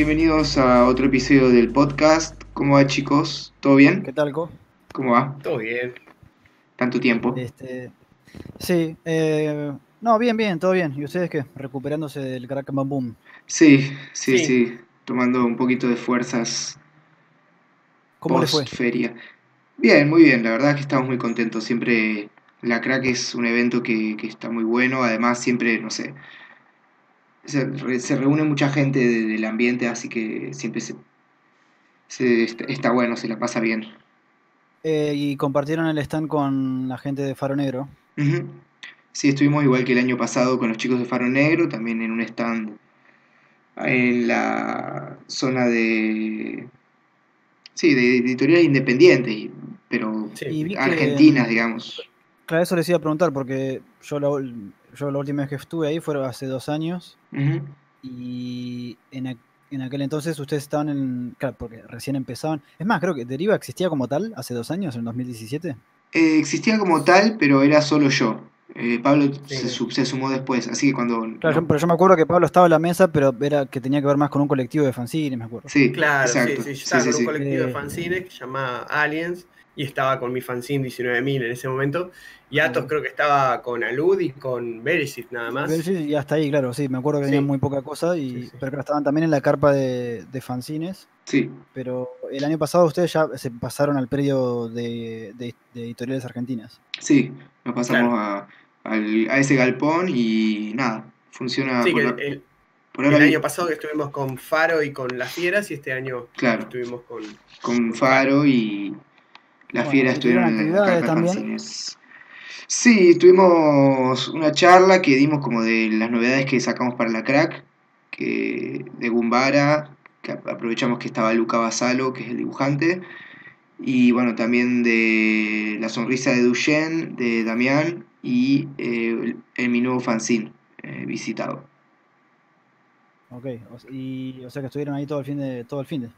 Bienvenidos a otro episodio del podcast. ¿Cómo va, chicos? ¿Todo bien? ¿Qué tal, Co? ¿Cómo va? Todo bien. ¿Tanto tiempo? Este, sí, eh, no, bien, bien, todo bien. ¿Y ustedes qué? Recuperándose del crack Bam Boom. Sí, sí, sí, Sí. Tomando un poquito de fuerzas ¿Cómo fue? feria. Bien, muy bien. La verdad que estamos muy contentos. Siempre la crack es un evento que, que está muy bueno. Además, siempre, no sé, se, re- se reúne mucha gente de- del ambiente, así que siempre se, se- está, está bueno, se la pasa bien. Eh, y compartieron el stand con la gente de Faro Negro. Sí, estuvimos igual que el año pasado con los chicos de Faro Negro, también en un stand en la zona de... Sí, de editoriales independientes, pero Sí. Que- argentinas, digamos. Claro, eso les iba a preguntar porque yo la, ul- yo la última vez que estuve ahí fue hace dos años y en, aqu- en aquel entonces ustedes estaban en... Claro, porque recién empezaban. Es más, creo que Deriva existía como tal hace dos años, en 2017. Eh, existía como tal, pero era solo yo. Eh, Pablo Sí. se, su- se sumó después, así que cuando... Claro, no- yo- pero yo me acuerdo que Pablo estaba en la mesa, pero era que tenía que ver más con un colectivo de fanzines, me acuerdo. Sí, Claro, exacto. sí, sí. Yo estaba sí, con sí. un colectivo Eh. de fanzines que se llama Aliens y estaba con mi fanzine 19000 en ese momento. Y Atos creo que estaba con Alud y con Verisith nada más. Sí, y hasta ahí, claro, sí, me acuerdo que Sí. tenían muy poca cosa, y, Sí, sí. pero estaban también en la carpa de, de fanzines. Sí, Pero el año pasado ustedes ya se pasaron al predio de, de- de editoriales argentinas. sí, nos pasamos a, ese galpón y nada, funciona Sí, por, el, por el ahora año pasado que estuvimos con Faro y con las fieras y este año Claro. estuvimos con... con Faro y las Bueno, fieras ¿y tuvieron estuvieron en actividades también? fanzines. Sí, tuvimos una charla que dimos como de las novedades que sacamos para la crack, que de Gumbara, que aprovechamos que estaba Luca Basalo, que es el dibujante, y bueno, también de La Sonrisa de Duchenne, de Damián, y eh, el, el mi nuevo fanzine eh, visitado. Ok, y, o sea que estuvieron ahí todo el fin de. Todo el fin de.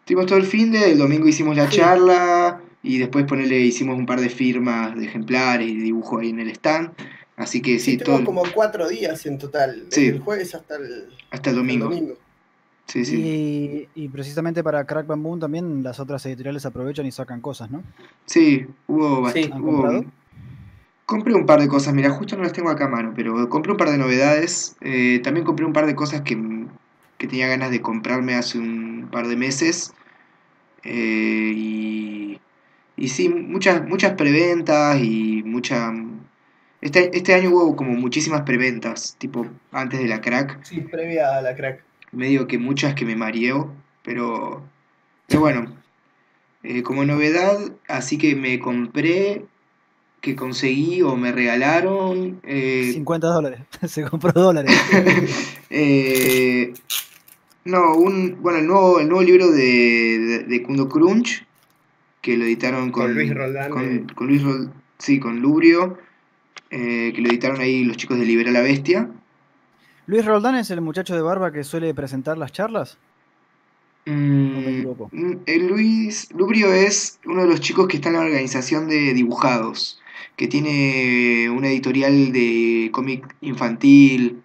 Estuvimos todo el fin de, el domingo hicimos la Sí. charla y después ponerle, hicimos un par de firmas de ejemplares y dibujo ahí en el stand. Así que sí, Sí, todo como cuatro días en total, desde Sí. el jueves hasta el, hasta el hasta domingo. el domingo. Sí, sí. Y, y precisamente para Crack Bamboo también las otras editoriales aprovechan y sacan cosas, ¿no? Sí, hubo bast- Sí. ¿Han hubo-? Compré un par de cosas, mira, justo no las tengo acá a mano, pero compré un par de novedades. eh, también compré un par de cosas que, que tenía ganas de comprarme hace un par de meses. eh, y, y sí, muchas, muchas preventas y mucha... Este, este año hubo como muchísimas preventas, tipo antes de la crack. Sí, previa a la crack. medio que muchas que me mareó, pero, pero bueno, eh, como novedad, así que me compré, que conseguí o me regalaron, eh, 50 dólares. Se compró dólares. eh, no, un, bueno, el nuevo, el nuevo libro de, de, de Kundo Crunch, que lo editaron con, Con Luis Roldán, con, eh. con Luis Rol- sí, con Lubrio, eh, que lo editaron ahí los chicos de Libera la Bestia. Luis Roldán es el muchacho de barba que suele presentar las charlas. Mm, me equivoco? mm, el Luis Lubrio es uno de los chicos que está en la organización de dibujados, que tiene una editorial de cómic infantil.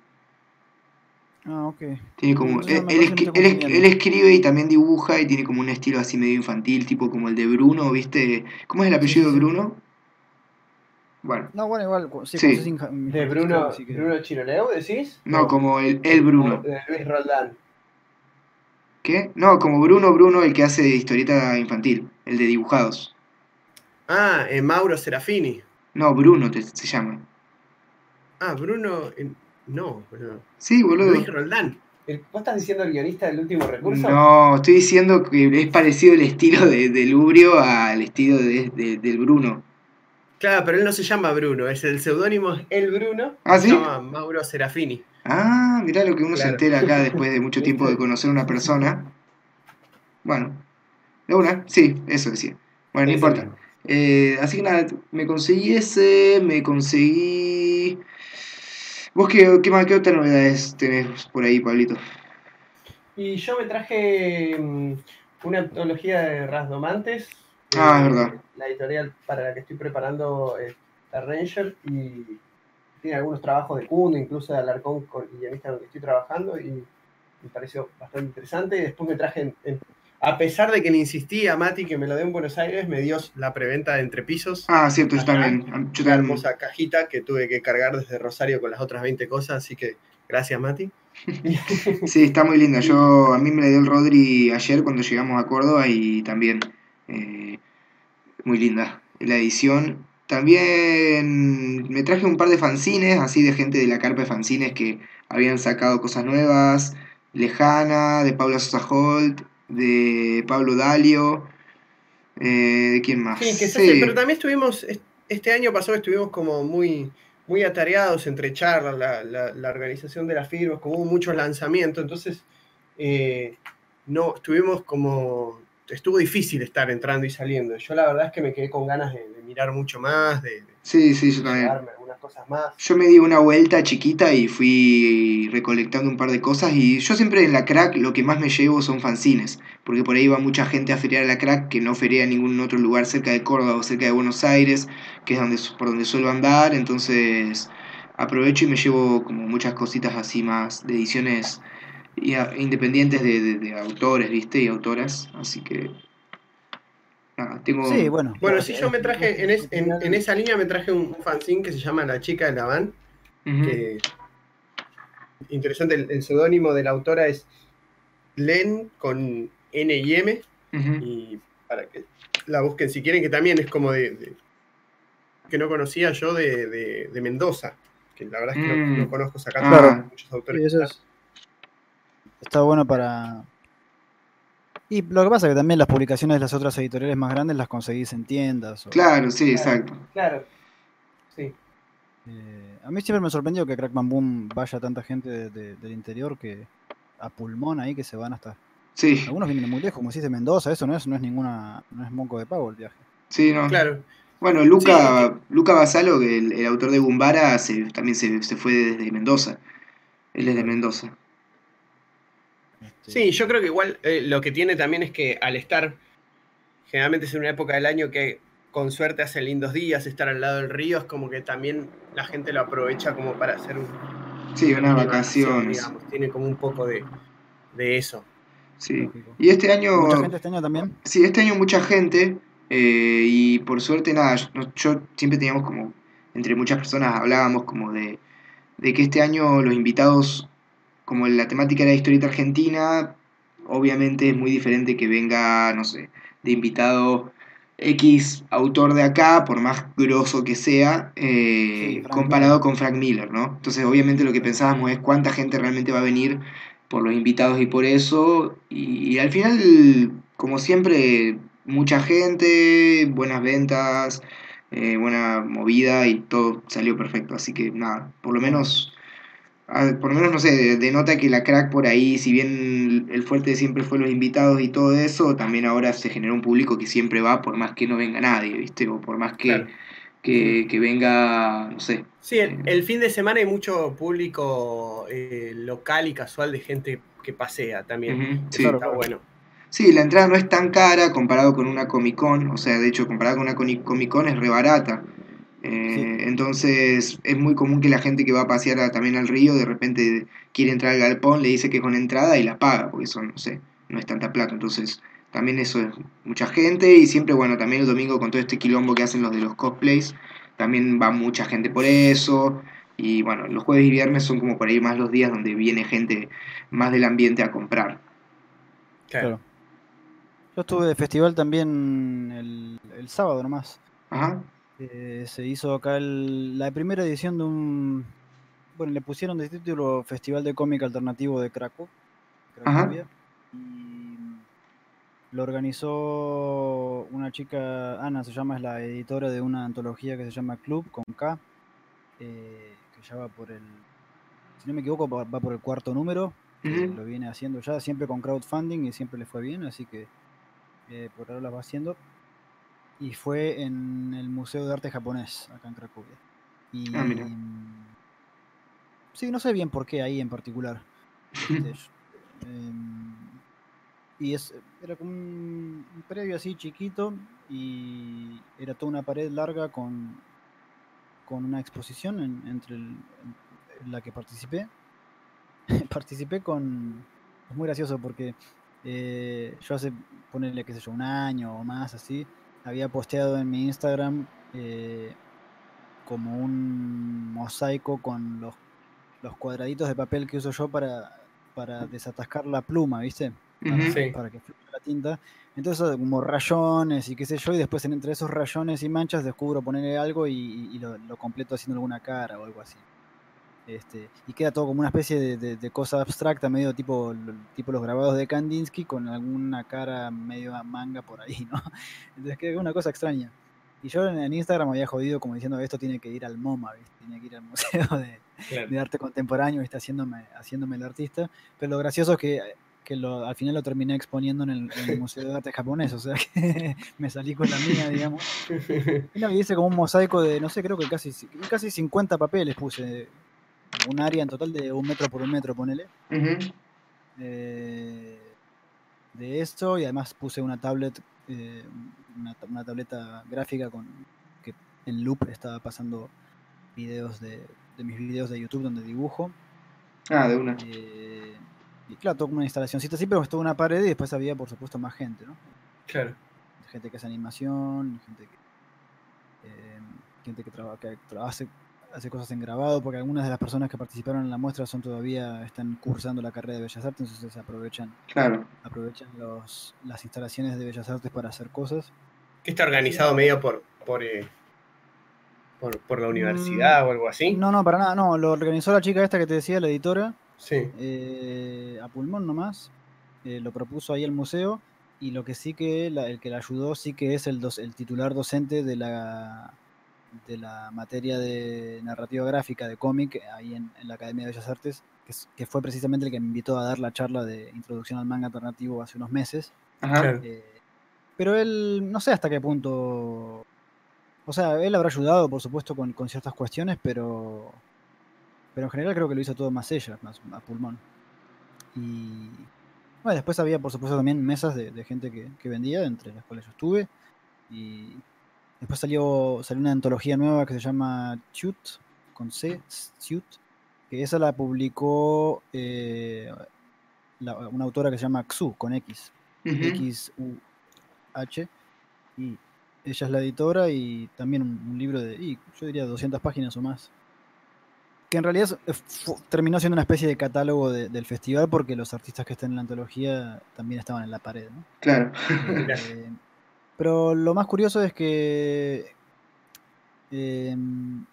Ah, ok. Tiene como, él, me él él es- confundiendo. él escribe y también dibuja y tiene como un estilo así medio infantil, tipo como el de Bruno, ¿viste? ¿Cómo es el apellido sí, de. Bruno? Bueno, No, bueno, igual. Sí, De Bruno, sí que- Bruno ¿decís? no, como el, el Bruno. De Luis Roldán. ¿Qué? No, como Bruno, Bruno, el que hace historieta infantil, el de dibujados. Ah, eh, Mauro Serafini. No, Bruno te- se llama. Ah, Bruno. Eh, no, boludo. Sí, boludo. Luis Roldán. ¿Vos estás diciendo el guionista del último recurso? No, estoy diciendo que es parecido el estilo de, de Lubrio al estilo de, de- del Bruno. Claro, pero él no se llama Bruno, es el seudónimo es El Bruno. ¿Ah, se sí? llama Mauro Serafini. Ah, mirá lo que uno se entera acá después de mucho tiempo de conocer a una persona. Bueno, de una, sí, eso decía. Bueno, no importa. Eh, así que nada, me conseguí ese, me conseguí... ¿Vos qué, qué, más- qué otras novedades tenés por ahí, Pablito? Y yo me traje mm, una antología de Rasdomantes. Ah, eh, es verdad. La editorial para la que estoy preparando es la Ranger y tiene algunos trabajos de Kundo, incluso de Alarcón con el guionista con el que estoy trabajando. Y me pareció bastante interesante. Después me traje, a pesar de que le insistí a Mati que me lo dé en Buenos Aires, me dio la preventa de entrepisos. Ah, cierto, yo también. Yo una hermosa cajita que tuve que cargar desde Rosario con las otras 20 cosas, así que gracias, Mati. sí, está muy linda. Yo, a mí me la dio el Rodri ayer cuando llegamos a Córdoba y también eh, muy linda la edición. También me traje un par de fanzines, así de gente de la carpa de fanzines que habían sacado cosas nuevas. Lejana, de Paula Sosa Holt, de Pablo Dalio. Eh, ¿De quién más? Sí, que sí. pero también estuvimos, este año pasado estuvimos como muy, muy atareados entre charlas, la, organización de las firmas, como hubo muchos lanzamientos, entonces eh, no, estuvimos como, estuvo difícil estar entrando y saliendo. Yo la verdad es que me quedé con ganas de, mirar mucho más, de, sí, sí, yo también. algunas cosas más. Yo me di una vuelta chiquita y fui recolectando un par de cosas y yo siempre en la crack lo que más me llevo son fanzines, porque por ahí va mucha gente a feriar a la crack que no feria en ningún otro lugar cerca de Córdoba o cerca de Buenos Aires, que es donde, por donde suelo andar, entonces aprovecho y me llevo como muchas cositas así más de ediciones independientes de, de autores, ¿viste? Y autoras, así que Sí, bueno. Bueno, sí, yo me traje, en, esa línea me traje un fanzine que se llama La chica de la van. interesante, el, seudónimo de la autora es Len con N y M. Y para que la busquen si quieren, que también es como de. que no conocía yo de, Mendoza. Que la verdad es que no, mm. conozco sacando muchos autores. Está bueno para, y lo que pasa es que también las publicaciones de las otras editoriales más grandes las conseguís en tiendas. Claro, sí, exacto. Claro, sí. Eh, a mí siempre me sorprendió que Crackman Boom vaya tanta gente del interior que a pulmón ahí que se van hasta. Sí. Algunos vienen muy lejos, como si de Mendoza, eso no es, no es ninguna, no es moco de pago el viaje. Sí, no. Claro. Bueno, Luca, Luca Basalo, el, autor de Bumbara, también se, se, fue desde Mendoza. Él es de Mendoza. Sí, yo creo que igual eh, lo que tiene también es que al estar, generalmente es en una época del año que con suerte hace lindos días, estar al lado del río, es como que también la gente lo aprovecha como para hacer un... Sí, una vacación. Digamos, tiene como un poco de, eso. Sí. Y este año... ¿Mucha gente este año también? Sí, este año mucha gente. Eh, y por suerte, nada, yo, siempre teníamos como, entre muchas personas hablábamos como de, de que este año los invitados como la temática era historieta argentina, obviamente es muy diferente que venga, no sé, de invitado X autor de acá, por más grosso que sea, eh, comparado con Frank Miller, ¿no? Entonces, obviamente lo que pensábamos es cuánta gente realmente va a venir por los invitados y por eso. Y, al final, como siempre, mucha gente, buenas ventas, eh, buena movida y todo salió perfecto. Así que nada, por lo menos por lo menos, no sé, denota que la crack por ahí, si bien el fuerte siempre fue los invitados y todo eso, también ahora se generó un público que siempre va por más que no venga nadie, ¿viste? O por más que, que, venga, no sé. Sí, el, eh, fin de semana hay mucho público eh, local y casual de gente que pasea también. sí. está bueno. Sí, la entrada no es tan cara comparado con una Comic Con, o sea, de hecho, comparado con una Comic Con es re barata. Eh, entonces es muy común que la gente que va a pasear también al río de repente quiere entrar al galpón, le dice que es con entrada y la paga, porque eso no sé, no es tanta plata. Entonces también eso es mucha gente y siempre, bueno, también el domingo con todo este quilombo que hacen los de los cosplays, también va mucha gente por eso. Y bueno, los jueves y viernes son como por ahí más los días donde viene gente más del ambiente a comprar. Claro. Yo estuve de festival también el, el sábado nomás. Ajá. Eh, se hizo acá la primera edición de un. Bueno, le pusieron de título Festival de Cómic Alternativo de Krakow. Y lo organizó una chica, Ana se llama, es la editora de una antología que se llama Club con K, eh, que ya va por el. Si no me equivoco, va, por el cuarto número. Lo viene haciendo ya, siempre con crowdfunding y siempre le fue bien, así que eh, por ahora la va haciendo y fue en el Museo de Arte Japonés, acá en Cracovia. Y, ah, Sí, no sé bien por qué ahí en particular. Este, em, y es, era como un, previo así chiquito y era toda una pared larga con, con una exposición en, entre en la que participé. participé con es muy gracioso porque eh, yo hace, ponerle, qué sé yo, un año o más así, había posteado en mi Instagram eh, como un mosaico con los, los cuadraditos de papel que uso yo para, para desatascar la pluma, ¿viste? Para, para que fluya la tinta. Entonces, como rayones y qué sé yo, y después entre esos rayones y manchas descubro ponerle algo y, y- y lo, lo completo haciendo alguna cara o algo así. Este, y queda todo como una especie de, de- de cosa abstracta, medio tipo, tipo los grabados de Kandinsky, con alguna cara medio a manga por ahí, ¿no? Entonces queda una cosa extraña. Y yo en, en Instagram había jodido como diciendo esto tiene que ir al MoMA, ¿viste? tiene que ir al Museo de, Claro. de Arte Contemporáneo está haciéndome, haciéndome el artista. Pero lo gracioso es que, que lo, al final lo terminé exponiendo en el, en el Museo de Arte Japonés, o sea que me salí con la mía, digamos. Y no, y hice como un mosaico de, no sé, creo que casi, casi 50 papeles puse. Un área en total de un metro por un metro, ponele. Eh, de esto y además puse una tablet, eh, una, ta- una tableta gráfica con que en loop estaba pasando videos de, de mis videos de YouTube donde dibujo. Ah, de una. eh, y claro, como una instalacióncita así, pero estuvo una pared y después había, por supuesto, más gente, ¿no? Claro. gente que hace animación, gente que, eh, gente que, traba- que tra- hace, hace cosas en grabado, porque algunas de las personas que participaron en la muestra son todavía, están cursando la carrera de Bellas Artes, entonces aprovechan, Claro. aprovechan los, las instalaciones de Bellas Artes para hacer cosas. Que está organizado medio por, por, eh, por, por la universidad o algo así. Mm, No, no, para nada, no, lo organizó la chica esta que te decía, la editora, Sí. eh, a pulmón nomás, eh, lo propuso ahí el museo, y lo que sí que la- el que la ayudó sí que es el, dos- el titular docente de la de la materia de narrativa gráfica de cómic ahí en, en la Academia de Bellas Artes, que, fue precisamente el que me invitó a dar la charla de introducción al manga alternativo hace unos meses. Ajá. Eh, pero él, no sé hasta qué punto. O sea, él habrá ayudado, por supuesto, con, con ciertas cuestiones, pero. Pero en general creo que lo hizo todo más ella, más a pulmón. Y. Bueno, después había, por supuesto, también mesas de, de gente que, que vendía, entre las cuales yo estuve. Y después salió, salió una antología nueva que se llama Chut, con C, Chut, que esa la publicó eh, la- una autora que se llama Xu, con X. X-U-H. Y ella es la editora y también un, un libro de, y yo diría 200 páginas o más. Que en realidad terminó siendo una especie de catálogo de- del festival porque los artistas que están en la antología también estaban en la pared. ¿no? Claro. Eh, pero lo más curioso es que em,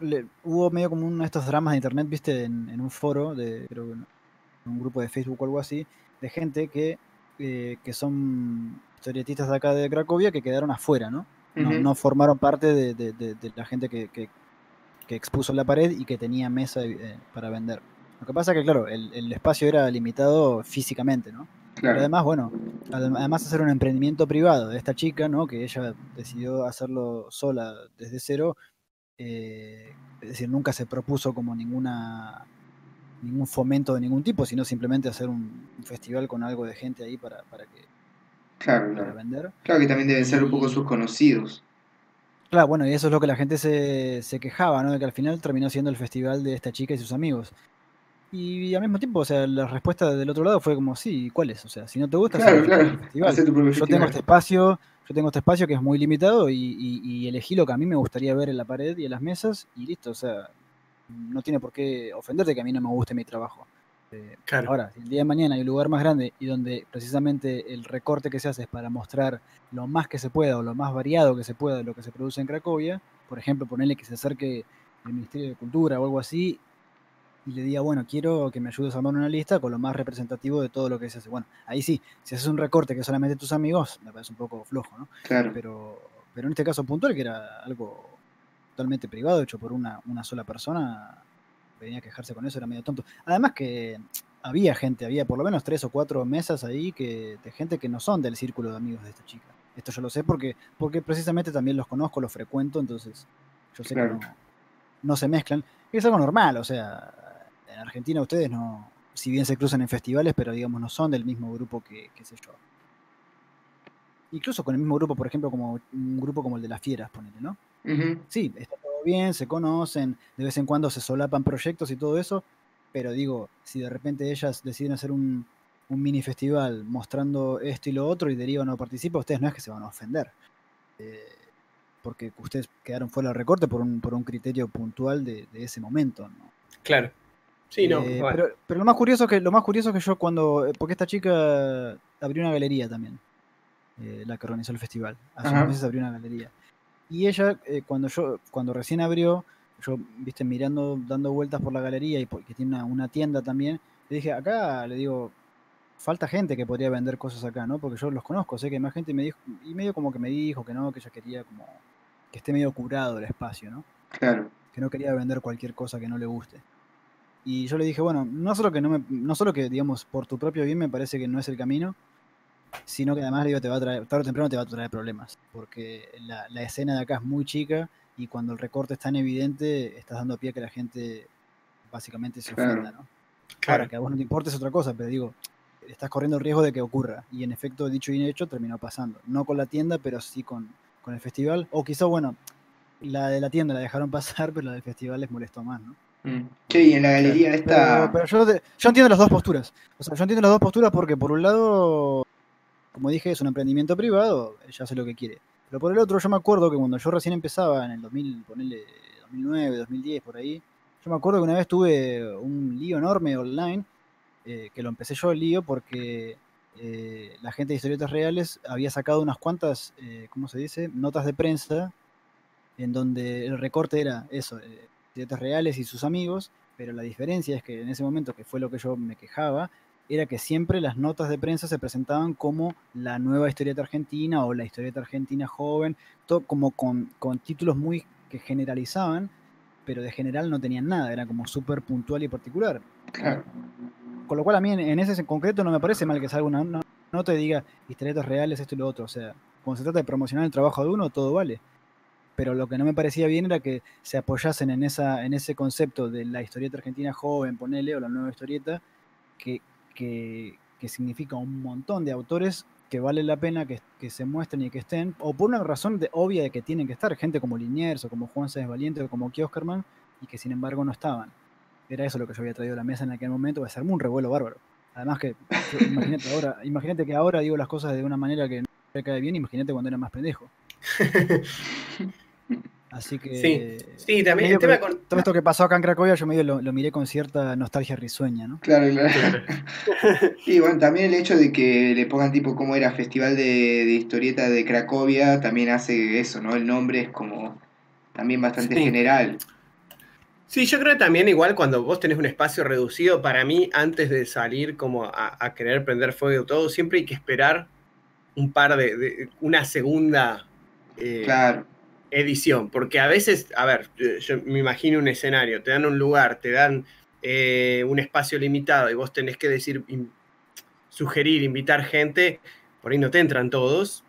le- hubo medio como uno de estos dramas de internet, viste, en, en un foro, de, creo que en un grupo de Facebook o algo así, de gente que, eh, que son historietistas de acá de Cracovia que quedaron afuera, ¿no? No, formaron parte de, de- de- de la gente que, que- que expuso la pared y que tenía mesa eh, para vender. Lo que pasa que, claro, el, el espacio era limitado físicamente, ¿no? Pero además, bueno, adem- además hacer un emprendimiento privado de esta chica, ¿no? Que ella decidió hacerlo sola desde cero. eh, es decir, nunca se propuso como ninguna ningún fomento de ningún tipo, sino simplemente hacer un, un festival con algo de gente ahí para, para que Claro, para claro. vender. Claro que también deben ser un poco sus conocidos. Claro, bueno, y eso es lo que la gente se, se quejaba, ¿no? De que al final terminó siendo el festival de esta chica y sus amigos. Y, al mismo tiempo, o sea, la respuesta del otro lado fue como, sí, ¿cuál es? O sea, si no te gusta, Claro, claro. festival. Tu propio yo tengo este espacio, yo tengo este espacio que es muy limitado y, y- y elegí lo que a mí me gustaría ver en la pared y en las mesas y listo, o sea, no tiene por qué ofenderte que a mí no me guste mi trabajo. Eh, Claro. Ahora, si el día de mañana hay un lugar más grande y donde precisamente el recorte que se hace es para mostrar lo más que se pueda o lo más variado que se pueda de lo que se produce en Cracovia, por ejemplo, ponerle que se acerque el Ministerio de Cultura o algo así y le diga, bueno, quiero que me ayudes a armar una lista con lo más representativo de todo lo que se hace. Bueno, ahí sí, si haces un recorte que solamente tus amigos, me parece un poco flojo, ¿no? Claro. Pero, pero en este caso puntual, que era algo totalmente privado, hecho por una, una sola persona, venía a quejarse con eso, era medio tonto. Además que había gente, había por lo menos tres o cuatro mesas ahí que, de gente que no son del círculo de amigos de esta chica. Esto yo lo sé porque, porque precisamente también los conozco, los frecuento, entonces yo sé Claro. que no, no se mezclan. Y es algo normal, o sea, Argentina ustedes no, si bien se cruzan en festivales, pero digamos no son del mismo grupo que, qué sé yo. Incluso con el mismo grupo, por ejemplo, como un grupo como el de las fieras, ponele, ¿no? Sí, está todo bien, se conocen, de vez en cuando se solapan proyectos y todo eso, pero digo, si de repente ellas deciden hacer un, un mini festival mostrando esto y lo otro y derivan no participa, ustedes no es que se van a ofender. Eh, porque ustedes quedaron fuera del recorte por un, por un criterio puntual de, de ese momento, ¿no? Claro. Sí, no. Eh, pero, pero lo más curioso que lo más curioso que yo cuando porque esta chica abrió una galería también eh, la que organizó el festival hace Ajá. unos meses abrió una galería y ella eh, cuando yo cuando recién abrió yo viste mirando dando vueltas por la galería y porque tiene una, una tienda también le dije acá le digo falta gente que podría vender cosas acá no porque yo los conozco sé que hay más gente y me dijo y medio como que me dijo que no que ella quería como que esté medio curado el espacio no Claro. que no quería vender cualquier cosa que no le guste. Y yo le dije, bueno, no solo que no me, no solo que, digamos, por tu propio bien me parece que no es el camino, sino que además le digo, te va a traer, tarde o temprano te va a traer problemas. Porque la, la escena de acá es muy chica y cuando el recorte es tan evidente, estás dando pie a que la gente básicamente se Claro. ofenda, ¿no? Claro. Ahora, que a vos no te importa es otra cosa, pero digo, estás corriendo el riesgo de que ocurra. Y en efecto, dicho y hecho, terminó pasando. No con la tienda, pero sí con, con el festival. O quizá, bueno, la de la tienda la dejaron pasar, pero la del festival les molestó más, ¿no? Mm. Y en la galería Pero, esta. pero yo, yo entiendo las dos posturas. O sea, yo entiendo las dos posturas porque por un lado, como dije, es un emprendimiento privado, ella hace lo que quiere. Pero por el otro, yo me acuerdo que cuando yo recién empezaba en el 2000, ponele 2009, 2010, por ahí, yo me acuerdo que una vez tuve un lío enorme online, eh, que lo empecé yo el lío porque eh, la gente de historietas reales había sacado unas cuantas, eh, ¿cómo se dice? Notas de prensa, en donde el recorte era eso, historietas reales y sus amigos, pero la diferencia es que en ese momento, que fue lo que yo me quejaba, era que siempre las notas de prensa se presentaban como la nueva historieta argentina o la historieta argentina joven, todo como con, con títulos muy que generalizaban, pero de general no tenían nada, era como súper puntual y particular. Claro. Con lo cual a mí en, en ese en concreto no me parece mal que salga una, una nota y diga historietas reales, esto y lo otro. O sea, cuando se trata de promocionar el trabajo de uno, todo vale. Pero lo que no me parecía bien era que se apoyasen en, esa, en ese concepto de la historieta argentina joven, ponele, o la nueva historieta, que, que, que significa un montón de autores que vale la pena que, que se muestren y que estén, o por una razón de, obvia de que tienen que estar, gente como Liniers, o como Juan Sáenz Valiente, o como Kioskerman, y que sin embargo no estaban. Era eso lo que yo había traído a la mesa en aquel momento, que se armó un revuelo bárbaro. Además que, imagínate ahora, imagínate que ahora digo las cosas de una manera que no me cae bien, imagínate cuando era más pendejo. Así que Sí, sí, también medio el tema que con. todo esto que pasó acá en Cracovia, yo medio lo, lo miré con cierta nostalgia risueña, ¿no? Claro, claro. Y bueno, también el hecho de que le pongan tipo como era Festival de, de Historieta de Cracovia, también hace eso, ¿no? El nombre es como también bastante Sí. general. Sí, yo creo que también igual cuando vos tenés un espacio reducido, para mí, antes de salir como a, a querer prender fuego todo, siempre hay que esperar un par de, de- una segunda eh, Claro, edición, porque a veces, a ver, yo, yo me imagino un escenario, te dan un lugar, te dan eh, un espacio limitado y vos tenés que decir, sugerir, invitar gente, por ahí no te entran todos,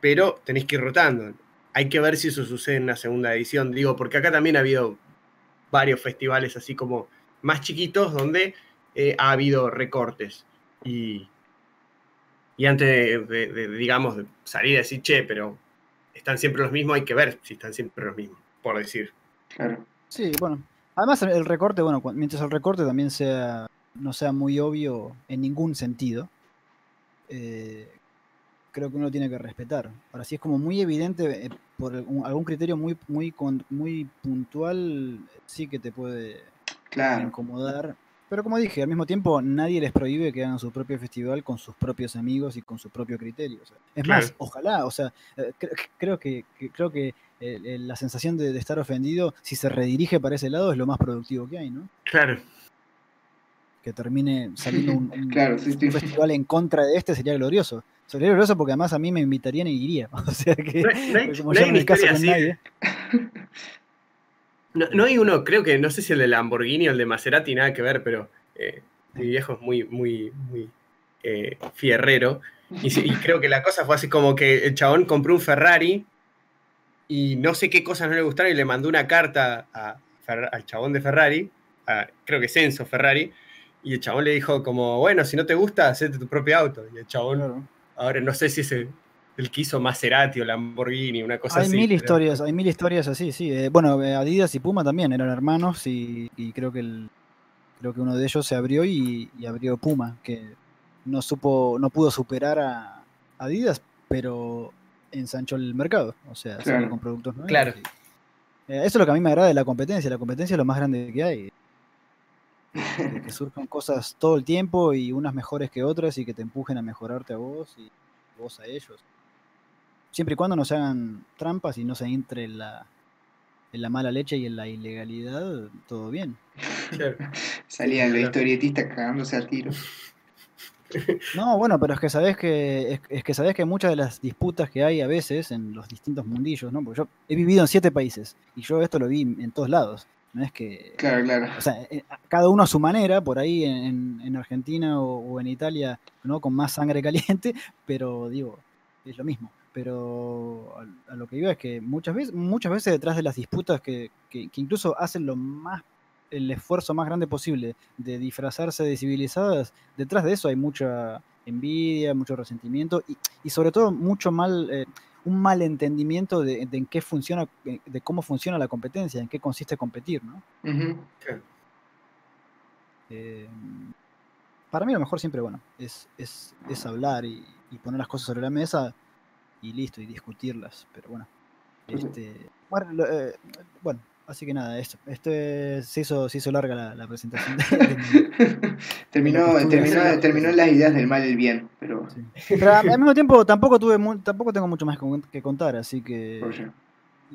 pero tenés que ir rotando. Hay que ver si eso sucede en una segunda edición, digo, porque acá también ha habido varios festivales así como más chiquitos donde eh, ha habido recortes y, y antes de, digamos, de salir a decir, che, pero están siempre los mismos, hay que ver si están siempre los mismos, por decir. claro. Sí, bueno. Además el recorte, bueno, mientras el recorte también sea no sea muy obvio en ningún sentido, eh, creo que uno tiene que respetar. Ahora, si es como muy evidente eh, por algún algún criterio muy, muy, con- muy puntual, sí que te puede Claro, incomodar. Pero como dije, al mismo tiempo nadie les prohíbe que hagan su propio festival con sus propios amigos y con su propio criterio. o sea, es más, ojalá, o sea, eh, cre- creo que, que- creo que eh, la sensación de, de estar ofendido, si se redirige para ese lado, es lo más productivo que hay, ¿no? Claro. Que termine saliendo un, un- claro, sí, sí. un festival en contra de este sería glorioso. Sería glorioso porque además a mí me invitarían y iría. O sea que, No hay- no hay- porque como no yo hay no me caso con así. nadie. No, no hay uno, creo que, no sé si el de Lamborghini o el de Maserati, nada que ver, pero eh, mi viejo es muy, muy, muy eh, fierrero. Y, creo que la cosa fue así como que el chabón compró un Ferrari y no sé qué cosas no le gustaron y le mandó una carta a al chabón de Ferrari, a- creo que es Enzo Ferrari, y el chabón le dijo como, bueno, si no te gusta, hacete tu propio auto. Y el chabón, ahora no sé si es el, que hizo Maserati o Lamborghini, una cosa Hay así. mil pero- historias, hay mil historias así, sí. Eh, bueno, eh, Adidas y Puma también eran hermanos y, y creo que el, creo que uno de ellos se abrió y, y abrió Puma, que no supo, no pudo superar a Adidas, pero ensanchó el mercado, o sea, salió Claro. con productos nuevos. Claro. y- eh, eso es lo que a mí me agrada de la competencia, la competencia es lo más grande que hay. Que, que surjan cosas todo el tiempo y unas mejores que otras y que te empujen a mejorarte a vos y vos a ellos. Siempre y cuando no se hagan trampas y no se entre en la, en la mala leche y en la ilegalidad, todo bien. Claro. Salían los Claro. historietistas cagándose al tiro. No, bueno, pero es que sabés que es, es que sabés que muchas de las disputas que hay a veces en los distintos mundillos, ¿no? Porque yo he vivido en siete países y yo esto lo vi en todos lados. No es que Claro, claro. o sea, eh, cada uno a su manera, por ahí en, en Argentina o, o en Italia, ¿no? Con más sangre caliente, pero digo, es lo mismo. Pero a, a lo que iba es que muchas veces, muchas veces detrás de las disputas que, que- que incluso hacen lo más, el esfuerzo más grande posible de disfrazarse de civilizadas, detrás de eso hay mucha envidia, mucho resentimiento y, y sobre todo mucho mal, eh, un mal entendimiento de, de en qué funciona, eh, de cómo funciona la competencia, en qué consiste competir, ¿no? Eh, para mí lo mejor siempre, bueno, es, es, es hablar y, y poner las cosas sobre la mesa y listo, y discutirlas. Pero bueno, este, bueno, eh, bueno, así que nada, esto, este se hizo, se hizo larga la, la presentación. terminó, terminó, terminó en las ideas del mal y el bien, pero sí. Pero al mismo tiempo tampoco tuve tampoco tengo mucho más que- contar, así que oye,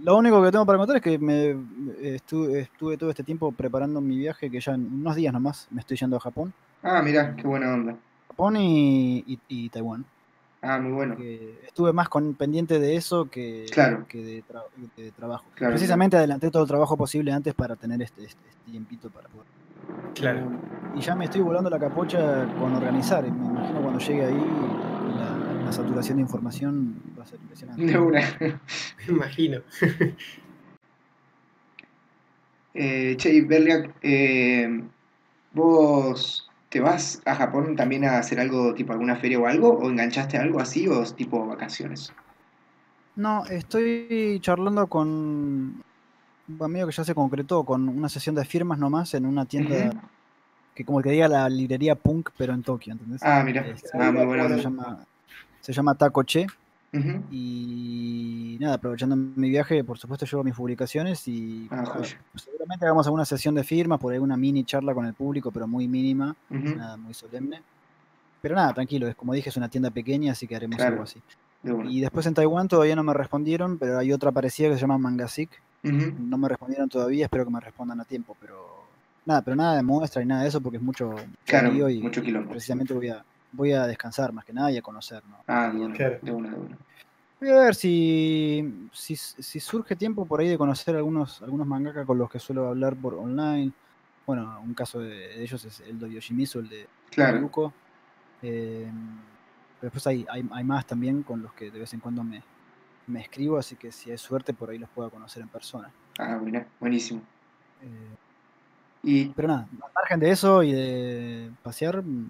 lo único que tengo para contar es que me estuve, estuve todo este tiempo preparando mi viaje, que ya en unos días nomás me estoy yendo a Japón. Ah, mira, qué buena onda. Japón y, y- y Taiwán. Ah, muy bueno. estuve más con, pendiente de eso que, Claro. que de, tra- de trabajo. Claro, Precisamente adelanté todo el trabajo posible antes para tener este, este, este tiempito para poder. Claro. Y ya me estoy volando la capocha con organizar. Me imagino cuando llegue ahí la, la saturación de información va a ser impresionante. De una. Me imagino. Eh, che, y Berliak, eh, ¿vos te vas a Japón también a hacer algo, tipo alguna feria o algo? ¿O enganchaste algo así o tipo vacaciones? No, estoy charlando con un amigo que ya se concretó con una sesión de firmas nomás en una tienda que como que diga la librería punk, pero en Tokio, ¿entendés? Ah, mira. Ah, muy se llama, se llama Ujú. Y nada, aprovechando mi viaje, por supuesto llevo mis publicaciones y Ah, joya. seguramente hagamos alguna sesión de firmas, por ahí una mini charla con el público, pero muy mínima, Ujú. nada muy solemne. Pero nada, tranquilo, es como dije, es una tienda pequeña, así que haremos Claro. algo así. De. Y después en Taiwán todavía no me respondieron, pero hay otra parecida que se llama Mangasic. Ujú. No me respondieron todavía, espero que me respondan a tiempo, pero nada, pero nada de muestra y nada de eso porque es mucho, Claro, y mucho quilombo. precisamente voy a, voy a descansar más que nada y a conocer, ¿no? Ah, de una, Claro. de una, de una. Voy a ver si, si, si surge tiempo por ahí de conocer algunos, algunos mangaka con los que suelo hablar por online. Bueno, un caso de, de ellos es el de Yoshimizu, el de Claro. Eh, pero después hay, hay, hay más también con los que de vez en cuando me, me escribo, así que si hay suerte por ahí los puedo conocer en persona. Ah, buena, buenísimo. Eh, Y pero nada, al margen de eso y de pasear, mm,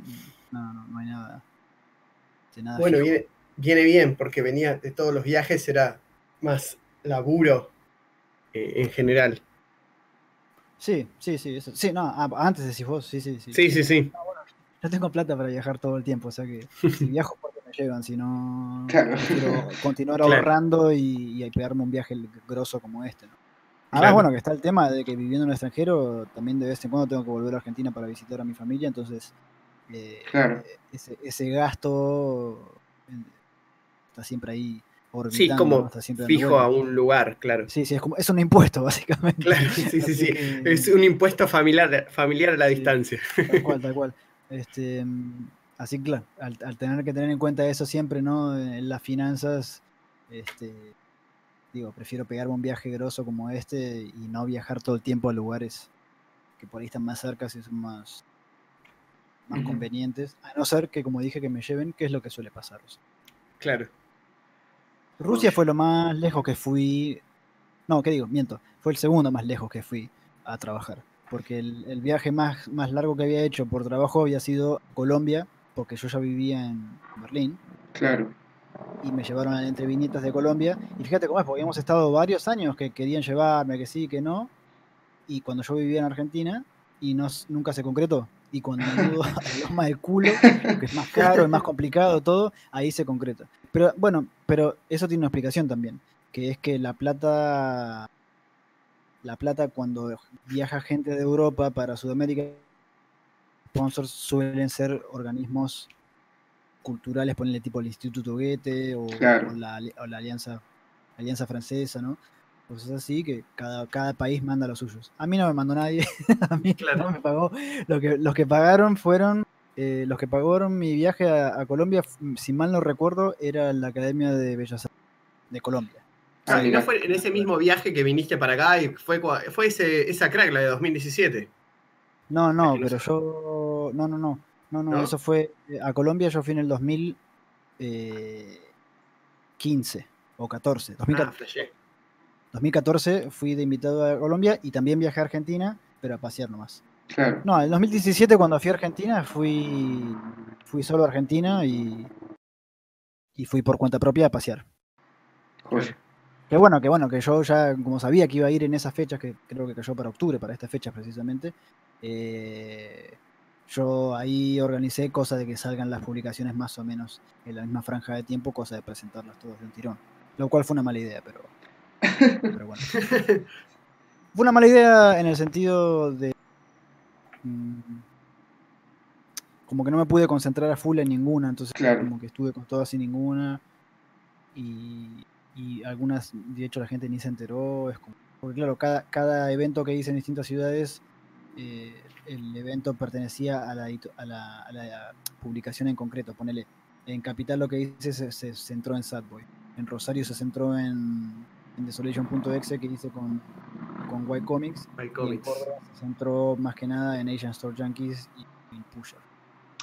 no, no, no hay nada. de nada Bueno, fijo. viene, viene bien, porque venía de todos los viajes, era más laburo eh, en general. Sí, sí, sí, eso. Sí, no, ah, antes decís vos, sí, sí, sí. Sí, sí, sí. Yo tengo plata para viajar todo el tiempo, o sea que si viajo porque me llevan, si no Claro. quiero continuar Claro. ahorrando y, y pegarme un viaje grosso como este, ¿no? Además, Claro. bueno, que está el tema de que viviendo en el extranjero, también de vez en cuando tengo que volver a Argentina para visitar a mi familia, entonces eh, Claro. ese, ese gasto eh, está siempre ahí orbitando, Sí, como fijo a un lugar, claro. Sí, sí, es, como, es un impuesto, básicamente. Claro, sí, sí, sí. que- Es un impuesto familiar, familiar a la Sí. distancia. Tal cual, tal cual. Este, así que claro, al, al tener que tener en cuenta eso siempre, ¿no? En las finanzas, este, digo, prefiero pegarme un viaje grosso como este y no viajar todo el tiempo a lugares que por ahí están más cerca y son más, más convenientes. A no ser que, como dije, que me lleven, que es lo que suele pasar. o sea. Claro. Rusia fue lo más lejos que fui. No, ¿qué digo? Miento. Fue el segundo más lejos que fui a trabajar. Porque el, el viaje más, más largo que había hecho por trabajo había sido Colombia, porque yo ya vivía en Berlín Claro. Y me llevaron a entre viñetas de Colombia. Y fíjate cómo es, porque habíamos estado varios años que querían llevarme, que sí, que no. Y cuando yo vivía en Argentina, y no, nunca se concretó. Y cuando me mudo a Loma del culo, que es más caro, es más complicado todo, ahí se concreta. Pero bueno, pero eso tiene una explicación también, que es que la plata, la plata cuando viaja gente de Europa para Sudamérica, sponsors suelen ser organismos culturales, ponerle tipo el Instituto Goethe o, Claro. o la, o la Alianza, Alianza Francesa, ¿no? Cosas así que cada, cada país manda los suyos. A mí no me mandó nadie, a mí Claro. no me pagó. Lo que, los que pagaron fueron, eh, los que pagaron mi viaje a, a Colombia, si mal no recuerdo, era la Academia de Bellas Artes de Colombia. Ah, ¿Y mira. no fue en ese mismo viaje que viniste para acá y fue, fue ese, esa crack, la de 2017? No, no, pero yo. No, no, no. No, no, ¿No? eso fue. eh, A Colombia yo fui en el 2015 o 14. Ah, 2014, flashé. 2014 fui de invitado a Colombia y también viajé a Argentina, pero a pasear nomás. Claro. No, en 2017 cuando fui a Argentina fui, fui solo a Argentina y, y fui por cuenta propia a pasear. Que bueno, que bueno, que yo ya como sabía que iba a ir en esas fechas, que creo que cayó para octubre, para estas fechas precisamente, eh, yo ahí organicé cosa de que salgan las publicaciones más o menos en la misma franja de tiempo, cosa de presentarlas todos de un tirón. Lo cual fue una mala idea, pero, pero bueno. Fue una mala idea en el sentido de... mm, como que no me pude concentrar a full en ninguna, entonces Claro. como que estuve con todas y ninguna. Y, y algunas, de hecho la gente ni se enteró. Es como, porque claro, cada, cada evento que hice en distintas ciudades, eh, el evento pertenecía a la, a la, a la publicación en concreto. Ponele, en Capital lo que hice se, se centró en Sadboy. En Rosario se centró en, en Desolation.exe que hice con, con White Comics. Y en Comics. Se centró más que nada en Asian Store Junkies y en Pusher.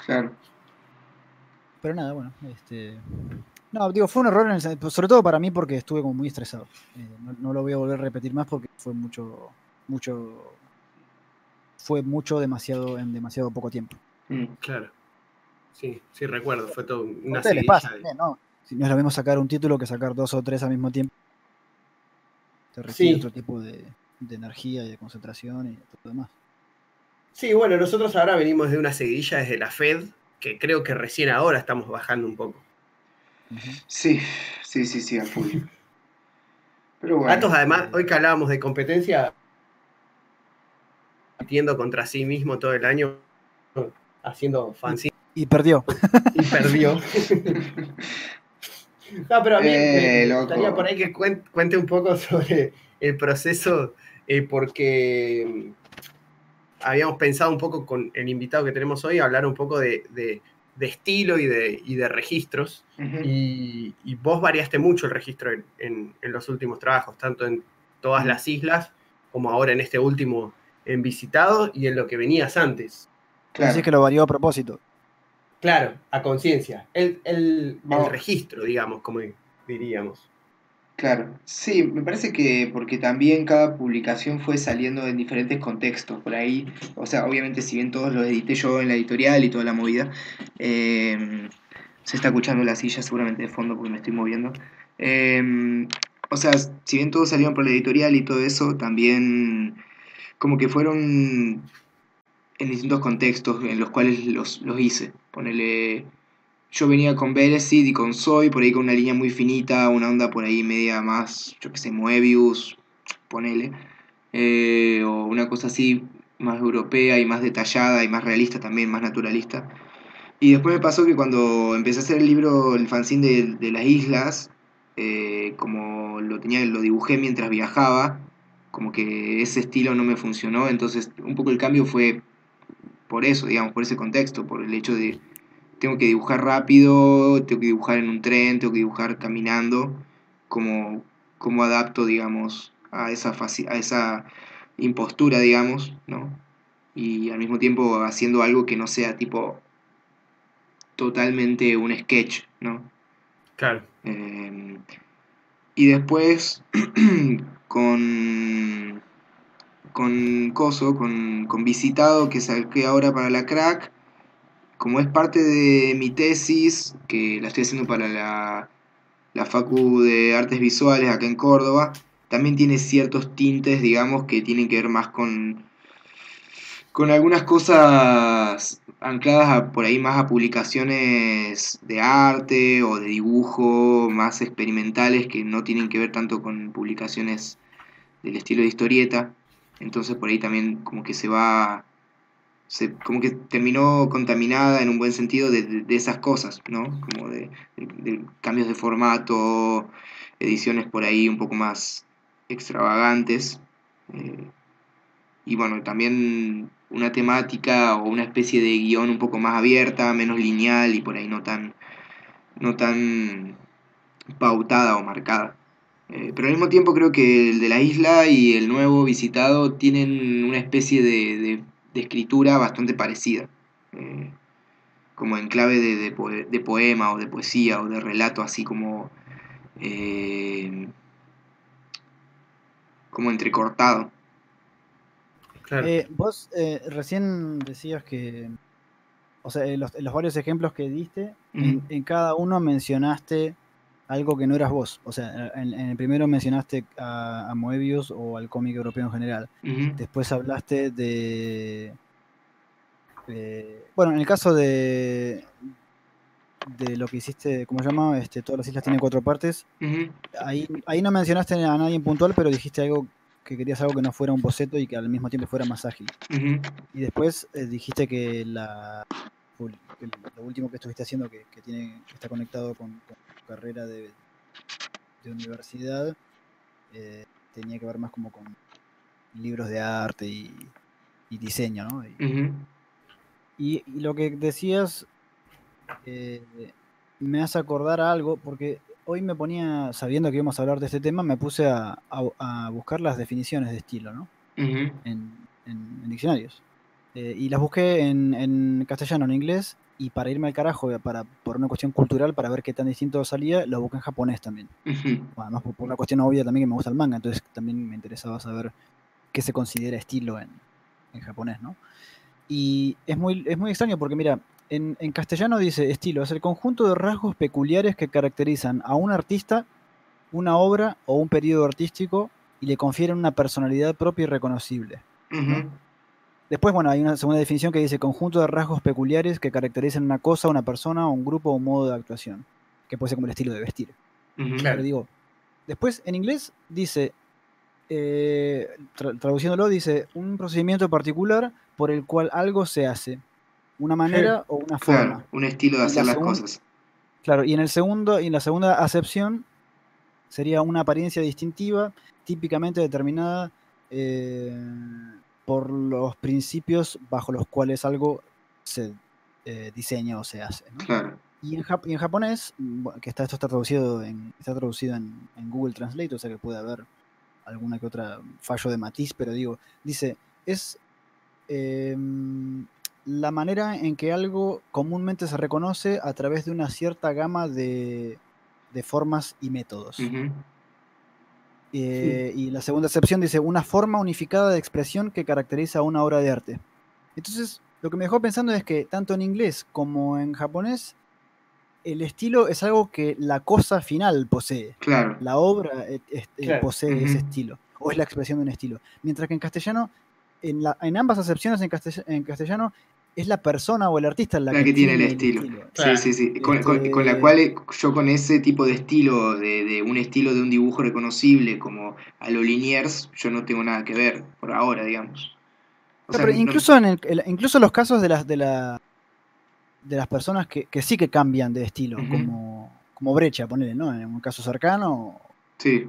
Claro. Pero nada, bueno, este. No, digo, fue un error, en el sen- sobre todo para mí porque estuve como muy estresado. Eh, no, no lo voy a volver a repetir más porque fue mucho, mucho, fue mucho demasiado en demasiado poco tiempo. Mm. Claro. Sí, sí recuerdo, fue todo una pasa de- ¿no? Si no es lo mismo sacar un título que sacar dos o tres al mismo tiempo. Te requiere Sí. otro tipo de, de energía y de concentración y todo lo demás. Sí, bueno, nosotros ahora venimos de una seguidilla desde la Fed, que creo que recién ahora estamos bajando un poco. Sí, sí, sí, sí, a full. Pero bueno. Atos, además, hoy que hablábamos de competencia, compitiendo contra sí mismo todo el año, haciendo fanzine Y perdió. y perdió. No, pero a mí me- Eh, me loco. gustaría por ahí que cuen- cuente un poco sobre el proceso, eh, porque mm, habíamos pensado un poco con el invitado que tenemos hoy, hablar un poco de, de- de estilo y de, y de registros. Y vos variaste mucho el registro en, en- en los últimos trabajos, tanto en todas las islas como ahora en este último en visitado y en lo que venías antes. Claro. Así que lo varió a propósito. Claro, a conciencia. El, el- el Vamos. registro, digamos, como diríamos. Claro, sí, me parece que porque también cada publicación fue saliendo en diferentes contextos, por ahí, o sea, obviamente si bien todos los edité yo en la editorial y toda la movida, eh, se está escuchando la silla seguramente de fondo porque me estoy moviendo, eh, o sea, si bien todos salieron por la editorial y todo eso, también como que fueron en distintos contextos en los cuales los, los hice, ponele... Yo venía con Beresid y con Soy, por ahí con una línea muy finita, una onda por ahí media más, yo que sé, Moebius, ponele. eh, o una cosa así más europea y más detallada y más realista también, más naturalista. Y después me pasó que cuando empecé a hacer el libro, el fanzine de, de las islas, eh, como lo tenía, lo dibujé mientras viajaba, como que ese estilo no me funcionó, entonces un poco el cambio fue por eso, digamos, por ese contexto, por el hecho de tengo que dibujar rápido, tengo que dibujar en un tren, tengo que dibujar caminando, como, como adapto, digamos, a esa, faci- a esa impostura, digamos, ¿no? Y al mismo tiempo haciendo algo que no sea tipo totalmente un sketch, ¿no? Claro. Eh, y después con con Coso, con, con Visitado, que saqué ahora para la crack, como es parte de mi tesis, que la estoy haciendo para la, la Facu de Artes Visuales acá en Córdoba, también tiene ciertos tintes, digamos, que tienen que ver más con, con algunas cosas ancladas a- por ahí más a publicaciones de arte o de dibujo, más experimentales que no tienen que ver tanto con publicaciones del estilo de historieta. Entonces por ahí también como que se va, se, como que terminó contaminada en un buen sentido de, de- esas cosas, ¿no? Como de cambios de formato, ediciones por ahí un poco más extravagantes. eh, y bueno, también una temática o una especie de guion un poco más abierta, menos lineal y por ahí no tan, no tan pautada o marcada. Eh, pero al mismo tiempo creo que el de la isla y el nuevo visitado tienen una especie de, de- de escritura bastante parecida. eh, como en clave de, de poe- de poema o de poesía o de relato, así como, eh, como entrecortado. Claro. Eh, vos eh, recién decías que, o sea, en los, los varios ejemplos que diste, en cada uno mencionaste algo que no eras vos. O sea, en, en el primero mencionaste a, a Moebius o al cómic europeo en general. Después hablaste de, de- bueno, en el caso de de lo que hiciste, ¿cómo se llama? Este, todas las islas tienen cuatro partes. Ahí, ahí no mencionaste a nadie en puntual, pero dijiste algo que querías algo que no fuera un boceto y que al mismo tiempo fuera más ágil. Y después eh, dijiste que, la, lo último que estuviste haciendo, que, que tiene, que está conectado con, carrera de, de universidad, eh, tenía que ver más como con libros de arte y, y diseño, ¿no? Y, Ujú, y- y lo que decías eh, me hace acordar a algo, porque hoy me ponía, sabiendo que íbamos a hablar de este tema, me puse a, a- a buscar las definiciones de estilo, ¿no? ujú, en, en- en diccionarios. Eh, y las busqué en, en castellano, en inglés, y para irme al carajo, eh, para, por una cuestión cultural, para ver qué tan distinto salía, lo busqué en japonés también. ujú. Además, por, por una cuestión obvia también que me gusta el manga, entonces también me interesaba saber qué se considera estilo en, en japonés, ¿no? Y es muy, es muy extraño porque, mira, en, en castellano dice estilo, es el conjunto de rasgos peculiares que caracterizan a un artista, una obra o un periodo artístico y le confieren una personalidad propia y reconocible. Ujú, Después, bueno, hay una segunda definición que dice conjunto de rasgos peculiares que caracterizan una cosa, una persona, un grupo o un modo de actuación, que puede ser como el estilo de vestir. Pero digo, después en inglés dice, eh, tra- traduciéndolo, dice un procedimiento particular por el cual algo se hace, una manera o una forma. Claro, un estilo de la hacer las cosas. Claro, y en el segundo, y en la segunda acepción sería una apariencia distintiva, típicamente determinada eh, por los principios bajo los cuales algo se eh, diseña o se hace. ¿no? Claro. Y en, jap- y en japonés, que está, esto está traducido en, está traducido en, en Google Translate, o sea que puede haber alguna que otra fallo de matiz, pero digo, dice, es em, la manera en que algo comúnmente se reconoce a través de una cierta gama de, de formas y métodos. Ujú, Eh, y la segunda excepción dice una forma unificada de expresión que caracteriza a una obra de arte. Entonces, lo que me dejó pensando es que tanto en inglés como en japonés, el estilo es algo que la cosa final posee. Claro. La obra eh, es- eh, Claro. posee ese estilo, o es la expresión de un estilo. Mientras que en castellano, en, la- en ambas acepciones en castellano, es la persona o el artista la, La que tiene el estilo. Claro. Sí, sí, sí. Con, Este- la cual eh, yo con ese tipo de estilo, de, de un estilo de un dibujo reconocible como a lo Liniers, yo no tengo nada que ver por ahora, digamos. O No, sea, pero no- incluso en el, el- incluso los casos de las de la de las personas que, que sí que cambian de estilo, como, como brecha, ponele, ¿no? En un caso cercano, Sí,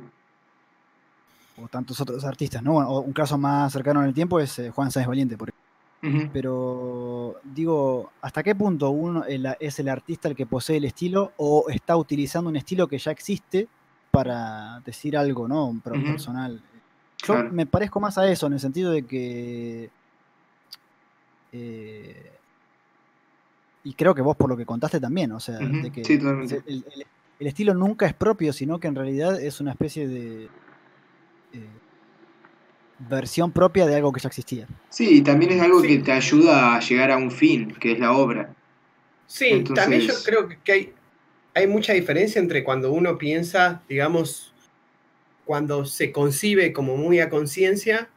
o tantos otros artistas, ¿no? Bueno, o un caso más cercano en el tiempo es eh, Juan Sáenz Valiente, por ejemplo. Pero digo, ¿hasta qué punto uno es el artista el que posee el estilo o está utilizando un estilo que ya existe para decir algo, ¿no? Un pro- personal. Yo Claro. me parezco más a eso, en el sentido de que. eh, y creo que vos por lo que contaste también, o sea, de que sí, totalmente. el, el- el estilo nunca es propio, sino que en realidad es una especie de eh, versión propia de algo que ya existía. Sí, y también es algo Sí. que te ayuda a llegar a un fin, que es la obra. Sí, Entonces- también yo creo que hay, hay mucha diferencia entre cuando uno piensa, digamos, cuando se concibe como muy a conciencia,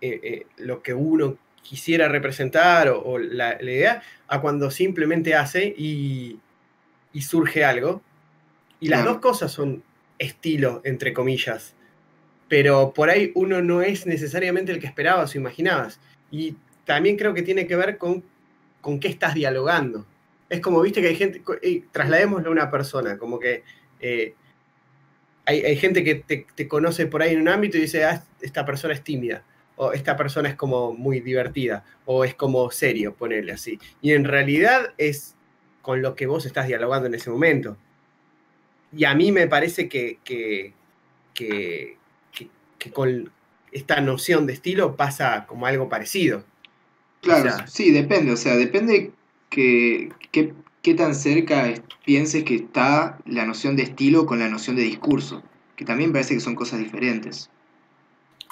eh, eh, lo que uno quisiera representar o, la, idea, a cuando simplemente hace y, surge algo. Y las dos cosas son estilo, entre comillas. Pero por ahí uno no es necesariamente el que esperabas o imaginabas. Y también creo que tiene que ver con con qué estás dialogando. Es como, viste, que hay gente, trasladémoslo a una persona, como que eh, hay, gente que te, conoce por ahí en un ámbito y dice, ah, esta persona es tímida, o esta persona es como muy divertida, o es como serio, ponerle así. Y en realidad es con lo que vos estás dialogando en ese momento. Y a mí me parece que, que, con esta noción de estilo pasa como algo parecido. Claro, sí, depende, o sea, depende que, qué tan cerca pienses que está la noción de estilo con la noción de discurso, que también parece que son cosas diferentes.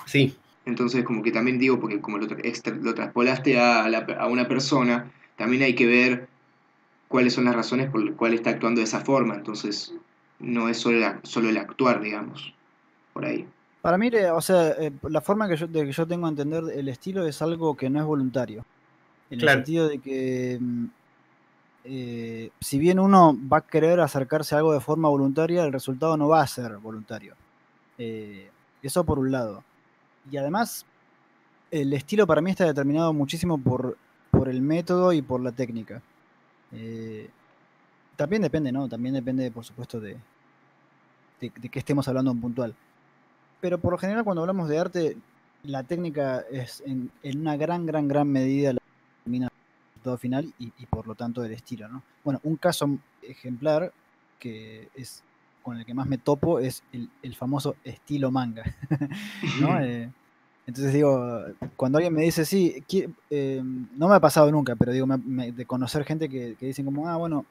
Sí. Entonces, como que también digo, porque como lo, lo traspolaste a, a, una persona, también hay que ver cuáles son las razones por las cuales está actuando de esa forma. Entonces, no es solo, solo el actuar, digamos, por ahí. Para mí, o sea, eh, la forma que yo, de que yo tengo a entender el estilo es algo que no es voluntario. En el sentido de que, mm, eh, si bien uno va a querer acercarse a algo de forma voluntaria, el resultado no va a ser voluntario. Eh, eso por un lado. Y además, el estilo para mí está determinado muchísimo por, por el método y por la técnica. también depende, ¿no? También depende, por supuesto, de, de, de qué estemos hablando en puntual pero por lo general cuando hablamos de arte, la técnica es en, una gran, gran, gran medida la determina el resultado final y, por lo tanto el estilo, ¿no? Bueno, un caso ejemplar que es con el que más me topo es el, famoso estilo manga, ¿no? Eh, entonces digo, cuando alguien me dice, sí, eh, no me ha pasado nunca, pero digo, de conocer gente que, que, dicen como, ah, bueno,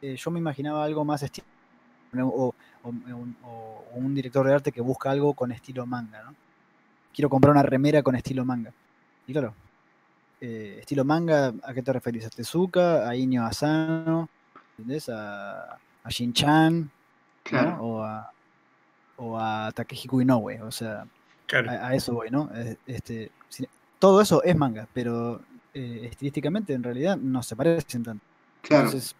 eh, yo me imaginaba algo más estilo, o, o, un director de arte que busca algo con estilo manga, ¿no? Quiero comprar una remera con estilo manga. Y claro, eh, estilo manga, ¿a qué te referís? ¿A Tezuka? ¿A Inyo Asano? ¿Entendés? ¿A, a Shin-Chan? O a, o a Takehiko Inoue, o sea, a, eso voy, ¿no? Este, todo eso es manga, pero eh, estilísticamente en realidad no se parecen tanto. Claro. Entonces,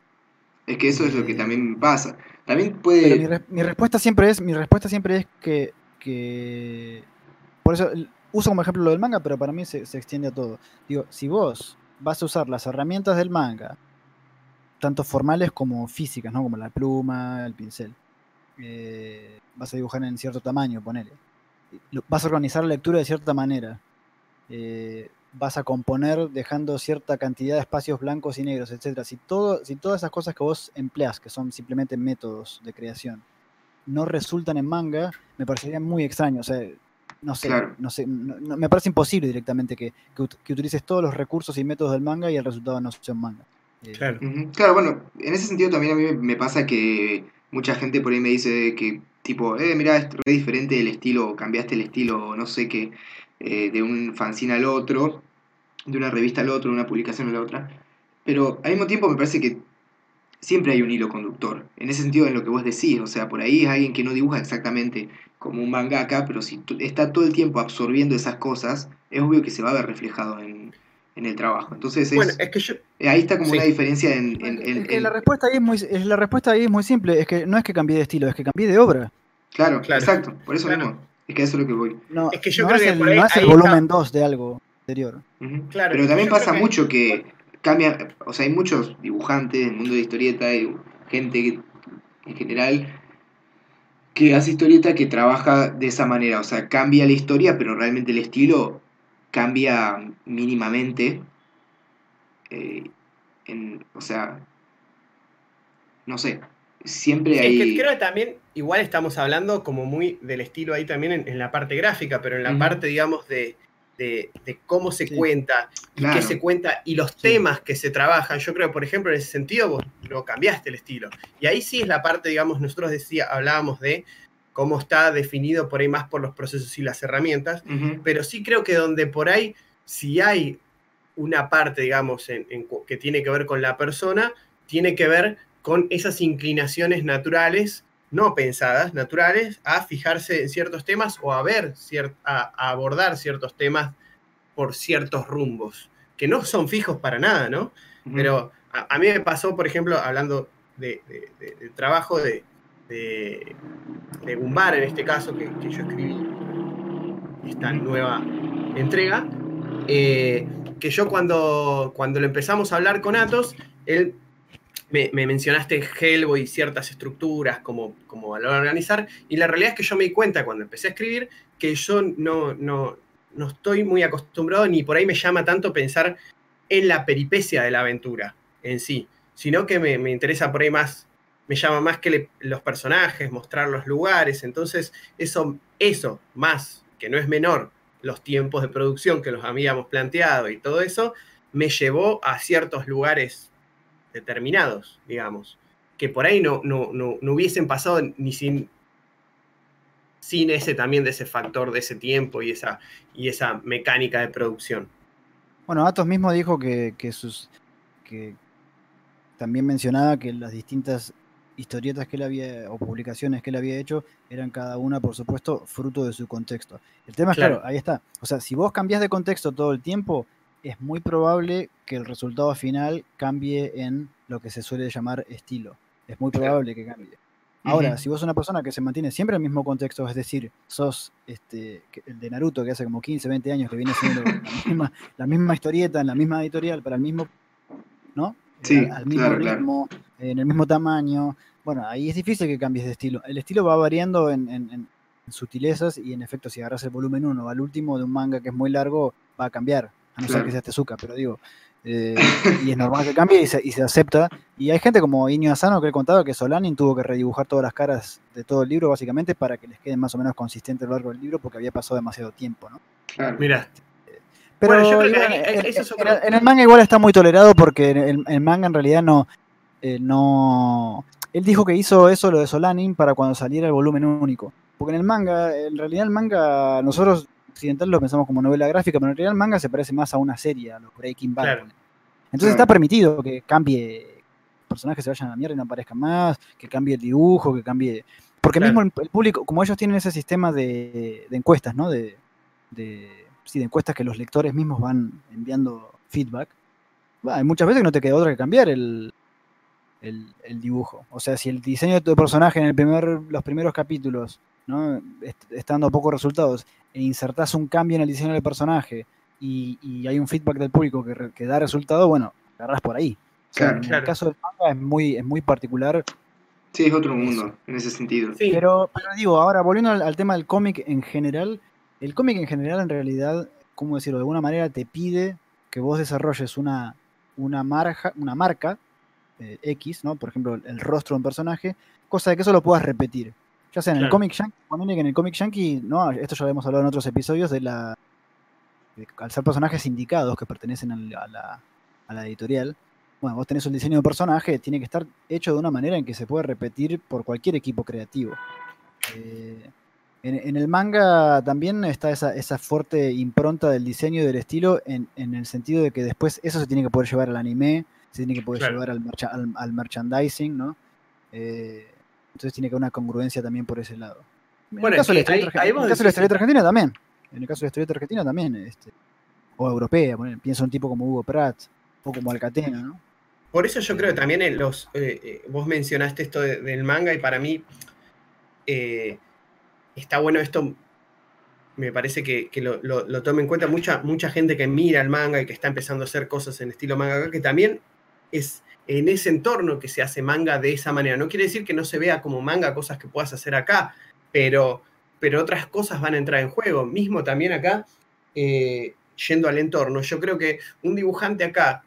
es que eso es lo que también pasa. También puede. mi, respuesta siempre es, mi respuesta siempre es que, por eso uso como ejemplo lo del manga, pero para mí se, extiende a todo. Digo, si vos vas a usar las herramientas del manga, tanto formales como físicas, ¿no? Como la pluma, el pincel. Eh, vas a dibujar en cierto tamaño, ponele. Vas a organizar la lectura de cierta manera. Eh, vas a componer dejando cierta cantidad de espacios blancos y negros, etcétera. Si, todo, si todas esas cosas que vos empleas, que son simplemente métodos de creación, no resultan en manga, me parecería muy extraño. O sea, no sé, no sé, me parece imposible directamente que, utilices todos los recursos y métodos del manga y el resultado no sea un manga. Eh, claro. claro, bueno, en ese sentido también a mí me pasa que mucha gente por ahí me dice que, tipo, eh, mira, es re diferente el estilo, cambiaste el estilo, no sé qué. Eh, de un fanzine al otro, de una revista al otro, de una publicación a la otra. Pero al mismo tiempo me parece que siempre hay un hilo conductor. En ese sentido, en lo que vos decís, o sea, por ahí es alguien que no dibuja exactamente como un mangaka, pero si está todo el tiempo absorbiendo esas cosas, es obvio que se va a ver reflejado en, el trabajo. Entonces, eh, ahí está como una diferencia en... La, respuesta ahí es muy, la respuesta ahí es muy simple, es que no es que cambie de estilo, es que cambie de obra. Claro, claro. exacto, por eso mismo. Es que eso es lo que voy. No, es que yo creo que el, no es el volumen 2 de algo anterior. claro, Pero también pasa mucho que... cambia, o sea, hay muchos dibujantes en el mundo de historieta y gente en general que hace historieta que trabaja de esa manera, o sea, cambia la historia, pero realmente el estilo cambia mínimamente. Eh, o sea, no sé, siempre hay... Es que creo que también igual estamos hablando como muy del estilo ahí también en, la parte gráfica, pero en la parte, digamos, de, cómo se cuenta y qué se cuenta y los temas que se trabajan. Yo creo, por ejemplo, en ese sentido vos lo cambiaste el estilo. Y ahí sí es la parte, digamos, nosotros decía, hablábamos de cómo está definido por ahí más por los procesos y las herramientas, pero sí creo que donde por ahí, si hay una parte, digamos, que tiene que ver con la persona, tiene que ver con esas inclinaciones naturales no pensadas, naturales, a fijarse en ciertos temas o a ver, a, abordar ciertos temas por ciertos rumbos, que no son fijos para nada, ¿no? Pero a, mí me pasó, por ejemplo, hablando de, trabajo de, de, Gumbar, en este caso, que, yo escribí esta nueva entrega, eh, que yo cuando, cuando lo empezamos a hablar con Atos, él me, mencionaste Hellboy y ciertas estructuras como, como a organizar, y la realidad es que yo me di cuenta cuando empecé a escribir que yo no, no, no estoy muy acostumbrado ni por ahí me llama tanto pensar en la peripecia de la aventura en sí, sino que me, interesa por ahí más, me llama más que los personajes, mostrar los lugares, entonces eso, eso más, que no es menor, los tiempos de producción que los habíamos planteado y todo eso, me llevó a ciertos lugares determinados, digamos, que por ahí no, no, no, hubiesen pasado ni sin, sin ese también de ese factor de ese tiempo y esa, y esa mecánica de producción. Bueno, Atos mismo dijo que, que sus que también mencionaba que las distintas historietas que él había o publicaciones que él había hecho eran cada una, por supuesto, fruto de su contexto. El tema es claro, ahí está. O sea, si vos cambias de contexto todo el tiempo, es muy probable que el resultado final cambie en lo que se suele llamar estilo. Es muy probable que cambie. Ahora, si vos sos una persona que se mantiene siempre en el mismo contexto, es decir, sos este, el de Naruto que hace como 15, 20 años que viene siendo la misma, la misma historieta en la misma editorial para el mismo, ¿no? Sí, al, mismo ritmo, en el mismo tamaño. Bueno, ahí es difícil que cambies de estilo. El estilo va variando en, en sutilezas y en efecto, si agarras el volumen 1 al último de un manga que es muy largo, va a cambiar a no ser que sea Tezuka, pero digo, eh, y es normal que cambie y se, acepta. Y hay gente como Iño Asano que le contaba que Solanin tuvo que redibujar todas las caras de todo el libro, básicamente, para que les queden más o menos consistentes a lo largo del libro, porque había pasado demasiado tiempo, ¿no? Claro. Mira. Pero en, el manga igual está muy tolerado porque el, el manga en realidad no, eh, no... Él dijo que hizo eso, lo de Solanin, para cuando saliera el volumen único. Porque en el manga, en realidad el manga, nosotros occidental lo pensamos como novela gráfica, pero en realidad el manga se parece más a una serie, a los Breaking Bad. Entonces está permitido que cambie personajes se vayan a la mierda y no aparezcan más, que cambie el dibujo, que cambie. Porque mismo el, público, como ellos tienen ese sistema de, encuestas, ¿no? De, de, sí, de encuestas que los lectores mismos van enviando feedback, hay muchas veces que no te queda otra que cambiar el, el, dibujo. O sea, si el diseño de tu personaje en el primer, los primeros capítulos, ¿no? estando pocos resultados, e insertás un cambio en el diseño del personaje y, hay un feedback del público que, da resultado, bueno, agarras por ahí. en el caso del manga es muy, es muy particular. Sí, es otro mundo en ese sentido. Pero, pero digo, ahora volviendo al, tema del cómic en general, el cómic en general en realidad, ¿cómo decirlo? De alguna manera te pide que vos desarrolles una, una, marja, una marca eh, X, ¿no? Por ejemplo, el rostro de un personaje, cosa de que eso lo puedas repetir. Ya sea en el cómic yankee, que en el cómic yankee, no, esto ya lo hemos hablado en otros episodios de la. al ser personajes indicados que pertenecen a la, a la editorial, bueno, vos tenés un diseño de personaje, tiene que estar hecho de una manera en que se puede repetir por cualquier equipo creativo. Eh, en, el manga también está esa, esa, fuerte impronta del diseño y del estilo en, en, el sentido de que después eso se tiene que poder llevar al anime, se tiene que poder llevar al, al, merchandising, ¿no? Eh, entonces tiene que haber una congruencia también por ese lado. En el caso, de la historieta argentina también. En el caso de la historieta argentina también. Este, o europea, piensa un tipo como Hugo Pratt o como Alcatena, ¿no? Por eso yo creo que también en los, eh, eh, vos mencionaste esto del manga y para mí eh, está bueno esto, me parece que, lo, lo, tome en cuenta mucha, mucha gente que mira el manga y que está empezando a hacer cosas en estilo manga, que también es en ese entorno que se hace manga de esa manera. No quiere decir que no se vea como manga cosas que puedas hacer acá, pero, pero otras cosas van a entrar en juego. Mismo también acá, eh, yendo al entorno, yo creo que un dibujante acá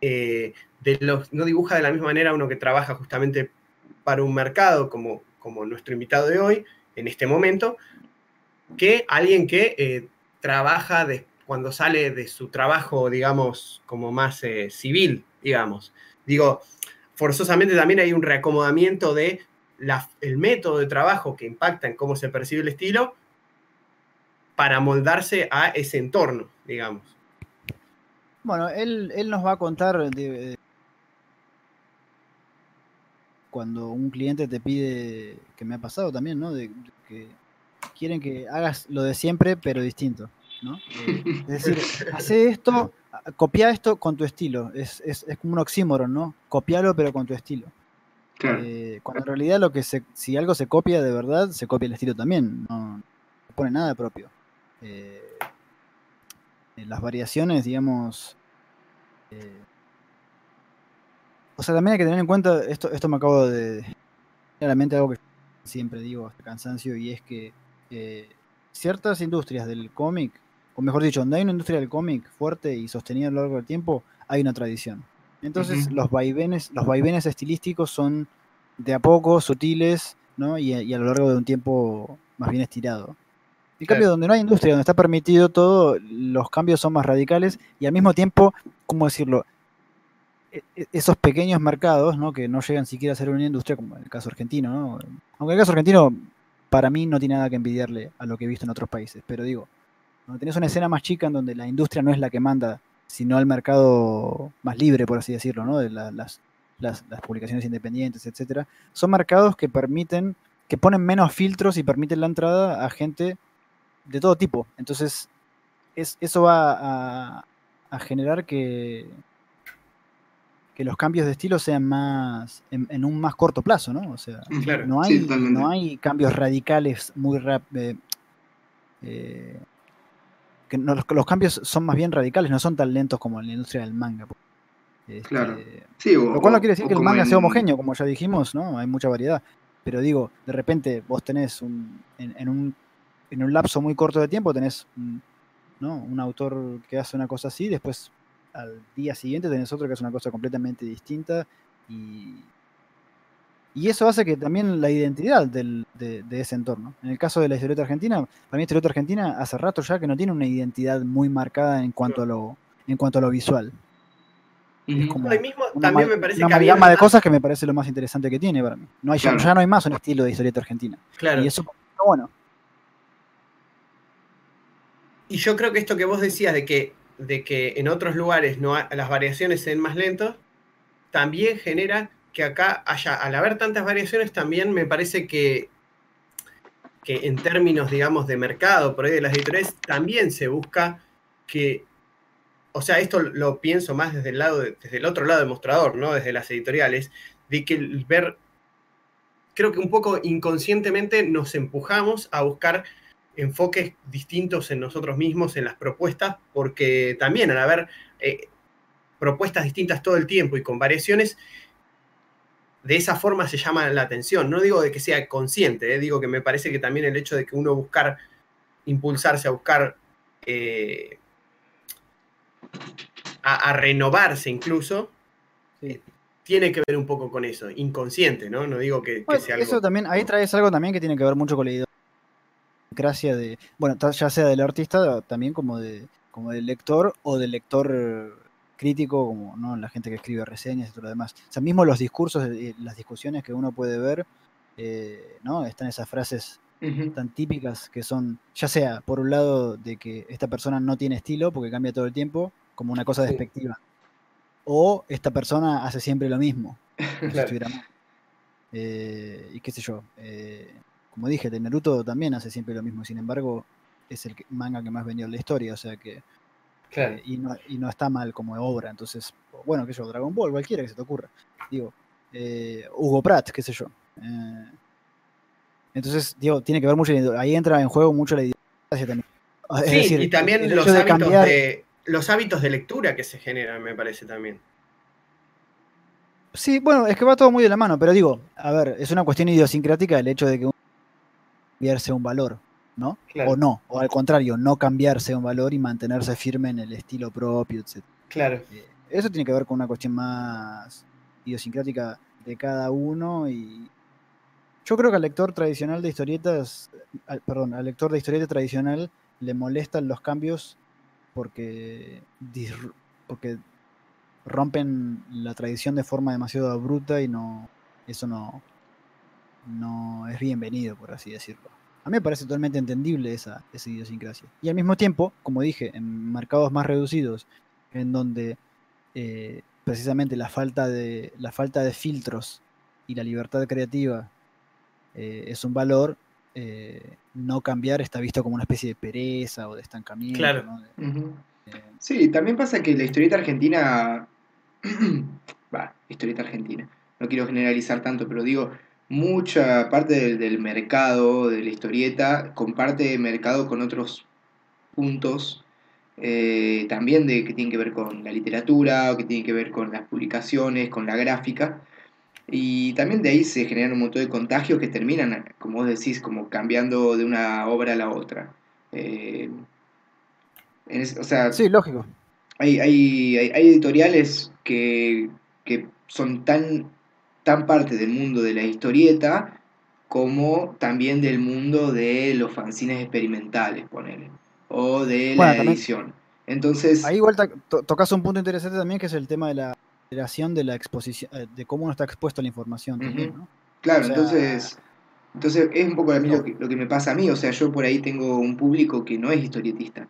eh, de los, no dibuja de la misma manera uno que trabaja justamente para un mercado como, como nuestro invitado de hoy, en este momento, que alguien que eh, trabaja cuando sale de su trabajo, digamos, como más civil, digamos. Digo, forzosamente también hay un reacomodamiento de el método de trabajo que impacta en cómo se percibe el estilo para moldarse a ese entorno, digamos. Bueno, él, nos va a contar cuando un cliente te pide, que me ha pasado también, ¿no? De, que quieren que hagas lo de siempre, pero distinto. ¿No? Eh, es decir, hace esto, copia esto con tu estilo. Es, es, es como un oxímoron, ¿no? Copialo pero con tu estilo. Claro. Eh, cuando en realidad lo que se, si algo se copia de verdad, se copia el estilo también. No, no pone nada propio. Eh, eh, las variaciones, digamos. eh, o sea, también hay que tener en cuenta, esto, esto me acabo de. Claramente algo que siempre digo hasta cansancio, y es que eh, ciertas industrias del cómic, o mejor dicho, donde hay una industria del cómic fuerte y sostenida a lo largo del tiempo, hay una tradición. Entonces, los vaivenes, los vaivenes estilísticos son de a poco, sutiles, ¿no? Y, a- y a lo largo de un tiempo más bien estirado. En cambio, donde no hay industria, donde está permitido todo, los cambios son más radicales y al mismo tiempo, ¿cómo decirlo? E- e- Esos pequeños mercados, ¿no? Que no llegan siquiera a ser una industria, como en el caso argentino, ¿no? Aunque el caso argentino, para mí, no tiene nada que envidiarle a lo que he visto en otros países. Pero digo, cuando tenés una escena más chica en donde la industria no es la que manda, sino el mercado más libre, por así decirlo, ¿no? De la- las, las, las publicaciones independientes, etcétera, son mercados que permiten, que ponen menos filtros y permiten la entrada a gente de todo tipo. Entonces, es, eso va a, a generar que, que los cambios de estilo sean más en, en un más corto plazo, ¿no? O sea. Claro. no hay, no hay cambios radicales muy rápidos. Que no- los, los cambios son más bien radicales, no son tan lentos como en la industria del manga. pues. Este, Claro. Sí, o- Lo cual no quiere decir que el manga sea homogéneo, como ya dijimos, ¿no? Hay mucha variedad. Pero digo, de repente vos tenés un, en, en un, en un lapso muy corto de tiempo, tenés un, ¿no? un autor que hace una cosa así, después al día siguiente tenés otro que hace una cosa completamente distinta y, y eso hace que también la identidad del- de, de ese entorno. En el caso de la historieta argentina, para mí la historieta argentina hace rato ya que no tiene una identidad muy marcada en cuanto a lo, en cuanto a lo visual. Es como Ahí mismo una, también me parece una que había amalgama de cosas que me parece lo más interesante que tiene para mí. No hay, ya- Claro. ya, no hay más un estilo de historieta argentina. Claro. Y eso está bueno. Y yo creo que esto que vos decías de que, de que en otros lugares no ha- las variaciones se den más lentos, también genera que acá haya, al haber tantas variaciones, también me parece que, que en términos, digamos, de mercado, por ahí de las editoriales, también se busca que, o sea, esto lo pienso más desde el lado, de- desde el otro lado del mostrador, ¿no? Desde las editoriales, de que ver, creo que un poco inconscientemente nos empujamos a buscar enfoques distintos en nosotros mismos, en las propuestas, porque también al haber eh, propuestas distintas todo el tiempo y con variaciones, de esa forma se llama la atención. No digo de que sea consciente, eh, digo que me parece que también el hecho de que uno buscar impulsarse a buscar eh, a, a renovarse incluso, Sí. tiene que ver un poco con eso, inconsciente, ¿no? No digo que, que Bueno, sea eso algo... también, ahí traes algo también que tiene que ver mucho con la idiosincrasia de, bueno, ya sea del artista, también como de, como del lector o del lector eh, crítico, como ¿no? la gente que escribe reseñas y todo lo demás. O sea, mismo los discursos, eh, las discusiones que uno puede ver, eh, ¿no? Están esas frases Ujú. tan típicas que son, ya sea por un lado de que esta persona no tiene estilo porque cambia todo el tiempo, como una cosa Sí. despectiva, o esta persona hace siempre lo mismo, si Claro. mal. Eh, y qué sé yo, eh, como dije, de Naruto también hace siempre lo mismo, sin embargo, es el manga que más vendió en la historia, o sea que, Claro. eh, y, no, y no está mal como obra, entonces, bueno, qué sé yo, Dragon Ball, cualquiera que se te ocurra, digo, eh, Hugo Pratt, qué sé yo. eh, entonces, digo, tiene que ver mucho, ahí entra en juego mucho la idiosincrasia también. Es Sí, decir, y también los de hábitos, cambiar- de, los hábitos de lectura que se generan, me parece también. Sí, bueno, es que va todo muy de la mano, pero digo, a ver, es una cuestión idiosincrática el hecho de que un cambiarse un valor, ¿no? Claro. O no, o al contrario, no cambiarse un valor y mantenerse firme en el estilo propio, etc. Claro. Eh, Eso tiene que ver con una cuestión más idiosincrática de cada uno y yo creo que al lector tradicional de historietas, al- perdón, al lector de historieta tradicional le molestan los cambios porque, porque rompen la tradición de forma demasiado abrupta y no eso no, no es bienvenido, por así decirlo. A mí me parece totalmente entendible esa, esa idiosincrasia. Y al mismo tiempo, como dije, en mercados más reducidos, en donde eh, precisamente la falta, de, la falta de filtros y la libertad creativa eh, es un valor, eh, no cambiar está visto como una especie de pereza o de estancamiento. Claro. ¿no? De- Ujú. Sí, también pasa que la historieta argentina. Va, historieta argentina. No quiero generalizar tanto, pero digo, mucha parte del, del mercado de la historieta comparte mercado con otros puntos. eh, también de que tienen que ver con la literatura, o que tienen que ver con las publicaciones, con la gráfica. Y también de ahí se generan un montón de contagios que terminan, como vos decís, como cambiando de una obra a la otra. Eh, en es- o sea, Sí, lógico. hay, hay, hay, hay editoriales que, que son tan, tan parte del mundo de la historieta como también del mundo de los fanzines experimentales, ponele, o de la también- edición. Entonces, Ahí igual to- to- tocas un punto interesante también que es el tema de la creación de la exposición, eh, de cómo uno está expuesto a la información también, Ujú. ¿no? claro, o sea- entonces, entonces es un poco a mí No. lo, que, lo que me pasa a mí, o sea, yo por ahí tengo un público que no es historietista,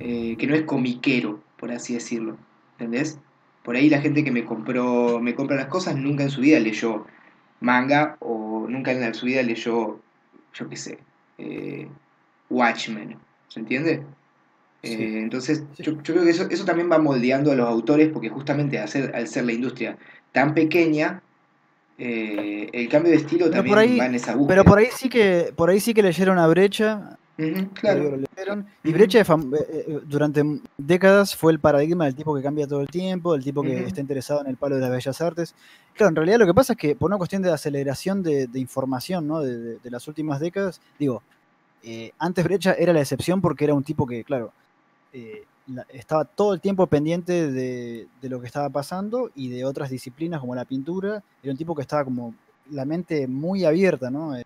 eh, que no es comiquero, por así decirlo, ¿entendés? Por ahí la gente que me compró, me compra las cosas nunca en su vida leyó manga o nunca en su vida leyó, yo qué sé, eh, Watchmen, ¿se entiende? Sí. Eh, entonces, Sí. yo, yo creo que eso, eso también va moldeando a los autores porque justamente al ser, al ser la industria tan pequeña, eh, el cambio de estilo Pero también por ahí- va en esa búsqueda. Pero por ahí sí que, por ahí sí que leyeron a Brecha, Claro. y. Brecha de fam- eh, eh, durante décadas fue el paradigma del tipo que cambia todo el tiempo, del tipo que está interesado en el palo de las bellas artes. Claro, en realidad lo que pasa es que por una cuestión de aceleración de, de información ¿no? de, de- de las últimas décadas, digo, eh, antes Brecha era la excepción porque era un tipo que, claro, eh, la- estaba todo el tiempo pendiente de, de lo que estaba pasando y de otras disciplinas como la pintura. Era un tipo que estaba como la mente muy abierta, ¿no? Eh,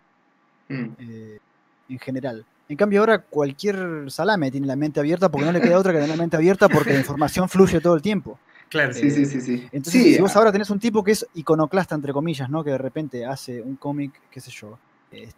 Mm. eh, en general. En cambio ahora cualquier salame tiene la mente abierta porque no le queda otra que tener la mente abierta porque la información fluye todo el tiempo. Claro. Sí, sí, sí, sí. Entonces, Sí, si vos ah, ahora tenés un tipo que es iconoclasta, entre comillas, ¿no? Que de repente hace un cómic, qué sé yo, eh,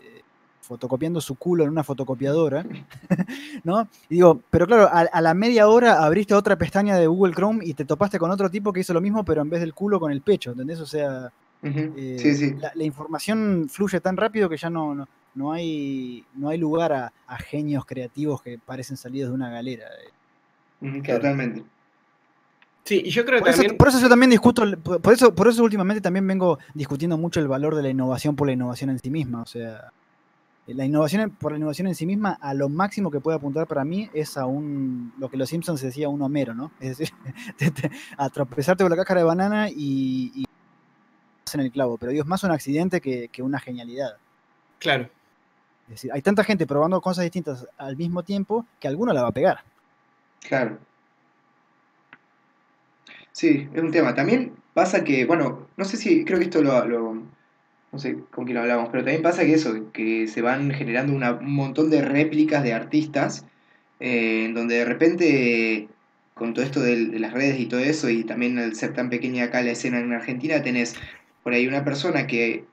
eh, fotocopiando su culo en una fotocopiadora, ¿no? Y digo, pero claro, a, a la media hora abriste otra pestaña de Google Chrome y te topaste con otro tipo que hizo lo mismo, pero en vez del culo con el pecho, ¿entendés? O sea, eh, sí, sí. La, la información fluye tan rápido que ya no, no, no hay, no hay lugar a, a genios creativos que parecen salidos de una galera. eh. Totalmente. Sí, y yo creo Por que eso, también. por eso yo también discuto, por eso, por eso últimamente también vengo discutiendo mucho el valor de la innovación por la innovación en sí misma. O sea, la innovación en- por la innovación en sí misma, a lo máximo que puede apuntar para mí es a un, lo que los Simpsons decía un Homero, ¿no? Es decir, te- te- a tropezarte con la cáscara de banana y, y en el clavo. Pero digo, es más un accidente que, que una genialidad. Claro. Es decir, hay tanta gente probando cosas distintas al mismo tiempo que alguno la va a pegar. Claro. Sí, es un tema. También pasa que, bueno, no sé si, creo que esto lo, lo- no sé con quién hablamos, pero también pasa que eso, que se van generando un montón de réplicas de artistas, eh, en donde de repente, con todo esto del- de, las redes y todo eso, y también al ser tan pequeña acá la escena en Argentina, tenés por ahí una persona que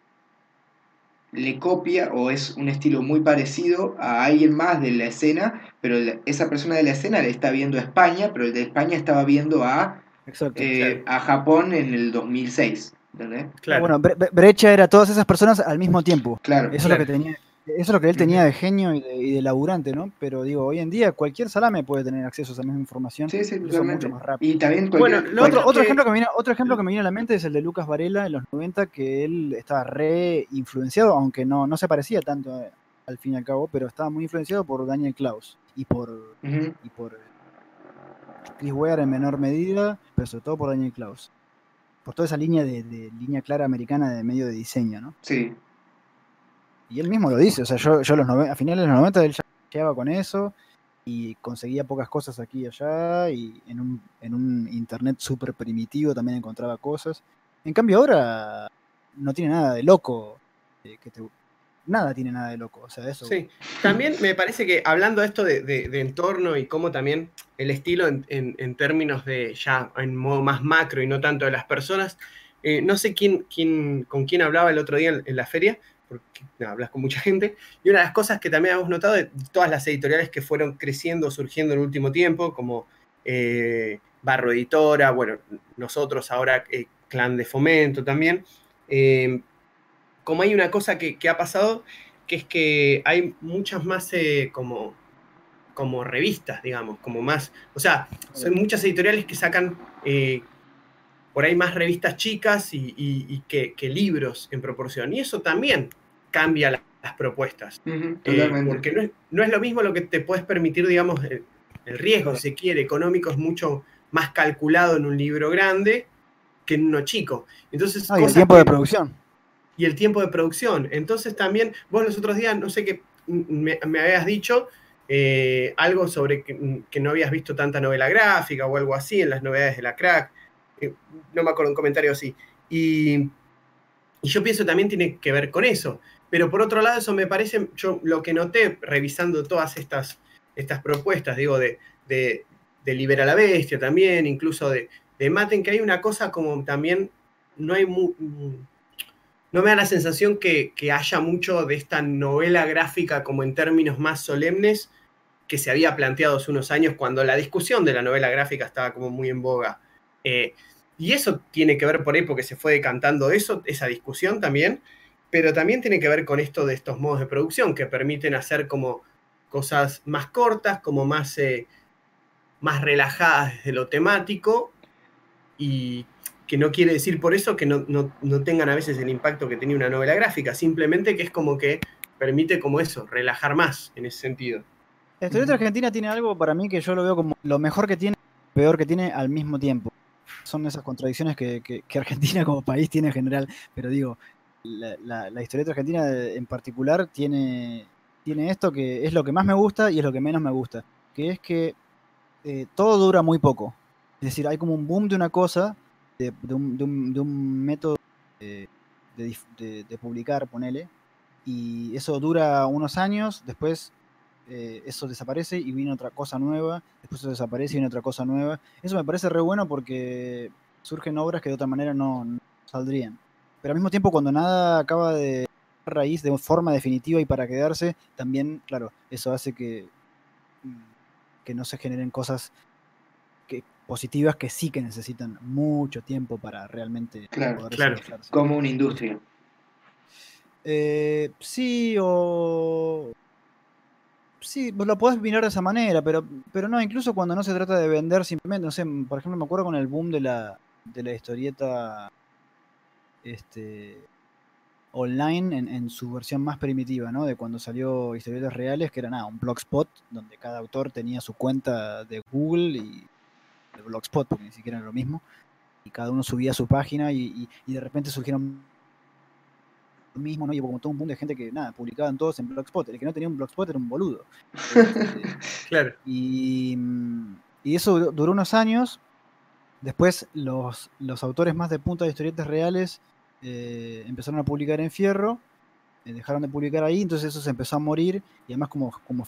le copia o es un estilo muy parecido a alguien más de la escena, pero esa persona de la escena le está viendo a España, pero el de España estaba viendo a, Exacto. eh, a Japón en el 2006. ¿Entendés? Claro. Bueno, Bre- Bre- Brecha era todas esas personas al mismo tiempo. Claro. Eso Claro. es lo que tenía. Eso es lo que él tenía de genio y de, y de laburante, ¿no? Pero digo, hoy en día cualquier salame puede tener acceso a esa misma información. Sí, sí, mucho más rápido. Y también Bueno, lo Otro, otro otro que- ejemplo que me viene, otro ejemplo que me viene a la mente es el de Lucas Varela en los 90, que él estaba re influenciado, aunque no, no se parecía tanto eh, al fin y al cabo, pero estaba muy influenciado por Daniel Klaus y por, y por Chris Ware en menor medida, pero sobre todo por Daniel Klaus. Por toda esa línea de, de línea clara americana de medio de diseño, ¿no? Sí, Y él mismo lo dice, o sea, yo, yo los a finales de los 90 él ya llegaba con eso y conseguía pocas cosas aquí y allá y en un, en un internet súper primitivo también encontraba cosas. En cambio ahora no tiene nada de loco. eh, te- nada tiene nada de loco, o sea, eso. Sí, también me parece que hablando de esto de, de- entorno y cómo también el estilo en, en- términos de ya en modo más macro y no tanto de las personas, eh, no sé quién, quién, con quién hablaba el otro día en la feria, porque hablas con mucha gente, y una de las cosas que también hemos notado de todas las editoriales que fueron creciendo, surgiendo en el último tiempo, como eh, Barro Editora, bueno, nosotros ahora, eh, Clan de Fomento también, eh, como hay una cosa que, ha pasado, que es que hay muchas más eh, como, como revistas, digamos, como más, o sea, son muchas editoriales que sacan por ahí más revistas chicas y, que, libros en proporción. Y eso también cambia las propuestas. Eh, porque no es, lo mismo lo que te puedes permitir, digamos, el, riesgo, si se quiere, económico es mucho más calculado en un libro grande que en uno chico. Entonces, ah, y el tiempo de producción. Y el tiempo de producción. Entonces también, vos los otros días, no sé qué, me, habías dicho eh, algo sobre que, no habías visto tanta novela gráfica o algo así en las novedades de la crack. Eh, no me acuerdo, un comentario así. Y, yo pienso también tiene que ver con eso. Pero por otro lado, eso me parece, yo lo que noté revisando todas estas, estas propuestas, digo, de, de, de Libera la Bestia también, incluso de, de Maten, que hay una cosa como también, no hay no me da la sensación que, que, haya mucho de esta novela gráfica como en términos más solemnes que se había planteado hace unos años cuando la discusión de la novela gráfica estaba como muy en boga. Eh, y eso tiene que ver por ahí porque se fue decantando eso, esa discusión también, pero también tiene que ver con esto de estos modos de producción que permiten hacer como cosas más cortas, como más, eh, más relajadas desde lo temático y que no quiere decir por eso que no, tengan a veces el impacto que tenía una novela gráfica, simplemente que es como que permite como eso, relajar más en ese sentido. La historieta argentina tiene algo para mí que yo lo veo como lo mejor que tiene, peor que tiene al mismo tiempo son esas contradicciones que, Argentina como país tiene en general, pero digo, la, historieta argentina en particular tiene, tiene esto que es lo que más me gusta y es lo que menos me gusta, que es que eh, todo dura muy poco. Es decir, hay como un boom de una cosa, de, un, método de, de, publicar, ponele, y eso dura unos años, después eh, eso desaparece y viene otra cosa nueva, después eso desaparece y viene otra cosa nueva. Eso me parece re bueno porque surgen obras que de otra manera no, saldrían. Pero al mismo tiempo, cuando nada acaba de raíz de forma definitiva y para quedarse, también, claro, eso hace que, mm, que no se generen cosas que, positivas que sí que necesitan mucho tiempo para realmente claro, claro. como una industria. Eh, sí, o sí, lo podés mirar de esa manera, pero, pero no, incluso cuando no se trata de vender simplemente, no sé, por ejemplo, me acuerdo con el boom de la, de la historieta este, online en, su versión más primitiva, ¿no? De cuando salió historietas reales, que era nada, un blogspot, donde cada autor tenía su cuenta de Google y de blogspot, porque ni siquiera era lo mismo, y cada uno subía su página y de repente surgieron mismo, ¿no? Y como todo un mundo de gente que, nada, publicaban todos en Blogspot. El que no tenía un Blogspot era un boludo. Este, claro. Y, y, eso duró unos años. Después los, los autores más de punta de historietas reales eh, empezaron a publicar en Fierro, eh, dejaron de publicar ahí, entonces eso se empezó a morir. Y además como, como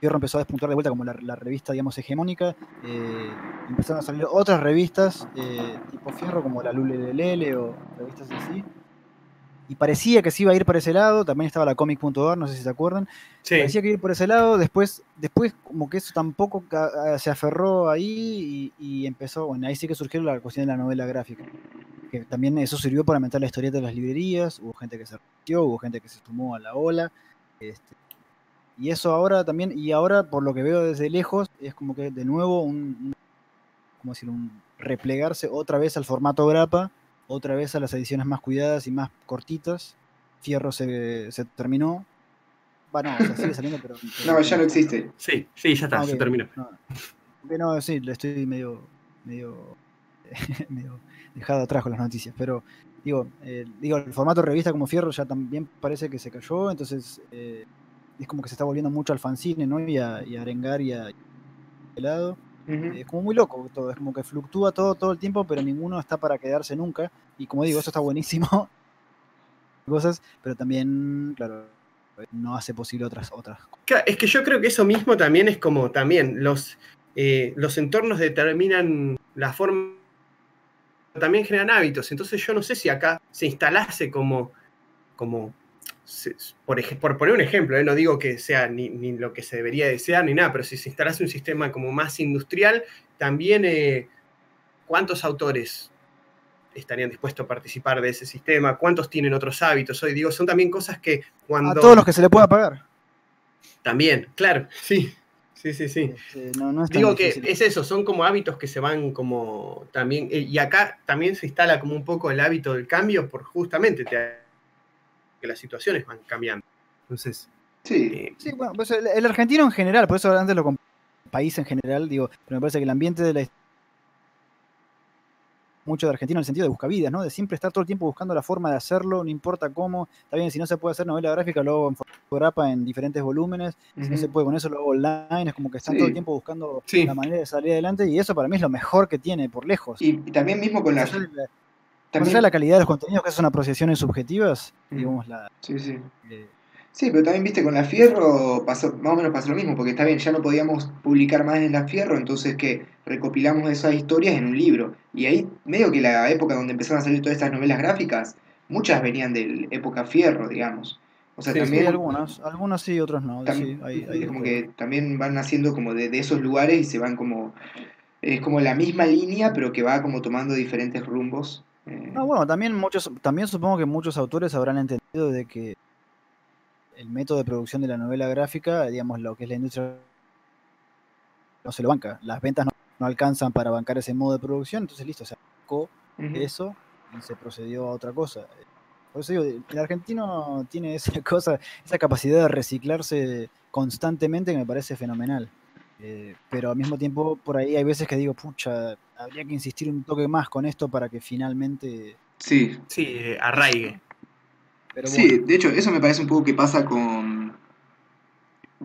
Fierro empezó a despuntar de vuelta como la, revista, digamos, hegemónica, eh, empezaron a salir otras revistas tipo Fierro, como la Lulelele o revistas así y parecía que se iba a ir por ese lado, también estaba la comic.org, no sé si se acuerdan, parecía que iba a ir por ese lado, después, después como que eso tampoco se aferró ahí y, empezó, bueno, ahí sí que surgió la cuestión de la novela gráfica, que también eso sirvió para aumentar la historieta de las librerías, hubo gente que se repitió, hubo gente que se sumó a la ola, este, y eso ahora también, y ahora por lo que veo desde lejos, es como que de nuevo un, como decir, un replegarse otra vez al formato grapa, otra vez a las ediciones más cuidadas y más cortitas. Fierro se, terminó. Bueno, o sea, sigue saliendo, pero, No, ya no existe. Sí, sí, ya está, se terminó. No, sí, le estoy medio, medio, medio dejado atrás con las noticias, pero digo, eh, digo, el formato revista como Fierro ya también parece que se cayó, entonces eh, es como que se está volviendo mucho al fanzine, ¿no? Y a, y a arengar y a helado. Es como muy loco todo, es como que fluctúa todo todo el tiempo, pero ninguno está para quedarse nunca. Y como digo, eso está buenísimo. cosas, pero también, claro, no hace posible otras otras Es que yo creo que eso mismo también es como también los, eh, los entornos determinan la forma, también generan hábitos. Entonces yo no sé si acá se instalase como, como por, poner un ejemplo, ¿eh? no digo que sea ni, lo que se debería desear ni nada, pero si se instalase un sistema como más industrial, también eh, cuántos autores estarían dispuestos a participar de ese sistema, cuántos tienen otros hábitos. Hoy digo, son también cosas que cuando... A todos los que se le pueda pagar. También, claro, sí. Sí, sí, sí. Este, no- no es tan Digo que es eso, son como hábitos que se van como también, eh, y acá también se instala como un poco el hábito del cambio por justamente te- que las situaciones van cambiando. Entonces, Sí, eh, Sí, bueno, pues el, el argentino en general, por eso antes lo comp- país en general, digo, pero me parece que el ambiente de la mucho de argentino en el sentido de buscavidas, ¿no? De siempre estar todo el tiempo buscando la forma de hacerlo, no importa cómo. Está bien, si no se puede hacer novela gráfica, lo hago en fotograpa en diferentes volúmenes. Si no se puede con eso, lo hago online. Es como que están Sí. todo el tiempo buscando Sí. la manera de salir adelante y eso para mí es lo mejor que tiene, por lejos. y, y también mismo con las... Más también- allá de la calidad de los contenidos, que son apreciaciones subjetivas, Ujú. digamos, la, Sí, sí. eh, Sí, pero también viste con la Fierro pasó, más o menos pasó lo mismo, porque está bien, ya no podíamos publicar más en la Fierro, entonces que recopilamos esas historias en un libro. Y ahí, medio que la época donde empezaron a salir todas estas novelas gráficas, muchas venían de época Fierro, digamos. O sea, Sí, sí, también, algunos, algunos sí, otros no. sí, hay- como que también van naciendo como de, de esos lugares y se van como... Es como la misma línea, pero que va como tomando diferentes rumbos. Eh, No, bueno, también muchos, también supongo que muchos autores habrán entendido de que el método de producción de la novela gráfica, digamos, lo que es la industria no se lo banca. Las ventas no, no alcanzan para bancar ese modo de producción, entonces listo, se sacó eso y se procedió a otra cosa. Por eso digo, el argentino tiene esa cosa, esa capacidad de reciclarse constantemente que me parece fenomenal. Eh, pero al mismo tiempo, por ahí hay veces que digo, pucha, habría que insistir un toque más con esto para que finalmente. Sí, sí, arraigue. Pero Sí, bueno, de hecho, eso me parece un poco que pasa con,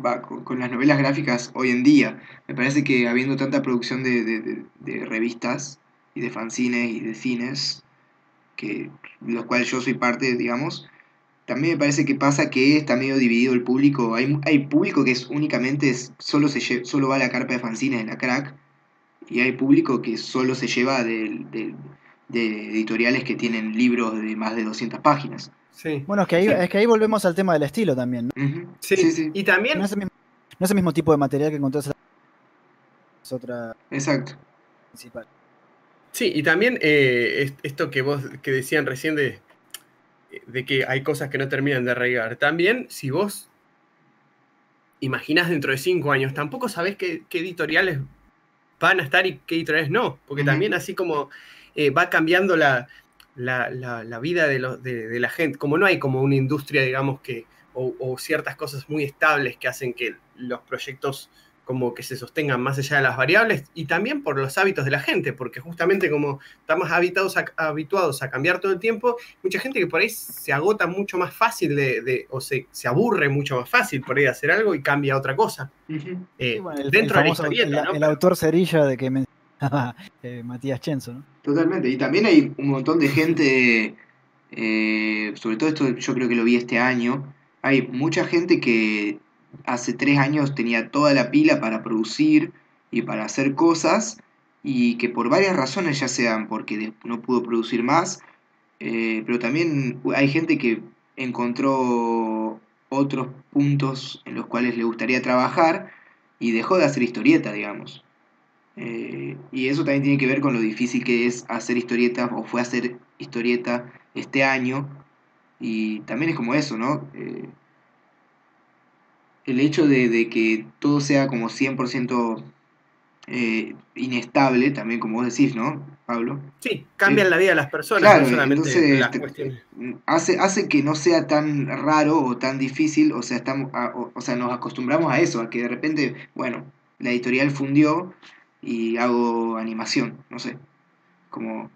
va, con, con las novelas gráficas hoy en día. Me parece que habiendo tanta producción de, de- de- de revistas y de fanzines y de cines, que los cuales yo soy parte, digamos, también me parece que pasa que está medio dividido el público. Hay, hay público que es únicamente es- solo, se lle- solo va a la carpa de fanzines de la crack, y hay público que solo se lleva de editoriales que tienen libros de más de 200 páginas. Sí. bueno es, que ahí, es que ahí volvemos al tema del estilo también. Sí. sí, sí. Y también, No es, el mismo, no es el mismo tipo de material que encontrás en la es otra Exacto. principal. sí, y también eh, es- esto que vos que decían recién de, de que hay cosas que no terminan de arraigar. También, si vos imaginás dentro de cinco años, tampoco sabés qué, qué editoriales van a estar y qué editoriales no. Porque también así como eh, va cambiando la, la, la- la vida de, de- de la gente, como no hay como una industria, digamos, que, o, o ciertas cosas muy estables que hacen que los proyectos como que se sostengan más allá de las variables y también por los hábitos de la gente, porque justamente como estamos habitados a- habituados a cambiar todo el tiempo, mucha gente que por ahí se agota mucho más fácil de, de- o se, se aburre mucho más fácil por ahí de hacer algo y cambia a otra cosa. Eh, Sí, bueno, el, dentro el de la historieta, el- ¿no? el autor cerilla de que mencionaba eh, Matías Chenzo, ¿no? Totalmente. Y también hay un montón de gente, eh, sobre todo esto yo creo que lo vi este año, hay mucha gente que hace tres años tenía toda la pila para producir y para hacer cosas y que por varias razones, ya sean porque no pudo producir más, eh, pero también hay gente que encontró otros puntos en los cuales le gustaría trabajar y dejó de hacer historieta, digamos. Eh, y eso también tiene que ver con lo difícil que es hacer historieta, o fue hacer historieta este año. Y también es como eso, ¿no? Eh, el hecho de, de que todo sea como 100% eh, inestable, también como vos decís, ¿no, Pablo? Sí, cambian la vida de las personas, Claro, no solamente entonces, las te- cuestiones. hace, hace que no sea tan raro o tan difícil, o sea, estamos, a- o, o sea, nos acostumbramos a eso, a que de repente, bueno, la editorial fundió y hago animación, no sé, como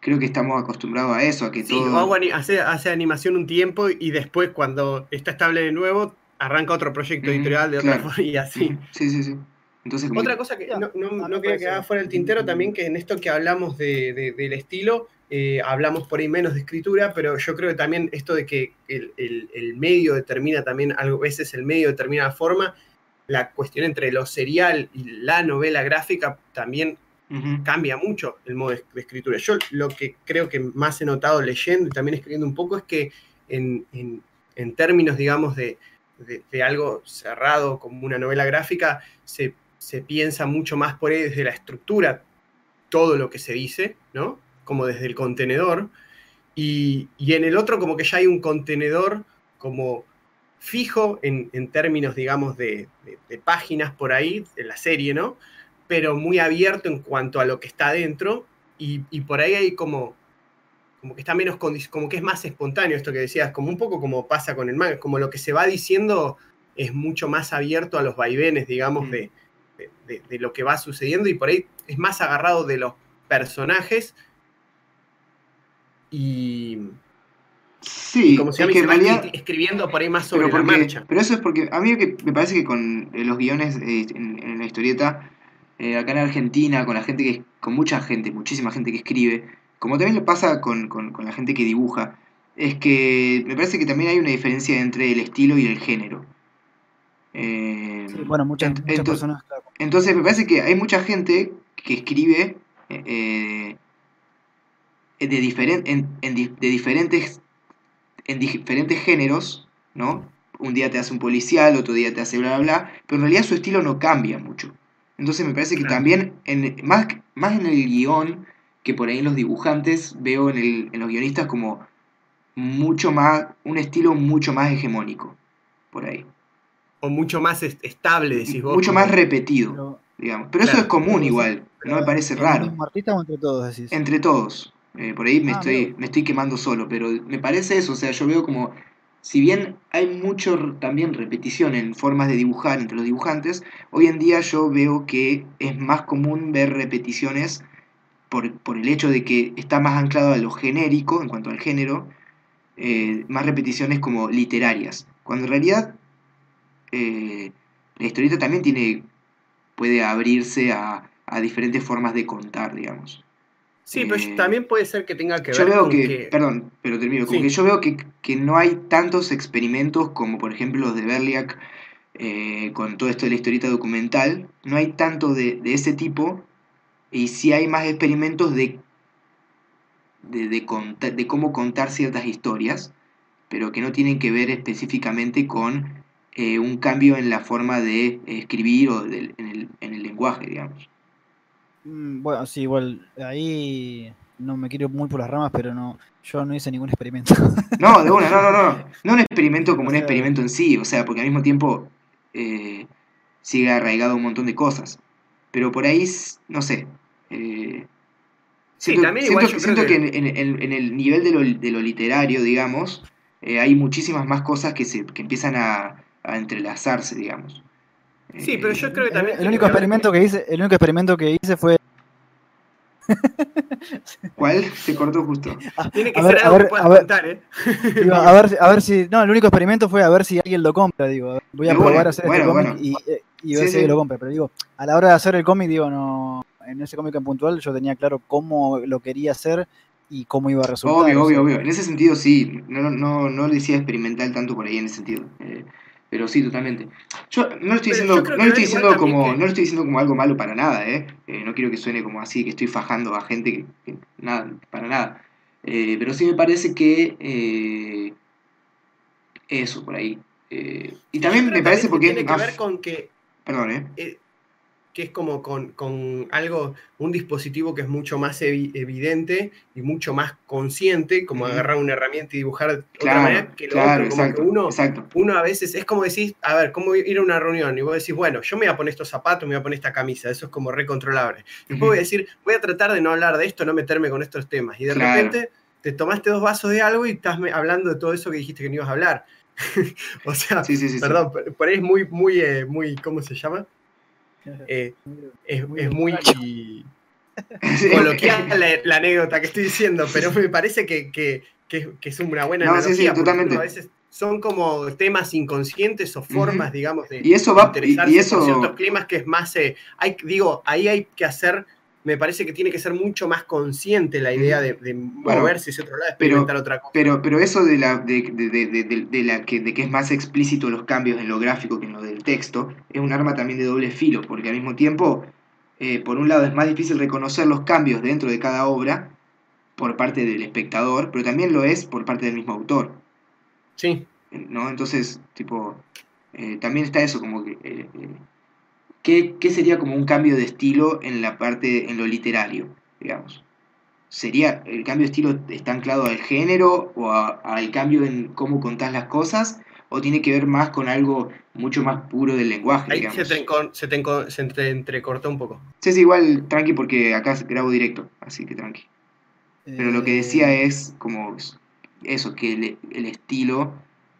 creo que estamos acostumbrados a eso, a que Sí, todo... hago ani- hace, hace animación un tiempo y después cuando está estable de nuevo, arranca otro proyecto Ujú, editorial de otra claro. forma y así. Sí, sí, sí. Entonces, como Otra que- cosa que no, no- quería parece- quedar fuera del tintero también, que en esto que hablamos de, de- del estilo, eh, hablamos por ahí menos de escritura, pero yo creo que también esto de que el, el- el medio determina también, algo, a veces el medio determina la forma, la cuestión entre lo serial y la novela gráfica también cambia mucho el modo de, de escritura. Yo lo que creo que más he notado leyendo y también escribiendo un poco es que en, en- en términos, digamos, de, de- de algo cerrado como una novela gráfica, se, se piensa mucho más por ahí desde la estructura todo lo que se dice, ¿no? como desde el contenedor, y, en el otro como que ya hay un contenedor como fijo en, términos, digamos, de, páginas por ahí, en la serie, ¿no? Pero muy abierto en cuanto a lo que está dentro, y, y por ahí hay como como que está menos como que es más espontáneo esto que decías, como un poco como pasa con el manga, como lo que se va diciendo es mucho más abierto a los vaivenes, digamos, mm. de, de, lo que va sucediendo y por ahí es más agarrado de los personajes y... Sí, como si es escribiendo por ahí más sobre la marcha. Pero eso es porque a mí me parece que con eh, los guiones eh, en, la historieta, eh, acá en Argentina, con la gente que, con mucha gente, muchísima gente que escribe, como también le pasa con, la gente que dibuja, es que me parece que también hay una diferencia entre el estilo y el género. Eh, bueno, muchas, personas. Entonces me parece que hay mucha gente que escribe eh, de, en, de, diferentes, en diferentes géneros, ¿no? Un día te hace un policial, otro día te hace bla, bla, bla, pero en realidad su estilo no cambia mucho. Entonces me parece que también, en, más, más en el guion, que por ahí en los dibujantes veo en, los guionistas como mucho más, un estilo mucho más hegemónico, por ahí. O mucho más estable, decís vos. Mucho más repetido, pero, digamos. Pero eso es común igual, no me parece raro. o entre todos decís? Entre todos. Eh, por ahí me, ah, estoy, me estoy quemando solo, pero me parece eso, o sea, yo veo como, si bien hay mucho también repetición en formas de dibujar entre los dibujantes, hoy en día yo veo que es más común ver repeticiones por, el hecho de que está más anclado a lo genérico en cuanto al género, eh, más repeticiones como literarias. Cuando en realidad eh, la historieta también tiene, puede abrirse a, diferentes formas de contar, digamos. Sí, pero eh, también puede ser que tenga que ver veo con que, Perdón, pero termino. Como que yo veo que, no hay tantos experimentos como por ejemplo los de Berliak con todo esto de la historieta documental. No hay tanto de, de ese tipo y si hay más experimentos de, de, de, cómo contar ciertas historias, pero que no tienen que ver específicamente con eh, un cambio en la forma de escribir o en, el, en, el, lenguaje, digamos. Mm, bueno, sí, igual ahí no me quiero muy por las ramas, pero no, yo no hice ningún experimento. No, de una, no, no, no. No un experimento como un experimento en sí, o sea, porque al mismo tiempo eh, sigue arraigado un montón de cosas. Pero por ahí, no sé, eh, siento, que, en, el nivel de lo, literario, digamos, eh, hay muchísimas más cosas que, se, empiezan a, entrelazarse, digamos. Sí, pero yo creo que también... El, único experimento que hice, el único experimento que hice fue ¿Cuál? Se cortó justo. Tiene que ser algo que puedas contar, ¿eh? a, ver, a ver si. No, el único experimento fue a ver si alguien lo compra, digo. Voy a probar a hacer este cómic y, eh, ver si alguien lo compra. Pero digo, a la hora de hacer el cómic, digo, no en ese cómic en puntual yo tenía claro cómo lo quería hacer y cómo iba a resultar. Obvio, obvio, obvio. En ese sentido sí, no, no, no le decía experimental tanto por ahí en ese sentido. Eh, pero sí, totalmente. Yo no lo estoy diciendo, no estoy diciendo como, no lo estoy diciendo como algo malo para nada, ¿eh? ¿eh? No quiero que suene como así, que estoy fajando a gente que, nada, para nada. Eh, pero sí me parece que eh, eso por ahí. y también me parece porque tiene que ver con que Perdón, ¿eh? Que es como con, algo, un dispositivo que es mucho más evidente y mucho más consciente, como agarrar una herramienta y dibujar de otra manera que lo otro. Como que uno, uno a veces es como decir, a ver, ¿cómo ir a una reunión? Y vos decís, bueno, yo me voy a poner estos zapatos, me voy a poner esta camisa, eso es como recontrolable. Y después voy a decir, voy a tratar de no hablar de esto, no meterme con estos temas. Y de repente te tomaste dos vasos de algo y estás hablando de todo eso que dijiste que no ibas a hablar. o sea, perdón, por ahí es muy, muy, eh, muy, ¿cómo se llama? Eh, es, muy coloquial la, anécdota que estoy diciendo, pero me parece que, es una buena no, analogía, totalmente. A veces son como temas inconscientes o formas, digamos, de y eso va, y, eso... ciertos climas que es más, eh, hay, digo, ahí hay que hacer me parece que tiene que ser mucho más consciente la idea de, moverse hacia otro lado, experimentar otra cosa. Pero, pero eso de la, de, la que, de que es más explícito los cambios en lo gráfico que en lo del texto, es un arma también de doble filo, porque al mismo tiempo, eh, por un lado es más difícil reconocer los cambios dentro de cada obra por parte del espectador, pero también lo es por parte del mismo autor. Sí. ¿No? Entonces, tipo, eh, también está eso, como que eh, ¿qué, sería como un cambio de estilo en la parte, en lo literario, digamos? ¿sería el cambio de estilo está anclado al género o al cambio en cómo contás las cosas? ¿O tiene que ver más con algo mucho más puro del lenguaje? Ahí se te, se, te se entrecortó un poco. Sí, sí, igual tranqui porque acá grabo directo, así que tranqui. Pero lo que decía eh. es como eso, que el, estilo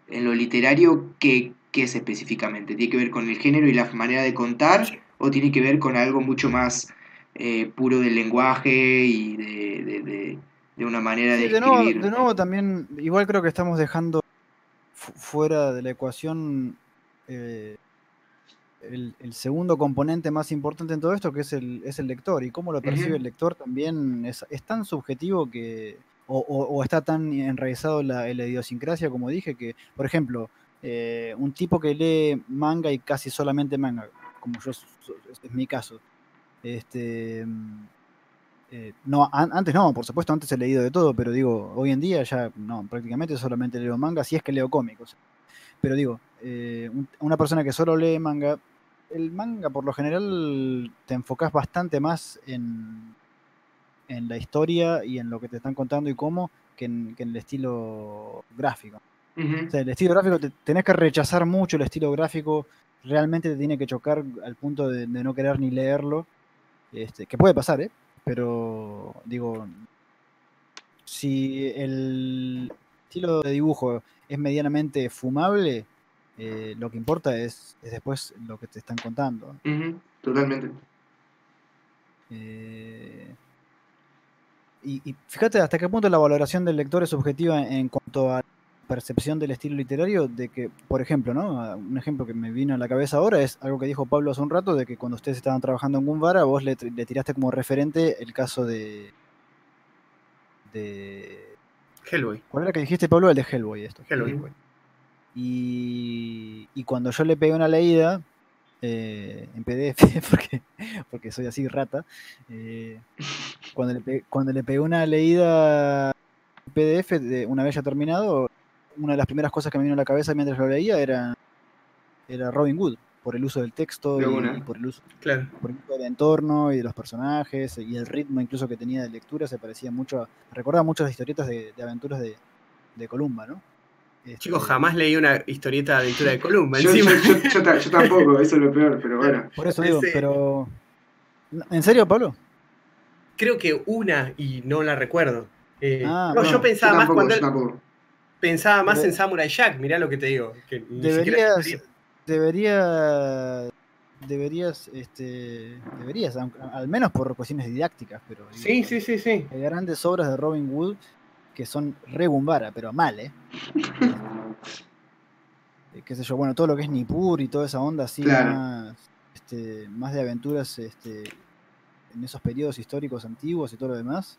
en lo literario, ¿qué, ¿qué, es específicamente? ¿Tiene que ver con el género y la manera de contar? ¿O tiene que ver con algo mucho más eh, puro del lenguaje y de, una manera de, escribir? de nuevo, también, igual creo que estamos dejando fuera de la ecuación eh, el, segundo componente más importante en todo esto, que es el, es el lector. Y cómo lo percibe el lector también es, tan subjetivo que. O, está tan enraizado la, la, idiosincrasia, como dije, que, por ejemplo, eh, un tipo que lee manga y casi solamente manga, como yo, es mi caso. Este, eh, no, antes no, por supuesto, antes he leído de todo, pero digo, hoy en día ya no, prácticamente solamente leo manga, si es que leo cómicos. Pero digo, eh, una persona que solo lee manga, el manga por lo general te enfocas bastante más en, en la historia y en lo que te están contando y cómo que en, el estilo gráfico. O sea, el estilo gráfico, te, tenés que rechazar mucho el estilo gráfico, realmente te tiene que chocar al punto de, de no querer ni leerlo. Este, que puede pasar, ¿eh? pero digo, si el estilo de dibujo es medianamente fumable, eh, lo que importa es, después lo que te están contando. totalmente. Eh, y, fíjate hasta qué punto la valoración del lector es subjetiva en cuanto a percepción del estilo literario de que, por ejemplo, ¿no? Un ejemplo que me vino a la cabeza ahora es algo que dijo Pablo hace un rato, de que cuando ustedes estaban trabajando en Gumbara, vos le, tiraste como referente el caso de... de... Hellboy. ¿Cuál era que dijiste, Pablo? El de Hellboy, esto. Hellboy. Y, y cuando yo le pegué una leída, eh, en PDF, porque, porque soy así rata, eh, cuando, le cuando le pegué una leída en PDF, de, una vez ya terminado, una de las primeras cosas que me vino a la cabeza mientras lo leía era, era Robin Hood, por el uso del texto y, por el uso por del entorno y de los personajes y el ritmo incluso que tenía de lectura se parecía mucho, a, recordaba mucho las historietas de, aventuras de, de Columba, ¿no? Este, Chicos, jamás leí una historieta de aventura de Columba. yo, tampoco, eso es lo peor, pero bueno. Por eso digo, pero. ¿En serio, Pablo? Creo que una y no la recuerdo. Eh, ah, no, yo pensaba más cuando. Pensaba más en Samurai Jack, mirá lo que te digo. deberías, debería, deberías, este, deberías, al menos por cuestiones didácticas, pero. Sí, sí, sí, sí. Hay grandes obras de Robin Wood que son re pero mal, ¿eh? ¿eh? qué sé yo, bueno, todo lo que es Nippur y toda esa onda así más, este, más de aventuras este, en esos periodos históricos antiguos y todo lo demás.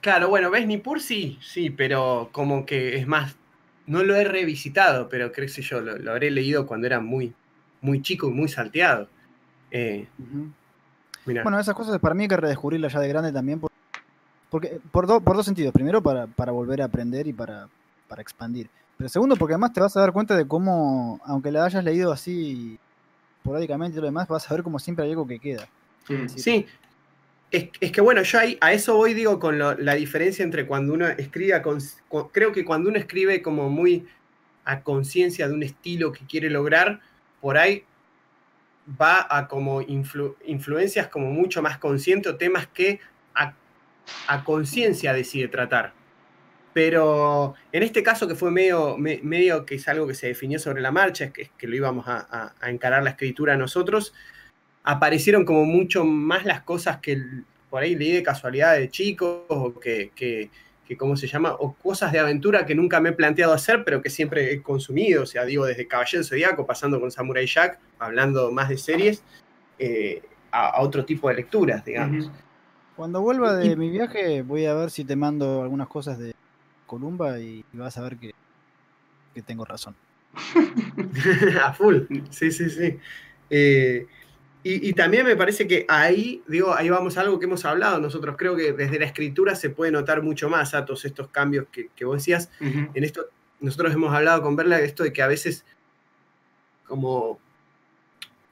Claro, bueno, ves Nippur sí, sí, pero como que es más no lo he revisitado, pero creo que yo, lo, habré leído cuando era muy, muy chico y muy salteado. Eh, bueno, esas cosas para mí hay que redescubrirlas ya de grande también, por, porque, por, por dos sentidos. Primero, para, para, volver a aprender y para, para expandir. Pero segundo, porque además te vas a dar cuenta de cómo, aunque la hayas leído así esporádicamente y lo demás, vas a ver como siempre hay algo que queda. Sí, es, que bueno, yo a eso voy, digo, con la diferencia entre cuando uno escribe, creo que cuando uno escribe como muy a conciencia de un estilo que quiere lograr, por ahí va a como influencias como mucho más conscientes o temas que a, conciencia decide tratar. Pero en este caso que fue medio, medio que es algo que se definió sobre la marcha, es que, que lo íbamos a, a encarar la escritura nosotros, aparecieron como mucho más las cosas que por ahí leí de casualidad de chicos o que, que, ¿cómo se llama? O cosas de aventura que nunca me he planteado hacer, pero que siempre he consumido. O sea, digo, desde Caballero Zodíaco, pasando con Samurai Jack, hablando más de series, eh, a, otro tipo de lecturas, digamos. Cuando vuelva de mi viaje, voy a ver si te mando algunas cosas de Columba y vas a ver que, que tengo razón. a full, sí, sí, sí. Eh, y, también me parece que ahí, digo, ahí vamos a algo que hemos hablado nosotros. Creo que desde la escritura se puede notar mucho más a todos estos cambios que, que vos decías. En esto, nosotros hemos hablado con Verla de esto de que a veces, como,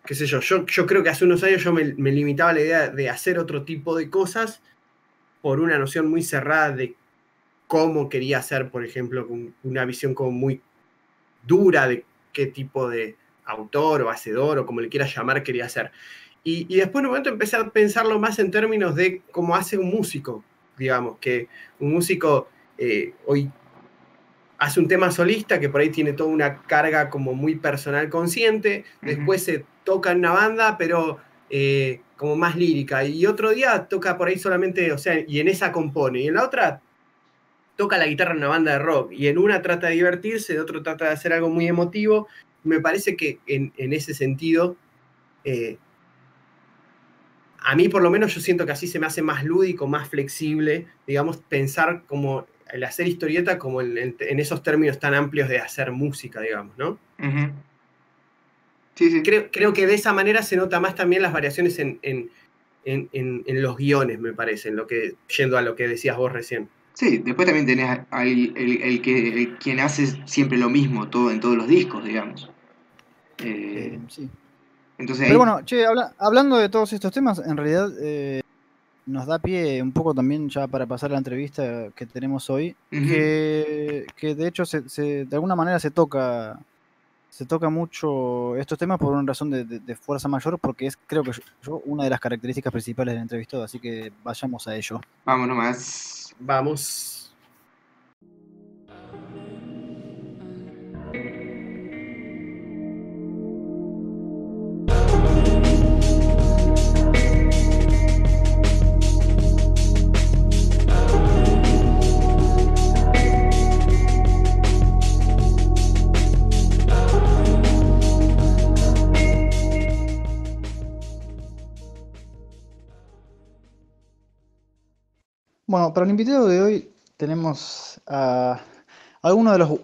qué sé yo, yo, yo creo que hace unos años yo me, limitaba a la idea de hacer otro tipo de cosas por una noción muy cerrada de cómo quería hacer, por ejemplo, una visión como muy dura de qué tipo de autor o hacedor o como le quieras llamar quería hacer. Y, después en un momento empecé a pensarlo más en términos de cómo hace un músico, digamos, que un músico eh, hoy hace un tema solista que por ahí tiene toda una carga como muy personal consciente, después se toca en una banda, pero eh, como más lírica, y otro día toca por ahí solamente, o sea, y en esa compone, y en la otra toca la guitarra en una banda de rock, y en una trata de divertirse, en otro trata de hacer algo muy emotivo, me parece que en, ese sentido... Eh, a mí por lo menos yo siento que así se me hace más lúdico, más flexible, digamos, pensar como el hacer historieta como en, esos términos tan amplios de hacer música, digamos, ¿no? sí, sí. Creo, que de esa manera se nota más también las variaciones en, en, los guiones, me parece, en lo que, yendo a lo que decías vos recién. Sí, después también tenés el, el, que, quien hace siempre lo mismo todo en todos los discos, digamos. Eh, sí. Pero bueno, che, hablando de todos estos temas, en realidad eh, nos da pie un poco también ya para pasar a la entrevista que tenemos hoy, que, de hecho se, de alguna manera se toca se toca mucho estos temas por una razón de, fuerza mayor, porque es creo que yo, una de las características principales del entrevistado, así que vayamos a ello. Vamos nomás. Vamos. Bueno, para el invitado de hoy tenemos a alguno de los,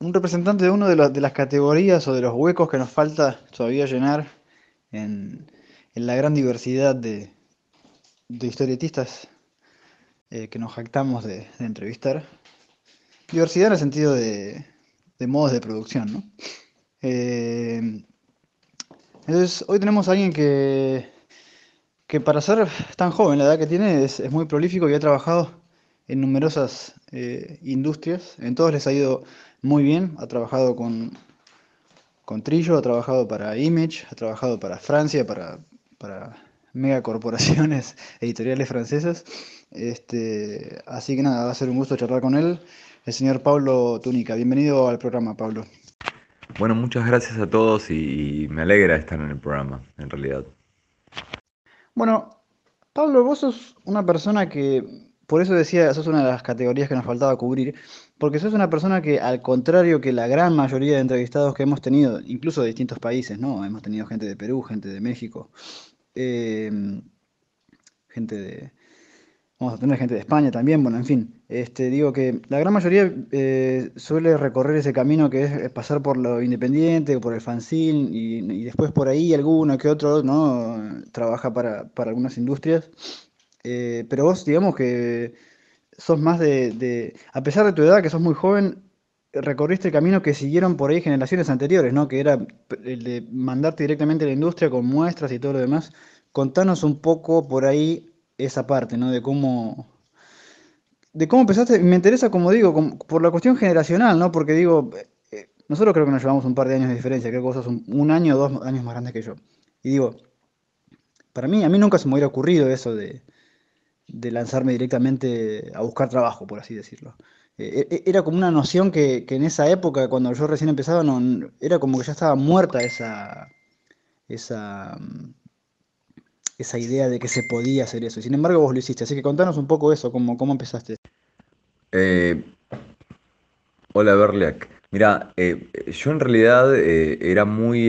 un representante de una de, de, las categorías o de los huecos que nos falta todavía llenar en, la gran diversidad de, historietistas eh, que nos jactamos de, entrevistar. Diversidad en el sentido de, modos de producción, ¿no? Eh, entonces, hoy tenemos a alguien que que para ser tan joven, la edad que tiene, es, muy prolífico y ha trabajado en numerosas eh, industrias. En todos les ha ido muy bien. Ha trabajado con, con Trillo, ha trabajado para Image, ha trabajado para Francia, para, para megacorporaciones editoriales francesas. Este, así que nada, va a ser un gusto charlar con él, el señor Pablo Túnica. Bienvenido al programa, Pablo. Bueno, muchas gracias a todos y me alegra estar en el programa, en realidad. Bueno, Pablo, vos sos una persona que, por eso decía, sos una de las categorías que nos faltaba cubrir, porque sos una persona que, al contrario que la gran mayoría de entrevistados que hemos tenido, incluso de distintos países, ¿no? Hemos tenido gente de Perú, gente de México, eh, gente de, Vamos a tener gente de España también, bueno, en fin. Este, digo que la gran mayoría eh, suele recorrer ese camino que es pasar por lo independiente, por el fanzine, y, después por ahí alguno que otro, ¿no? Trabaja para, algunas industrias. Eh, pero vos, digamos que sos más de, a pesar de tu edad, que sos muy joven, recorriste el camino que siguieron por ahí generaciones anteriores, ¿no? Que era el de mandarte directamente a la industria con muestras y todo lo demás. Contanos un poco por ahí esa parte, ¿no? De cómo, de cómo empezaste, me interesa, como digo, por la cuestión generacional, ¿no? Porque digo, eh, nosotros creo que nos llevamos un par de años de diferencia, creo que vos sos un, año o dos años más grandes que yo. Y digo, para mí, a mí nunca se me hubiera ocurrido eso de, lanzarme directamente a buscar trabajo, por así decirlo. Eh, e, era como una noción que, en esa época, cuando yo recién empezaba, era como que ya estaba muerta esa, esa, esa idea de que se podía hacer eso. Sin embargo, vos lo hiciste. Así que contanos un poco eso, cómo, cómo empezaste. Eh, hola, Berliak. Mira, eh, yo en realidad eh, era muy...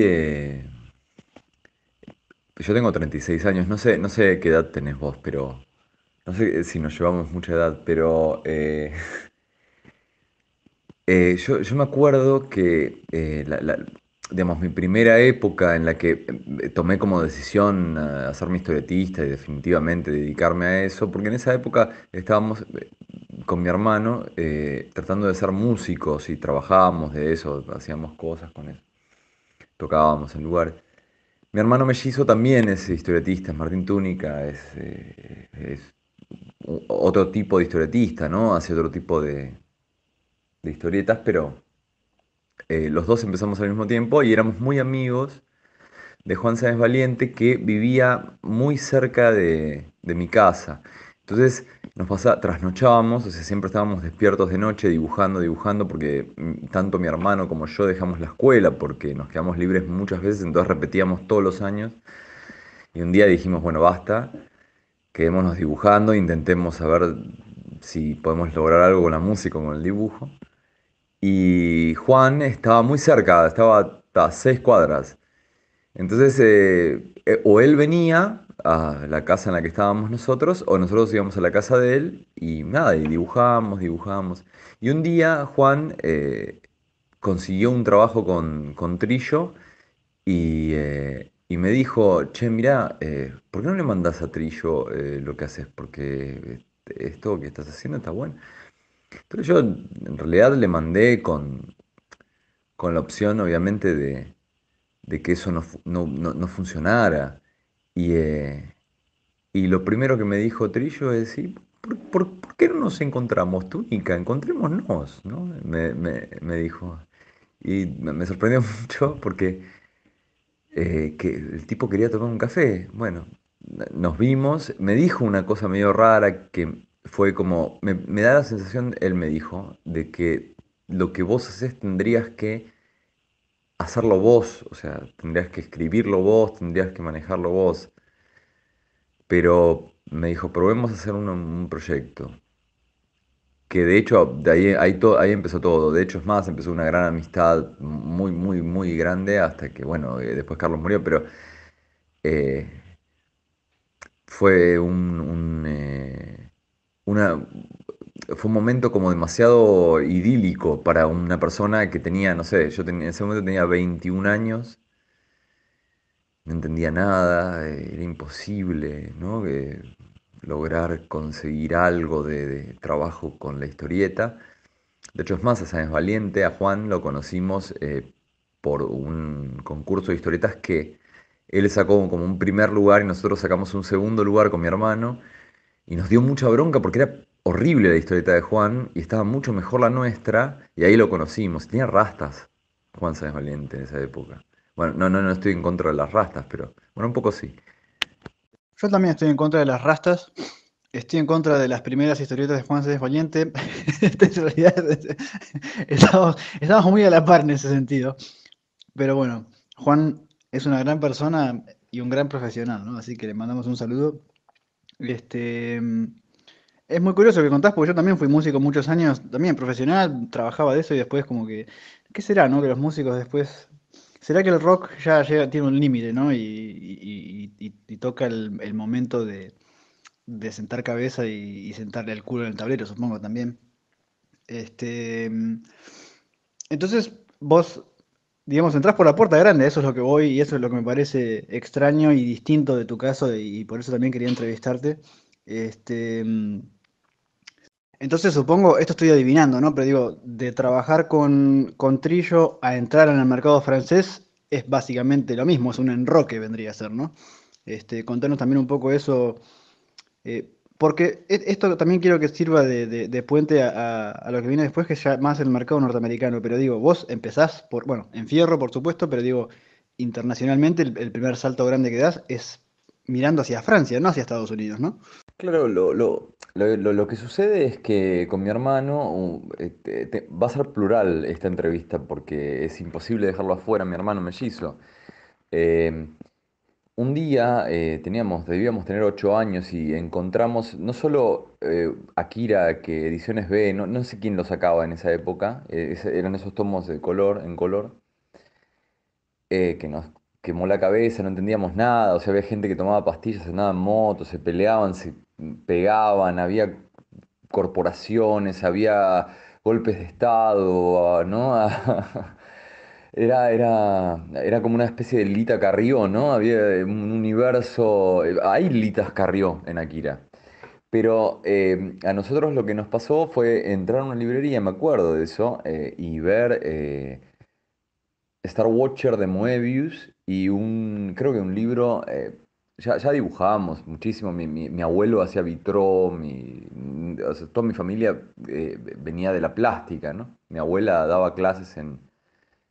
yo tengo 36 años, no sé, no sé qué edad tenés vos, pero... No sé si nos llevamos mucha edad, pero... yo, yo, me acuerdo que digamos, mi primera época en la que eh, tomé como decisión eh, hacerme historietista y definitivamente dedicarme a eso, porque en esa época estábamos eh, con mi hermano tratando de ser músicos y trabajábamos de eso, hacíamos cosas con él, tocábamos en lugares. Mi hermano mellizo también es historietista, es Martín Túnica, es, otro tipo de historietista, ¿no? Hace otro tipo de historietas, pero eh, los dos empezamos al mismo tiempo y éramos muy amigos de Juan Sáenz Valiente que vivía muy cerca de, mi casa. Entonces nos pasaba, trasnochábamos, siempre estábamos despiertos de noche dibujando, dibujando, porque tanto mi hermano como yo dejamos la escuela porque nos quedamos libres muchas veces, entonces repetíamos todos los años. Y un día dijimos, bueno, basta, quedémonos dibujando, intentemos saber si podemos lograr algo con la música o con el dibujo. Y Juan estaba muy cerca, estaba a seis cuadras. Entonces, eh, eh, o él venía a la casa en la que estábamos nosotros, o nosotros íbamos a la casa de él y nada, y dibujábamos, dibujábamos. Y un día Juan eh, consiguió un trabajo con, con Trillo y, y, me dijo, che, mira, ¿por qué no le mandas a Trillo lo que haces? Porque esto que estás haciendo está bueno. Pero yo en realidad le mandé con, con la opción, obviamente, de, que eso no, funcionara. Y, eh, y, lo primero que me dijo Trillo es decir, ¿por, qué no nos encontramos, túnica? Encontrémonos, ¿no? Me, dijo. Y me sorprendió mucho porque eh, que el tipo quería tomar un café. Bueno, nos vimos, me dijo una cosa medio rara que fue como, me, da la sensación, él me dijo, de que lo que vos haces tendrías que hacerlo vos, o sea, tendrías que escribirlo vos, tendrías que manejarlo vos. Pero me dijo, probemos hacer un, proyecto. Que de hecho, de ahí, ahí, ahí empezó todo. De hecho, es más, empezó una gran amistad muy, muy, muy grande hasta que, bueno, eh, después Carlos murió, pero eh, fue un, eh, una, fue un momento como demasiado idílico para una persona que tenía, no sé, yo en ese momento tenía 21 años, no entendía nada, era imposible, ¿no? lograr conseguir algo de, trabajo con la historieta. De hecho, es más, a Sáenz Valiente, a Juan, lo conocimos eh, por un concurso de historietas que él sacó como un primer lugar y nosotros sacamos un segundo lugar con mi hermano y nos dio mucha bronca porque era horrible la historieta de Juan y estaba mucho mejor la nuestra y ahí lo conocimos. Tenía rastas Juan Sáenz Valiente en esa época. Bueno, no, no, no estoy en contra de las rastas, pero bueno, un poco sí. Yo también estoy en contra de las rastas. Estoy en contra de las primeras historietas de Juan Sáenz Valiente. en realidad estamos, estamos muy a la par en ese sentido. Pero bueno, Juan es una gran persona y un gran profesional, ¿no? Así que le mandamos un saludo este, es muy curioso que contás, porque yo también fui músico muchos años, también profesional, trabajaba de eso y después como que, ¿qué será, no? Que los músicos después, ¿será que el rock ya llega, tiene un límite, ¿no? Y, toca el, momento de, sentar cabeza y, sentarle el culo en el tablero, supongo también. Este, entonces, vos digamos, entras por la puerta grande, eso es lo que voy y eso es lo que me parece extraño y distinto de tu caso y, por eso también quería entrevistarte. Este, mm, entonces supongo, esto estoy adivinando, ¿no? Pero digo, de trabajar con, con Trillo a entrar en el mercado francés es básicamente lo mismo, es un enroque vendría a ser, ¿no? Este, contanos también un poco eso. Eh, porque e, esto también quiero que sirva de, puente a, lo que viene después, que es ya más el mercado norteamericano. Pero digo, vos empezás por, bueno, en fierro, por supuesto, pero digo, internacionalmente el, primer salto grande que das es mirando hacia Francia, no hacia Estados Unidos, ¿no? Claro, lo, lo, lo, que sucede es que con mi hermano este, va a ser plural esta entrevista porque es imposible dejarlo afuera, mi hermano mellizo. Eh, un día eh, teníamos, debíamos tener ocho años y encontramos no solo eh, Akira, que Ediciones B, no, no sé quién lo sacaba en esa época, eh, eran esos tomos de color, en color, que nos quemó la cabeza, no entendíamos nada, o sea, había gente que tomaba pastillas, andaban en moto, se peleaban, se pegaban, había corporaciones, había golpes de Estado, ¿no? Era, era, era como una especie de Lita Carrió, ¿no? Había un universo. Hay Litas Carrió en Akira. Pero eh, a nosotros lo que nos pasó fue entrar a una librería, me acuerdo de eso, eh, y ver eh, Star Watcher de Moebius y un, creo que un libro ya, ya dibujábamos muchísimo. Mi, mi- abuelo hacía vitró, mi, toda mi familia eh, venía de la plástica, ¿no? Mi abuela daba clases en,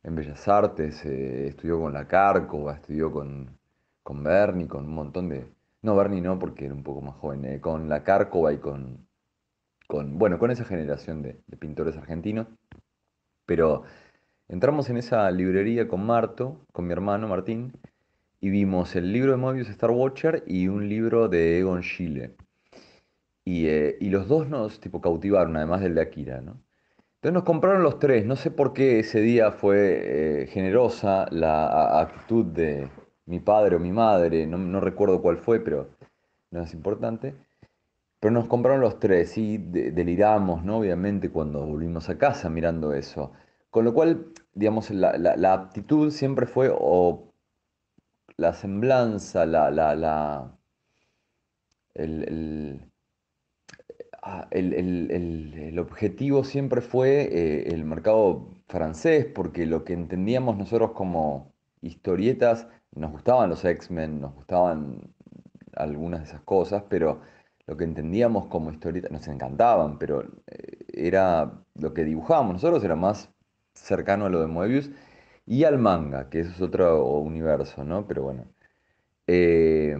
en Bellas Artes, eh, estudió con la Cárcova, estudió con, con Berni, con un montón de... No, Berni no, porque era un poco más joven, eh, con la Cárcova y con, con, bueno, con esa generación de, pintores argentinos. Pero entramos en esa librería con Marto, con mi hermano Martín, y vimos el libro de Moebius Star Watcher y un libro de Egon Schiele. Y, eh, y los dos nos tipo cautivaron, además del de Akira, ¿no? Entonces nos compraron los tres. No sé por qué ese día fue eh, generosa la actitud de mi padre o mi madre, no, recuerdo cuál fue, pero no es importante. Pero nos compraron los tres y de- deliramos, ¿no? Obviamente cuando volvimos a casa mirando eso. Con lo cual, digamos, la, la- aptitud siempre fue o la semblanza, la, la, la, el, el- ah, el- el- el- el objetivo siempre fue eh, el mercado francés, porque lo que entendíamos nosotros como historietas, nos gustaban los X-Men, nos gustaban algunas de esas cosas, pero lo que entendíamos como historietas nos encantaban, pero eh, era lo que dibujábamos nosotros era más cercano a lo de Moebius y al manga, que eso es otro universo, ¿no? Pero bueno. Eh,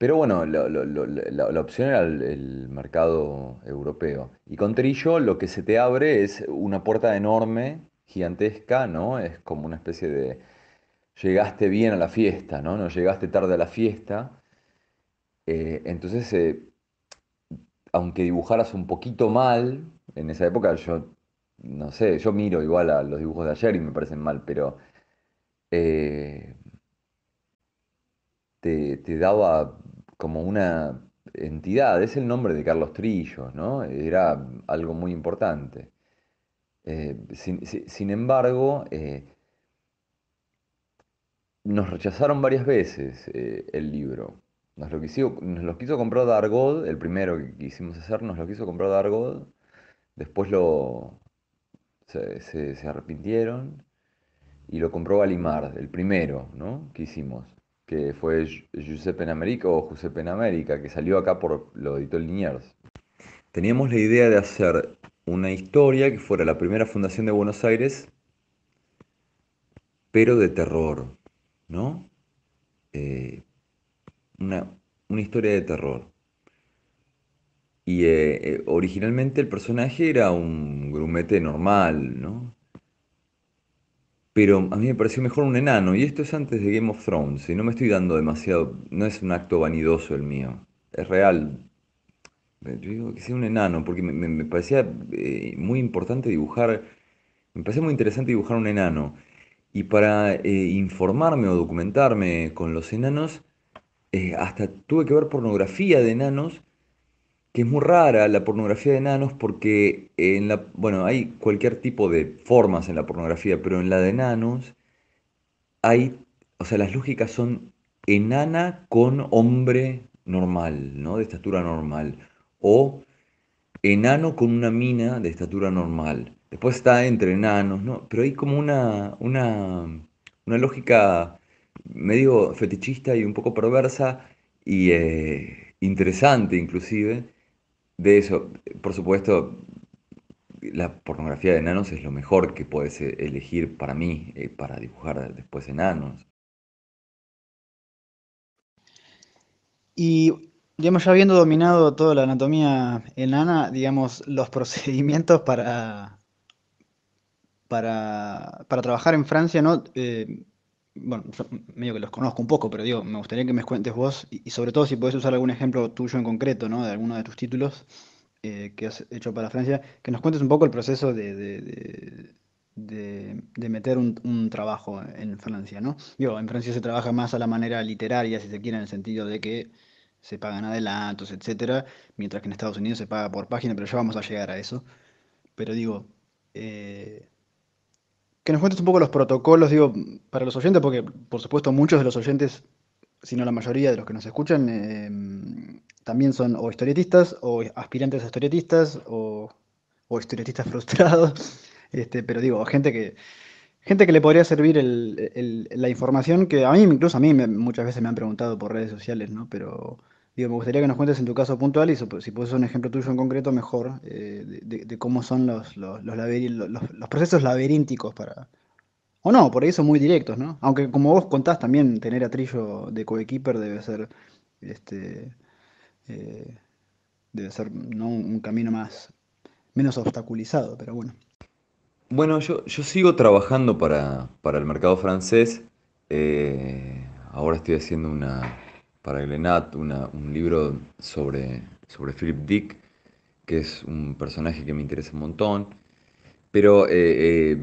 pero bueno, la, opción era el, mercado europeo. Y con Trillo lo que se te abre es una puerta enorme, gigantesca, ¿no? Es como una especie de... Llegaste bien a la fiesta, ¿no? No llegaste tarde a la fiesta. Eh, entonces, eh, aunque dibujaras un poquito mal, en esa época yo, no sé, yo miro igual a los dibujos de ayer y me parecen mal, pero eh, te daba como una entidad, es el nombre de Carlos Trillo, ¿no? Era algo muy importante. Eh, sin, si- sin embargo, eh, nos rechazaron varias veces eh, el libro. Nos lo quiso, nos lo quiso comprar Dargaud, el primero que quisimos hacer, nos lo quiso comprar Dargaud. Después lo, se, se- se arrepintieron y lo compró Galimard, el primero, ¿no? que hicimos, que fue Gi- Giuseppe en América o Giuseppe en América, que salió acá por, lo editó Liniers. Teníamos la idea de hacer una historia que fuera la primera fundación de Buenos Aires, pero de terror, ¿no? Eh, una, una historia de terror. Y eh, eh, originalmente el personaje era un grumete normal, ¿no? Pero a mí me pareció mejor un enano, y esto es antes de Game of Thrones, y no me estoy dando demasiado, no es un acto vanidoso el mío, es real. Eh, Yo digo que sea un enano, porque me, parecía eh, muy importante dibujar, me parecía muy interesante dibujar un enano. Y para eh, informarme o documentarme con los enanos, hasta tuve que ver pornografía de enanos que es muy rara la pornografía de enanos porque en la, bueno, hay cualquier tipo de formas en la pornografía, pero en la de enanos hay, o sea, las lógicas son enana con hombre normal, ¿no? De estatura normal. O enano con una mina de estatura normal. Después está entre enanos, ¿no? Pero hay como una, una, una lógica medio fetichista y un poco perversa y eh, interesante inclusive de eso. Por supuesto, la pornografía de enanos es lo mejor que puedes eh, elegir para mí, eh, para dibujar después enanos. Y, digamos, ya habiendo dominado toda la anatomía enana, digamos, los procedimientos para, para, para trabajar en Francia, ¿no? Eh, bueno, yo medio que los conozco un poco, pero digo, me gustaría que me cuentes vos, y, sobre todo si podés usar algún ejemplo tuyo en concreto, ¿no? De alguno de tus títulos eh, que has hecho para Francia, que nos cuentes un poco el proceso de, de, de- meter un, un trabajo en Francia, ¿no? Digo, en Francia se trabaja más a la manera literaria, si se quiere, en el sentido de que se pagan adelantos, etcétera, mientras que en Estados Unidos se paga por página, pero ya vamos a llegar a eso. Pero digo, eh, que nos cuentes un poco los protocolos, digo, para los oyentes, porque por supuesto muchos de los oyentes, si no la mayoría de los que nos escuchan, eh, también son o historietistas, o aspirantes a historietistas, o, o historietistas frustrados, este, pero digo, gente que, gente que le podría servir la información que a mí, incluso a mí muchas veces me han preguntado por redes sociales, ¿no? Pero digo, me gustaría que nos cuentes en tu caso puntual y si puedes un ejemplo tuyo en concreto, mejor, eh, de, cómo son los, los, procesos laberínticos para... O no, por ahí son muy directos, ¿no? Aunque como vos contás también, tener a Trillo de coequiper debe ser, este, eh, debe ser, ¿no? un camino más, menos obstaculizado, pero bueno. Bueno, yo, yo sigo trabajando para, para el mercado francés. Eh, ahora estoy haciendo una, para Glenat, una- un libro sobre, sobre Philip Dick, que es un personaje que me interesa un montón. Pero eh, eh,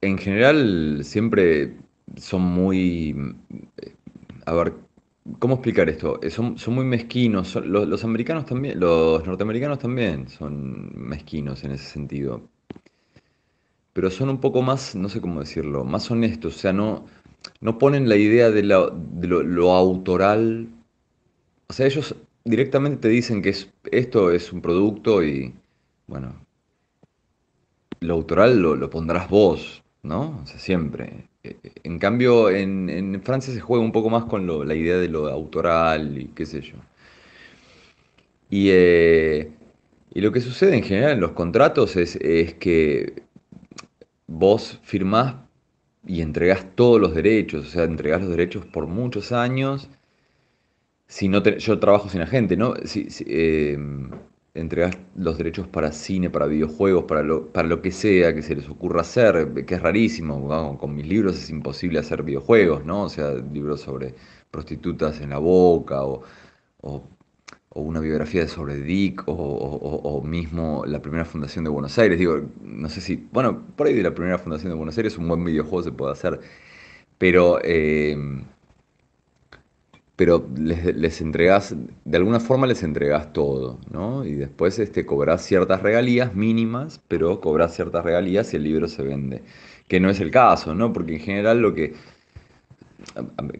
en general siempre son muy... A ver, ¿cómo explicar esto? Eh, Son, son muy mezquinos. los, los americanos también, los norteamericanos también son mezquinos en ese sentido pero son un poco más, no sé cómo decirlo, más honestos, o sea, no, no ponen la idea de, lo, lo autoral, o sea, ellos directamente te dicen que es, esto es un producto y, bueno, lo autoral lo, lo pondrás vos, ¿no? O sea, siempre. Eh, eh, En cambio, en, en Francia se juega un poco más con lo- la idea de lo autoral y qué sé yo. Y, eh, y lo que sucede en general en los contratos es, es que vos firmás y entregás todos los derechos, o sea, entregás los derechos por muchos años. Si no te- yo trabajo sin agente, ¿no? Si, eh, entregás los derechos para cine, para videojuegos, para lo, para lo que sea que se les ocurra hacer, que es rarísimo. con mis libros es imposible hacer videojuegos, ¿no? O sea, libros sobre prostitutas en la boca o o una biografía sobre Dick, o, mismo la primera fundación de Buenos Aires. Digo, no sé si, bueno, por ahí de la primera fundación de Buenos Aires un buen videojuego se puede hacer, pero, eh, pero les, les entregás, de alguna forma les entregás todo, ¿no? Y después este, cobrás ciertas regalías mínimas, pero cobrás ciertas regalías y el libro se vende. Que no es el caso, ¿no? Porque en general lo que,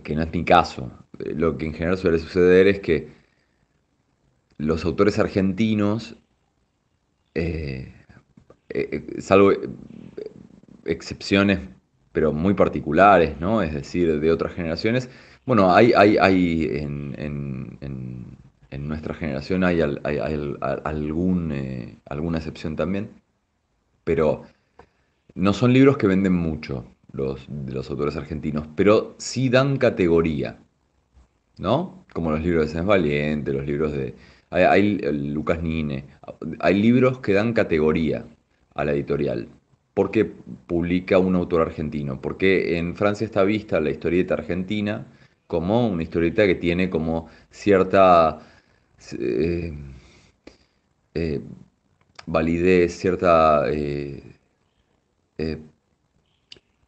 que no es mi caso, lo que en general suele suceder es que los autores argentinos, eh, eh, eh, salvo excepciones, pero muy particulares, ¿no? Es decir, de otras generaciones. Bueno, hay, hay, hay en, en- en- nuestra generación hay, algún, alguna excepción también, pero no son libros que venden mucho los, de los autores argentinos, pero sí dan categoría. ¿no? Como los libros de Sáenz Valiente, los libros de... Hay, eh, Lucas Nine, hay libros que dan categoría a la editorial. porque publica un autor argentino? Porque en Francia está vista la historieta argentina como una historieta que tiene como cierta eh, eh, validez, cierta,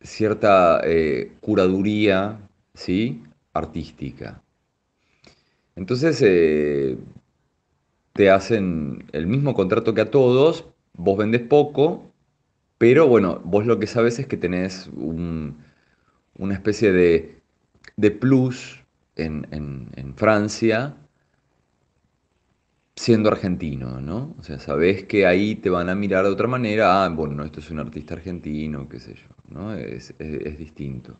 cierta curaduría, ¿sí? artística. Entonces te hacen el mismo contrato que a todos, vos vendés poco, pero bueno, vos lo que sabes es que tenés un- una especie de, de plus en, en- en Francia siendo argentino, ¿no? O sea, sabés que ahí te van a mirar de otra manera, ah, bueno, no, esto es un artista argentino, qué sé yo, ¿no? Es- es distinto.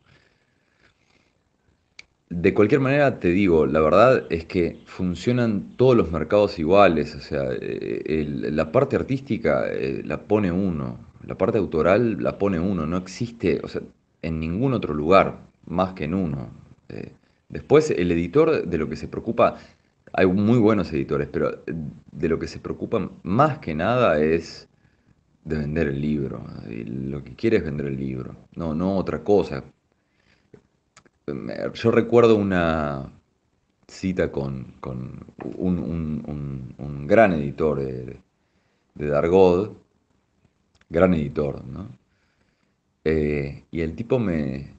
De cualquier manera, te digo, la verdad es que funcionan todos los mercados iguales, o sea, eh, la parte artística eh, la pone uno, la parte autoral la pone uno, no existe, o sea, en ningún otro lugar más que en uno. Eh, después, el editor de lo que se preocupa, hay muy buenos editores, pero de lo que se preocupa más que nada es de vender el libro. Lo que quiere es vender el libro, no, no otra cosa. Yo recuerdo una cita con, con un, un- gran editor de, de Dargaud, gran editor, ¿no? Eh, y el tipo me,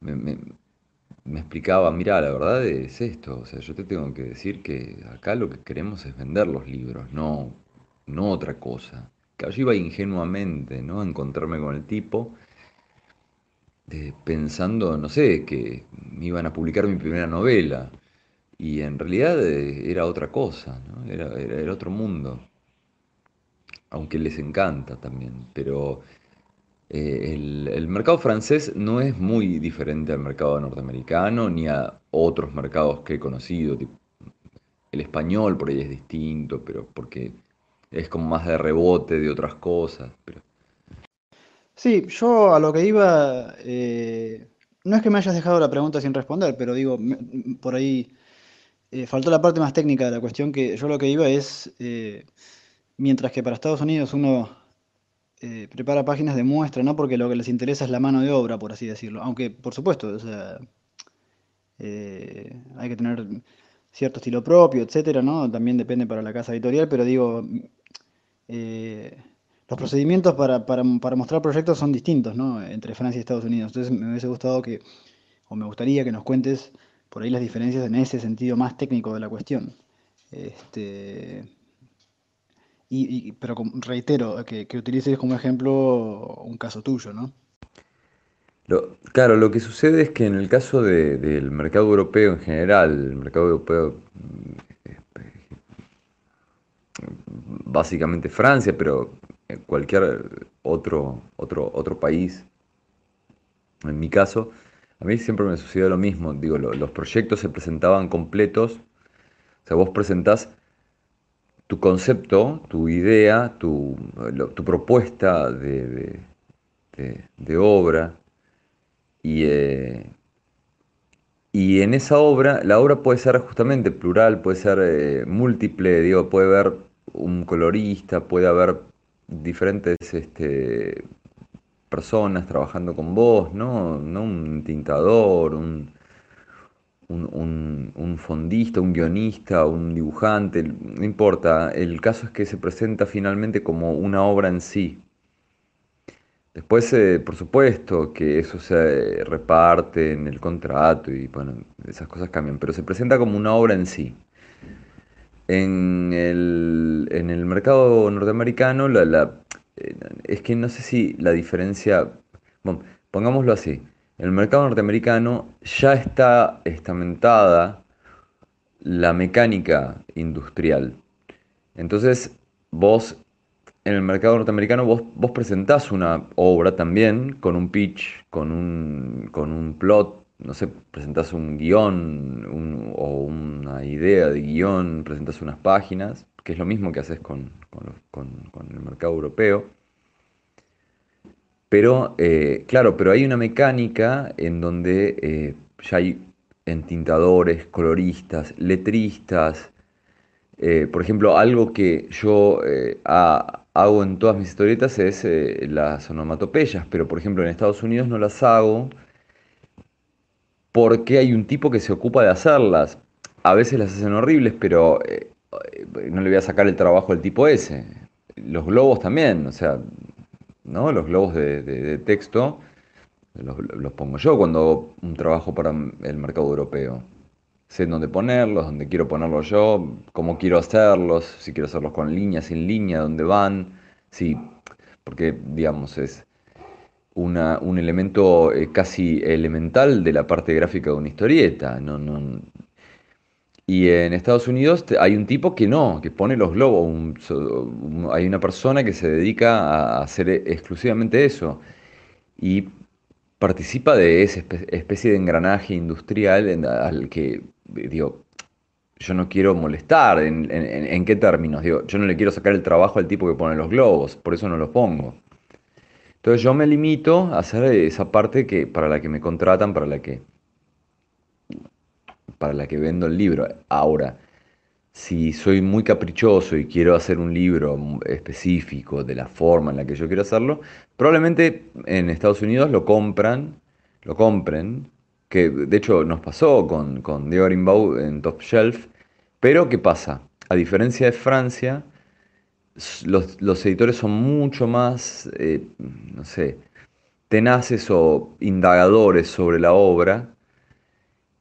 me, me- explicaba, mira, la verdad es esto, o sea, yo te tengo que decir que acá lo que queremos es vender los libros, no, no otra cosa. Claro, yo iba ingenuamente, ¿no? A encontrarme con el tipo pensando, no sé, que me iban a publicar mi primera novela. Y en realidad eh, era otra cosa, ¿no? Era, era, otro mundo. Aunque les encanta también. Pero eh, el, el mercado francés no es muy diferente al mercado norteamericano ni a otros mercados que he conocido. el español por ahí es distinto, pero porque es como más de rebote de otras cosas. Sí, yo a lo que iba, eh, no es que me hayas dejado la pregunta sin responder, pero digo, por ahí eh, faltó la parte más técnica de la cuestión, que yo lo que iba es, eh, mientras que para Estados Unidos uno prepara páginas de muestra, ¿no? Porque lo que les interesa es la mano de obra, por así decirlo. Aunque, por supuesto, o sea, eh, hay que tener cierto estilo propio, etcétera, ¿no? También depende para la casa editorial, pero digo, los procedimientos para, para, mostrar proyectos son distintos, ¿no? Entre Francia y Estados Unidos. Entonces me hubiese gustado que, o me gustaría que nos cuentes por ahí las diferencias en ese sentido más técnico de la cuestión. Este, y, pero reitero, que, que utilices como ejemplo un caso tuyo, ¿no? Lo- claro, lo que sucede es que en el caso de- del mercado europeo en general, el mercado europeo, mm, básicamente Francia, pero cualquier otro, otro, otro país, en mi caso, a mí siempre me sucedió lo mismo. Digo, lo- los proyectos se presentaban completos, o sea, vos presentás tu concepto, tu idea, tu, tu propuesta de- de obra. Y, eh, y en esa obra, la obra puede ser justamente plural, puede ser eh, múltiple, digo, puede haber un colorista, puede haber diferentes este, personas trabajando con vos, ¿no? No un tintador, un, un, un- fondista, un guionista, un dibujante, no importa. El caso es que se presenta finalmente como una obra en sí. Después, eh, por supuesto, que eso se reparte en el contrato y bueno, esas cosas cambian, pero se presenta como una obra en sí. En el, en el mercado norteamericano, la, la- eh, es que no sé si la diferencia, pongámoslo así, en el mercado norteamericano ya está estamentada la mecánica industrial. Entonces, vos en el mercado norteamericano vos, vos presentás una obra también con un pitch, con un, con un plot, no sé, presentás un guion o una idea de guion, presentás unas páginas, que es lo mismo que haces con, con el mercado europeo. Pero, eh, claro, pero hay una mecánica en donde eh, ya hay entintadores, coloristas, letristas, eh, por ejemplo, algo que yo ha- hago en todas mis historietas es las onomatopeyas, pero por ejemplo en Estados Unidos no las hago porque hay un tipo que se ocupa de hacerlas. A veces las hacen horribles, pero eh, eh, no le voy a sacar el trabajo al tipo ese. Los globos también, o sea, ¿no? Los globos de, texto los, los pongo yo cuando hago un trabajo para el mercado europeo sé dónde ponerlos, dónde quiero ponerlos yo, cómo quiero hacerlos, si quiero hacerlos con línea, sin línea, dónde van, sí, porque digamos es un elemento eh, casi elemental de la parte gráfica de una historieta, no, no- y en Estados Unidos hay un tipo que no, que pone los globos, hay una persona que se dedica a hacer exclusivamente eso y participa de esa espe- especie de engranaje industrial al que, digo, yo no quiero molestar. ¿En, en- en- en qué términos? Digo, yo no le quiero sacar el trabajo al tipo que pone los globos, por eso no los pongo. Entonces yo me limito a hacer esa parte que, para la que me contratan, para la que, para la que vendo el libro. Ahora, si soy muy caprichoso y quiero hacer un libro específico de la forma en la que yo quiero hacerlo, probablemente en Estados Unidos lo compran, lo compren, que de hecho nos pasó con, con Diego Rimbaud en Top Shelf, pero ¿qué pasa? A diferencia de Francia, los, los editores son mucho más, eh, no sé, tenaces o indagadores sobre la obra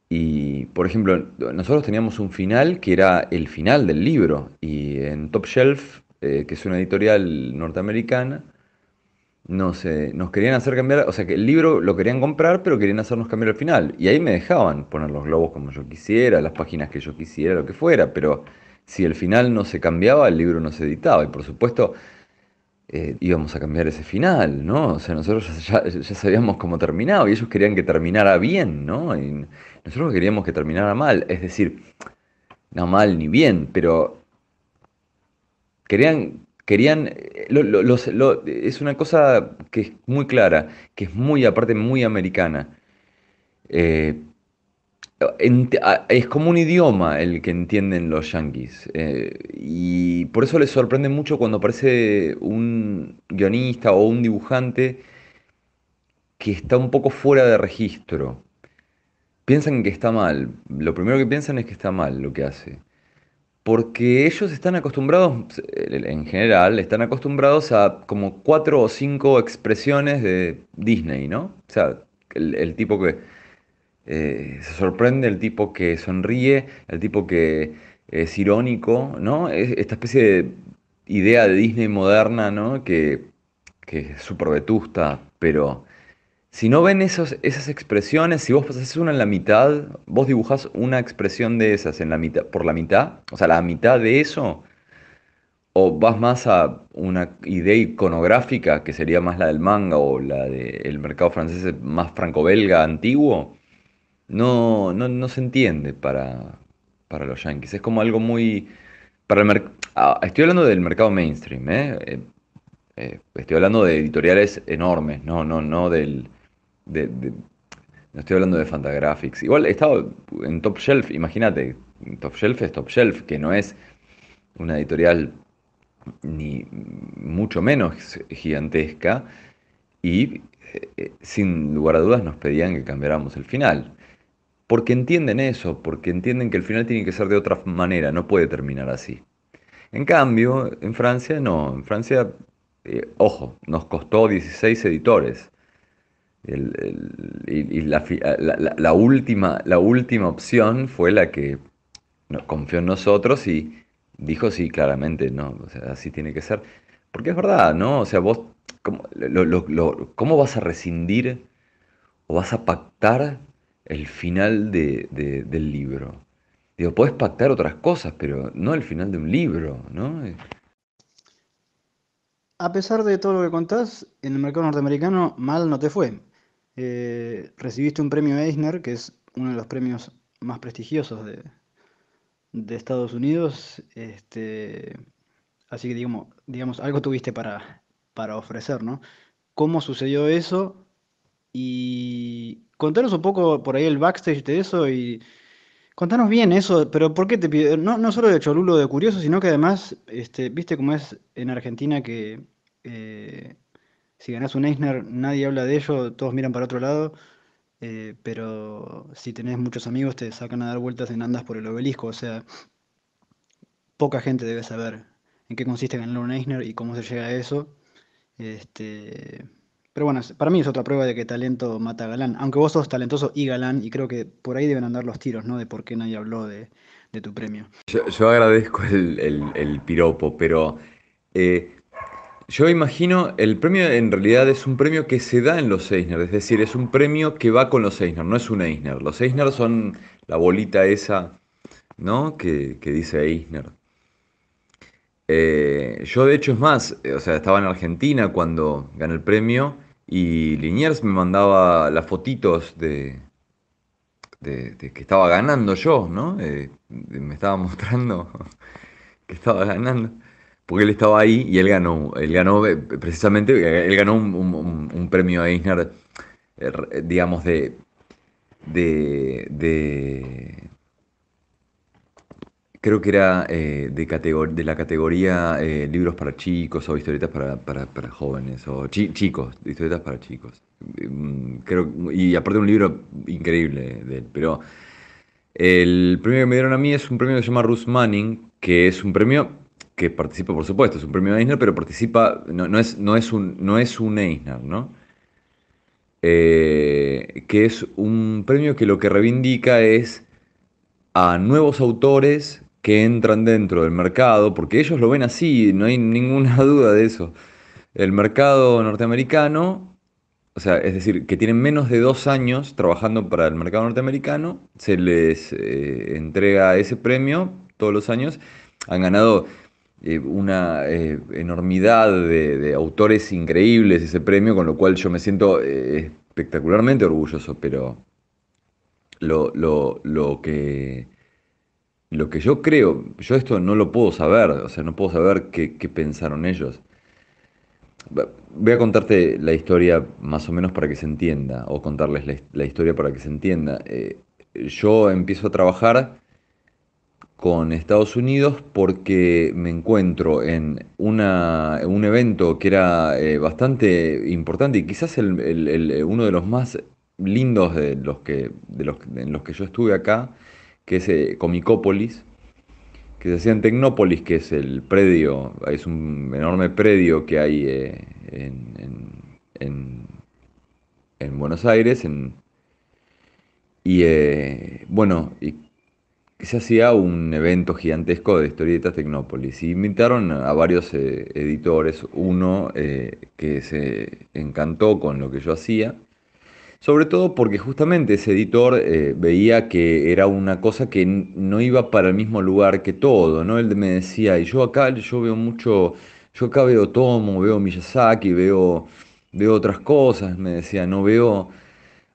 y, por ejemplo, nosotros teníamos un final que era el final del libro. Y en Top Shelf, eh, que es una editorial norteamericana, nos, eh, nos querían hacer cambiar, o sea que el libro lo querían comprar, pero querían hacernos cambiar el final. Y ahí me dejaban poner los globos como yo quisiera, las páginas que yo quisiera, lo que fuera. Pero si el final no se cambiaba, el libro no se editaba. Y por supuesto, eh, íbamos a cambiar ese final, ¿no? O sea, nosotros ya, sabíamos cómo terminaba y ellos querían que terminara bien, ¿no? Y nosotros queríamos que terminara mal, es decir, no mal ni bien, pero querían, querían, eh, es una cosa que es muy clara, que es muy, aparte, muy americana. Eh, es como un idioma el que entienden los yankees. Eh, y por eso les sorprende mucho cuando aparece un guionista o un dibujante que está un poco fuera de registro. Piensan que está mal. Lo primero que piensan es que está mal lo que hace. Porque ellos están acostumbrados, en general, están acostumbrados a como cuatro o cinco expresiones de Disney, ¿no? O sea, el tipo que eh, se sorprende el tipo que sonríe, el tipo que es irónico, ¿no? esta especie de idea de Disney moderna, ¿no? Que, es súper vetusta, pero si no ven esos, esas expresiones, si vos haces una en la mitad, vos dibujás una expresión de esas en la mitad, por la mitad, o sea, la mitad de eso, o vas más a una idea iconográfica, que sería más la del manga o la del mercado francés más franco-belga antiguo, no, no, no se entiende para, para los yankees. Es como algo muy... Para el ah, estoy hablando del mercado mainstream, ¿eh? Eh, ¿eh? estoy hablando de editoriales enormes, no, no, no del... no estoy hablando de Fantagraphics. Igual he estado en Top Shelf, imagínate, Top Shelf es Top Shelf, que no es una editorial ni mucho menos gigantesca y eh, sin lugar a dudas nos pedían que cambiáramos el final porque entienden eso, porque entienden que el final tiene que ser de otra manera, no puede terminar así. En cambio, en Francia no, en Francia, eh, ojo, nos costó 16 editores. y la, última, la última opción fue la que confió en nosotros y dijo sí, claramente, no, así tiene que ser. Porque es verdad, ¿no? O sea, vos, ¿cómo, ¿cómo vas a rescindir o vas a pactar el final de, del libro. Digo, puedes pactar otras cosas, pero no el final de un libro, ¿no? A pesar de todo lo que contás, en el mercado norteamericano mal no te fue. Eh, recibiste un premio Eisner, que es uno de los premios más prestigiosos de, de Estados Unidos. Este, así que digamos, digamos, algo tuviste para, para ofrecer, ¿no? ¿Cómo sucedió eso? Y contanos un poco por ahí el backstage de eso y contanos bien eso, pero ¿por qué te pido? No, no solo de Cholulo de curioso, sino que además, este, viste cómo es en Argentina que eh, si ganas un Eisner nadie habla de ello, todos miran para otro lado, eh, pero si tenés muchos amigos te sacan a dar vueltas en andas por el obelisco, o sea, poca gente debe saber en qué consiste ganar un Eisner y cómo se llega a eso. Este, pero bueno, para mí es otra prueba de que talento mata galán. Aunque vos sos talentoso y galán, y creo que por ahí deben andar los tiros, ¿no? De por qué nadie habló de, tu premio. Yo, agradezco el, piropo, pero eh, yo imagino, el premio en realidad es un premio que se da en los Eisner, es decir, es un premio que va con los Eisner, no es un Eisner. Los Eisner son la bolita esa, ¿no? Que, que dice Eisner. Eh, yo de hecho es más, eh, o sea, estaba en Argentina cuando gané el premio y Liniers me mandaba las fotitos de, de, que estaba ganando yo, ¿no? Eh, me estaba mostrando que estaba ganando. Porque él estaba ahí y él ganó, él ganó eh, precisamente, él ganó un, premio a Eisner, eh, digamos, de, de, de creo que era eh, de, de la categoría eh, libros para chicos o historietas para, jóvenes, o chicos, historietas para chicos. Mm, creo, y aparte un libro increíble de él. Pero el premio que me dieron a mí es un premio que se llama Ruth Manning, que es un premio que participa, por supuesto, es un premio Eisner, pero participa, no, es, no, es, un, no es un Eisner, ¿no? Eh, que es un premio que lo que reivindica es a nuevos autores que entran dentro del mercado, porque ellos lo ven así, no hay ninguna duda de eso. El mercado norteamericano, o sea, es decir, que tienen menos de dos años trabajando para el mercado norteamericano, se les eh, entrega ese premio todos los años. Han ganado eh, una eh, enormidad de, de autores increíbles ese premio, con lo cual yo me siento espectacularmente orgulloso, pero lo, lo- lo que, lo que yo creo, yo esto no lo puedo saber, o sea, no puedo saber qué, pensaron ellos. Voy a contarte la historia más o menos para que se entienda, o contarles la, his- la historia para que se entienda. Eh, yo empiezo a trabajar con Estados Unidos porque me encuentro en una, un evento que era eh, bastante importante y quizás el- el- el- uno de los más lindos de los que, de los, en los que yo estuve acá, que es eh, Comicópolis, que se hacía en Tecnópolis, que es el predio, es un enorme predio que hay eh, en, en- en- en Buenos Aires, y eh, bueno, y se hacía un evento gigantesco de historietas Tecnópolis. Y invitaron a varios eh, editores, uno que se encantó con lo que yo hacía, sobre todo porque justamente ese editor eh, veía que era una cosa que no iba para el mismo lugar que todo, ¿no? Él me decía, y yo acá yo veo mucho, yo acá veo Tomo, veo Miyazaki, veo, veo otras cosas, me decía, no veo,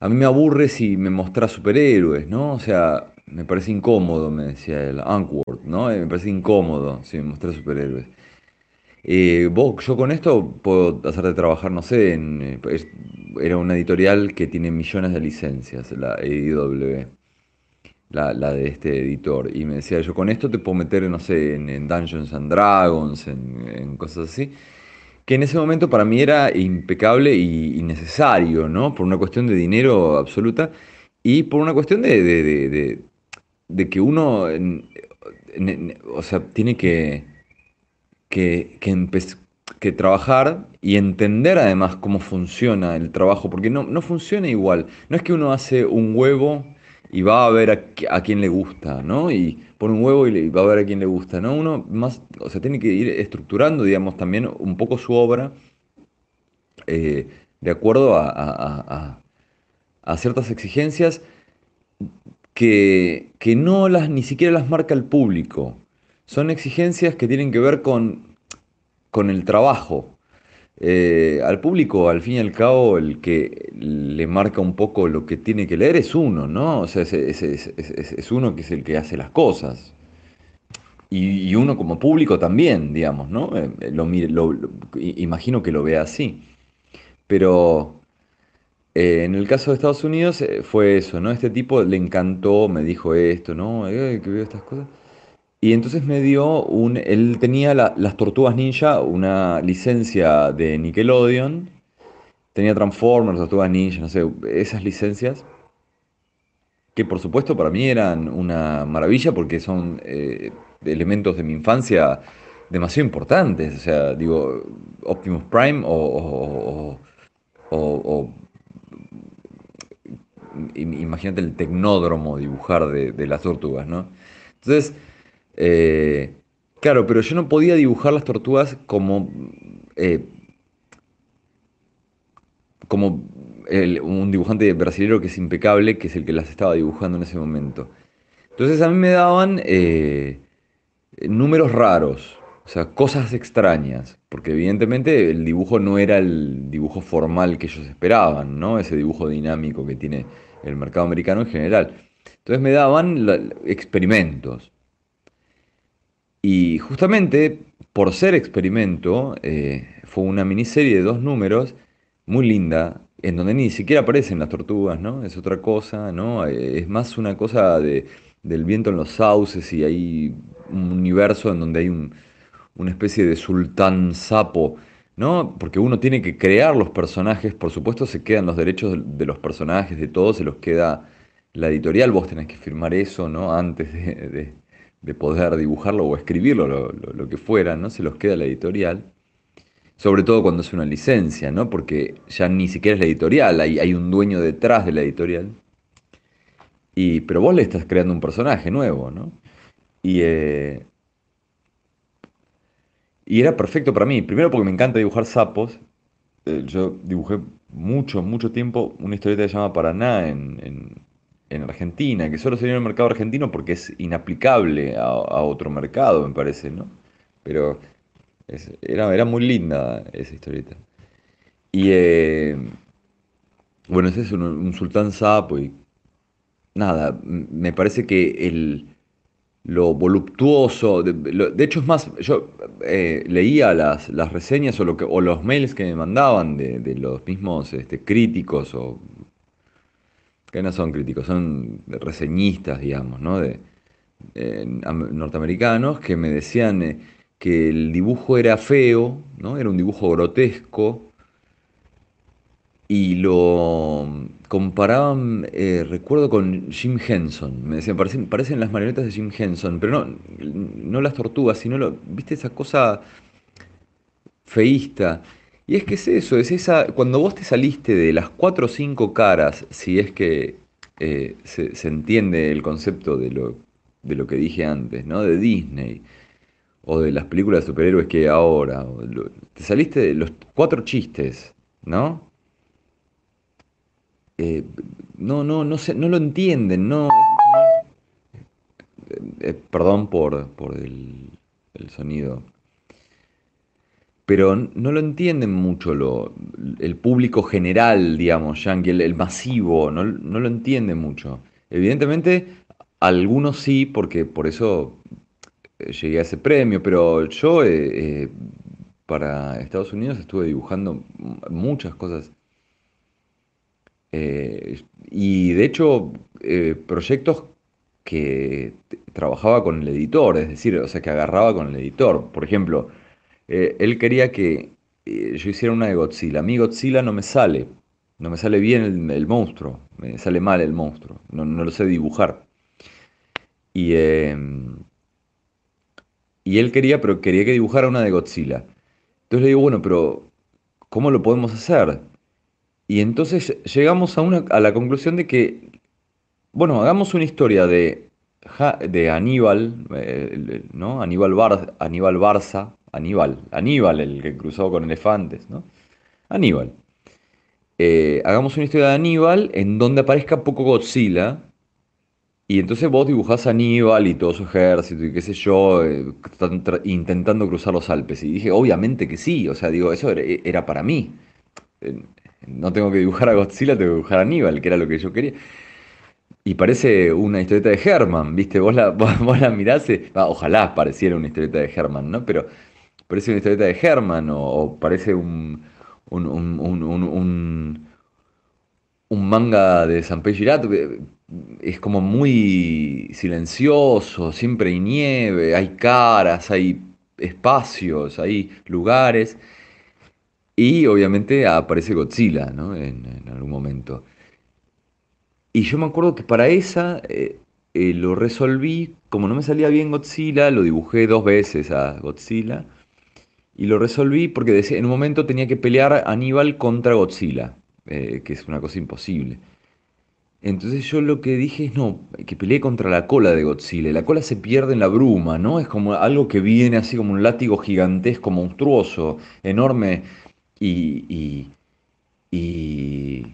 a mí me aburre si me mostrás superhéroes, ¿no? O sea, me parece incómodo, me decía él, awkward, ¿no? Eh, Me parece incómodo si me mostrás superhéroes. Eh, vos, yo con esto puedo hacerte trabajar, no sé, en, era una editorial que tiene millones de licencias, la EIW, la, la de este editor. Y me decía, yo con esto te puedo meter, no sé, en, Dungeons and Dragons, en, cosas así. Que en ese momento para mí era impecable y, necesario, ¿no? Por una cuestión de dinero absoluta y por una cuestión de, de- de- de- que uno, o sea, tiene que que, que, que trabajar y entender además cómo funciona el trabajo, porque no, no funciona igual. No es que uno hace un huevo y va a ver a, a quién le gusta, ¿no? Y pone un huevo y, le- y va a ver a quién le gusta, ¿no? Uno más, o sea, tiene que ir estructurando, digamos, también un poco su obra eh, de acuerdo a- a- a ciertas exigencias que, que no las ni siquiera las marca el público. Son exigencias que tienen que ver con, con el trabajo. Eh, al público, al fin y al cabo, el que le marca un poco lo que tiene que leer es uno, ¿no? O sea, es, es- es- uno que es el que hace las cosas. Y, uno como público también, digamos, ¿no? Eh, lo mire- lo- imagino que lo vea así. Pero eh, en el caso de Estados Unidos eh, fue eso, ¿no? Este tipo le encantó, me dijo esto, ¿no? Eh, que veo estas cosas. Y entonces me dio un... Él tenía la- las Tortugas Ninja, una licencia de Nickelodeon. Tenía Transformers, Tortugas Ninja, no sé, esas licencias. Que por supuesto para mí eran una maravilla porque son eh, elementos de mi infancia demasiado importantes. O sea, digo, Optimus Prime o... o- o- o- o im- imagínate el tecnódromo dibujar de las tortugas, ¿no? Entonces, eh, claro, pero yo no podía dibujar las tortugas como, eh, como un dibujante brasileño que es impecable, que es el que las estaba dibujando en ese momento. Entonces a mí me daban eh, números raros, o sea, cosas extrañas, porque evidentemente el dibujo no era el dibujo formal que ellos esperaban, ¿no? Ese dibujo dinámico que tiene el mercado americano en general. Entonces me daban experimentos. Y justamente por ser experimento, eh, fue una miniserie de dos números muy linda, en donde ni siquiera aparecen las tortugas, ¿no? Es otra cosa, ¿no? Eh, Es más una cosa de, del viento en los sauces y hay un universo en donde hay un- una especie de sultán sapo, ¿no? Porque uno tiene que crear los personajes, por supuesto se quedan los derechos de, los personajes, de todos, se los queda la editorial, vos tenés que firmar eso, ¿no? Antes de- de poder dibujarlo o escribirlo, lo, lo- que fuera, ¿no? Se los queda la editorial. Sobre todo cuando es una licencia, ¿no? Porque ya ni siquiera es la editorial, hay, hay un dueño detrás de la editorial. Y, pero vos le estás creando un personaje nuevo, ¿no? Y, eh, y era perfecto para mí. Primero porque me encanta dibujar sapos. Eh, yo dibujé mucho, mucho tiempo una historieta que se llama Paraná en- en Argentina, que solo salió en el mercado argentino porque es inaplicable a, a otro mercado, me parece, ¿no? pero era, era muy linda esa historieta. Y eh, bueno, ese es un, sultán sapo y nada, me parece que el, lo voluptuoso, de, hecho es más, yo eh, leía las, las, reseñas o, lo o los mails que me mandaban de, los mismos este, críticos o que no son críticos, son reseñistas, digamos, ¿no? De, norteamericanos que me decían eh, que el dibujo era feo, ¿no? Era un dibujo grotesco y lo comparaban, eh, recuerdo, con Jim Henson. Me decían, parecen, parecen, las marionetas de Jim Henson, pero no, no las tortugas, sino, lo, ¿viste esa cosa feísta? Y es que es eso, es esa, cuando vos te saliste de las cuatro o cinco caras, si es que eh, se, entiende el concepto de lo, de lo que dije antes, ¿no? De Disney, o de las películas de superhéroes que ahora, te saliste de los cuatro chistes, ¿no? Eh, no, no, no, sé, no lo entienden, no. Eh, eh, perdón por, por el, sonido. Pero no lo entienden mucho lo, el público general, digamos, yankee, el, masivo, no, lo entiende mucho. Evidentemente, algunos sí, porque por eso llegué a ese premio, pero yo para Estados Unidos estuve dibujando muchas cosas eh, y de hecho, eh, proyectos que trabajaba con el editor, es decir, o sea, que agarraba con el editor. Por ejemplo, eh, él quería que yo hiciera una de Godzilla. A mí Godzilla no me sale, no me sale bien el, monstruo, me sale mal el monstruo, no, lo sé dibujar. Y, y él quería, pero quería que dibujara una de Godzilla. Entonces le digo, bueno, pero ¿cómo lo podemos hacer? Y entonces llegamos a, una, a la conclusión de que, bueno, hagamos una historia de, de Aníbal, eh, ¿no? Aníbal, Bar, Aníbal Barça, Aníbal, Aníbal, el que cruzó con elefantes, ¿no? Aníbal. Eh, hagamos una historia de Aníbal en donde aparezca poco Godzilla. Y entonces vos dibujás a Aníbal y todo su ejército y qué sé yo, eh, intentando cruzar los Alpes. Y dije, obviamente que sí, o sea, digo, eso era, para mí no tengo que dibujar a Godzilla, tengo que dibujar a Aníbal, que era lo que yo quería. Y parece una historieta de Herman, ¿viste? Vos la, vos, la mirás, ojalá pareciera una historieta de Herman, ¿no? Pero parece una historieta de Herman o, parece un, un, un, un, manga de Sanpei Girato. Es como muy silencioso, siempre hay nieve, hay caras, hay espacios, hay lugares. Y obviamente aparece Godzilla, ¿no? En, algún momento. Y yo me acuerdo que para esa eh, eh, lo resolví, como no me salía bien Godzilla, lo dibujé dos veces a Godzilla. Y lo resolví porque en un momento tenía que pelear Aníbal contra Godzilla, eh, que es una cosa imposible. Entonces yo lo que dije es, no, que peleé contra la cola de Godzilla. La cola se pierde en la bruma, ¿no? Es como algo que viene así como un látigo gigantesco, monstruoso, enorme y, y,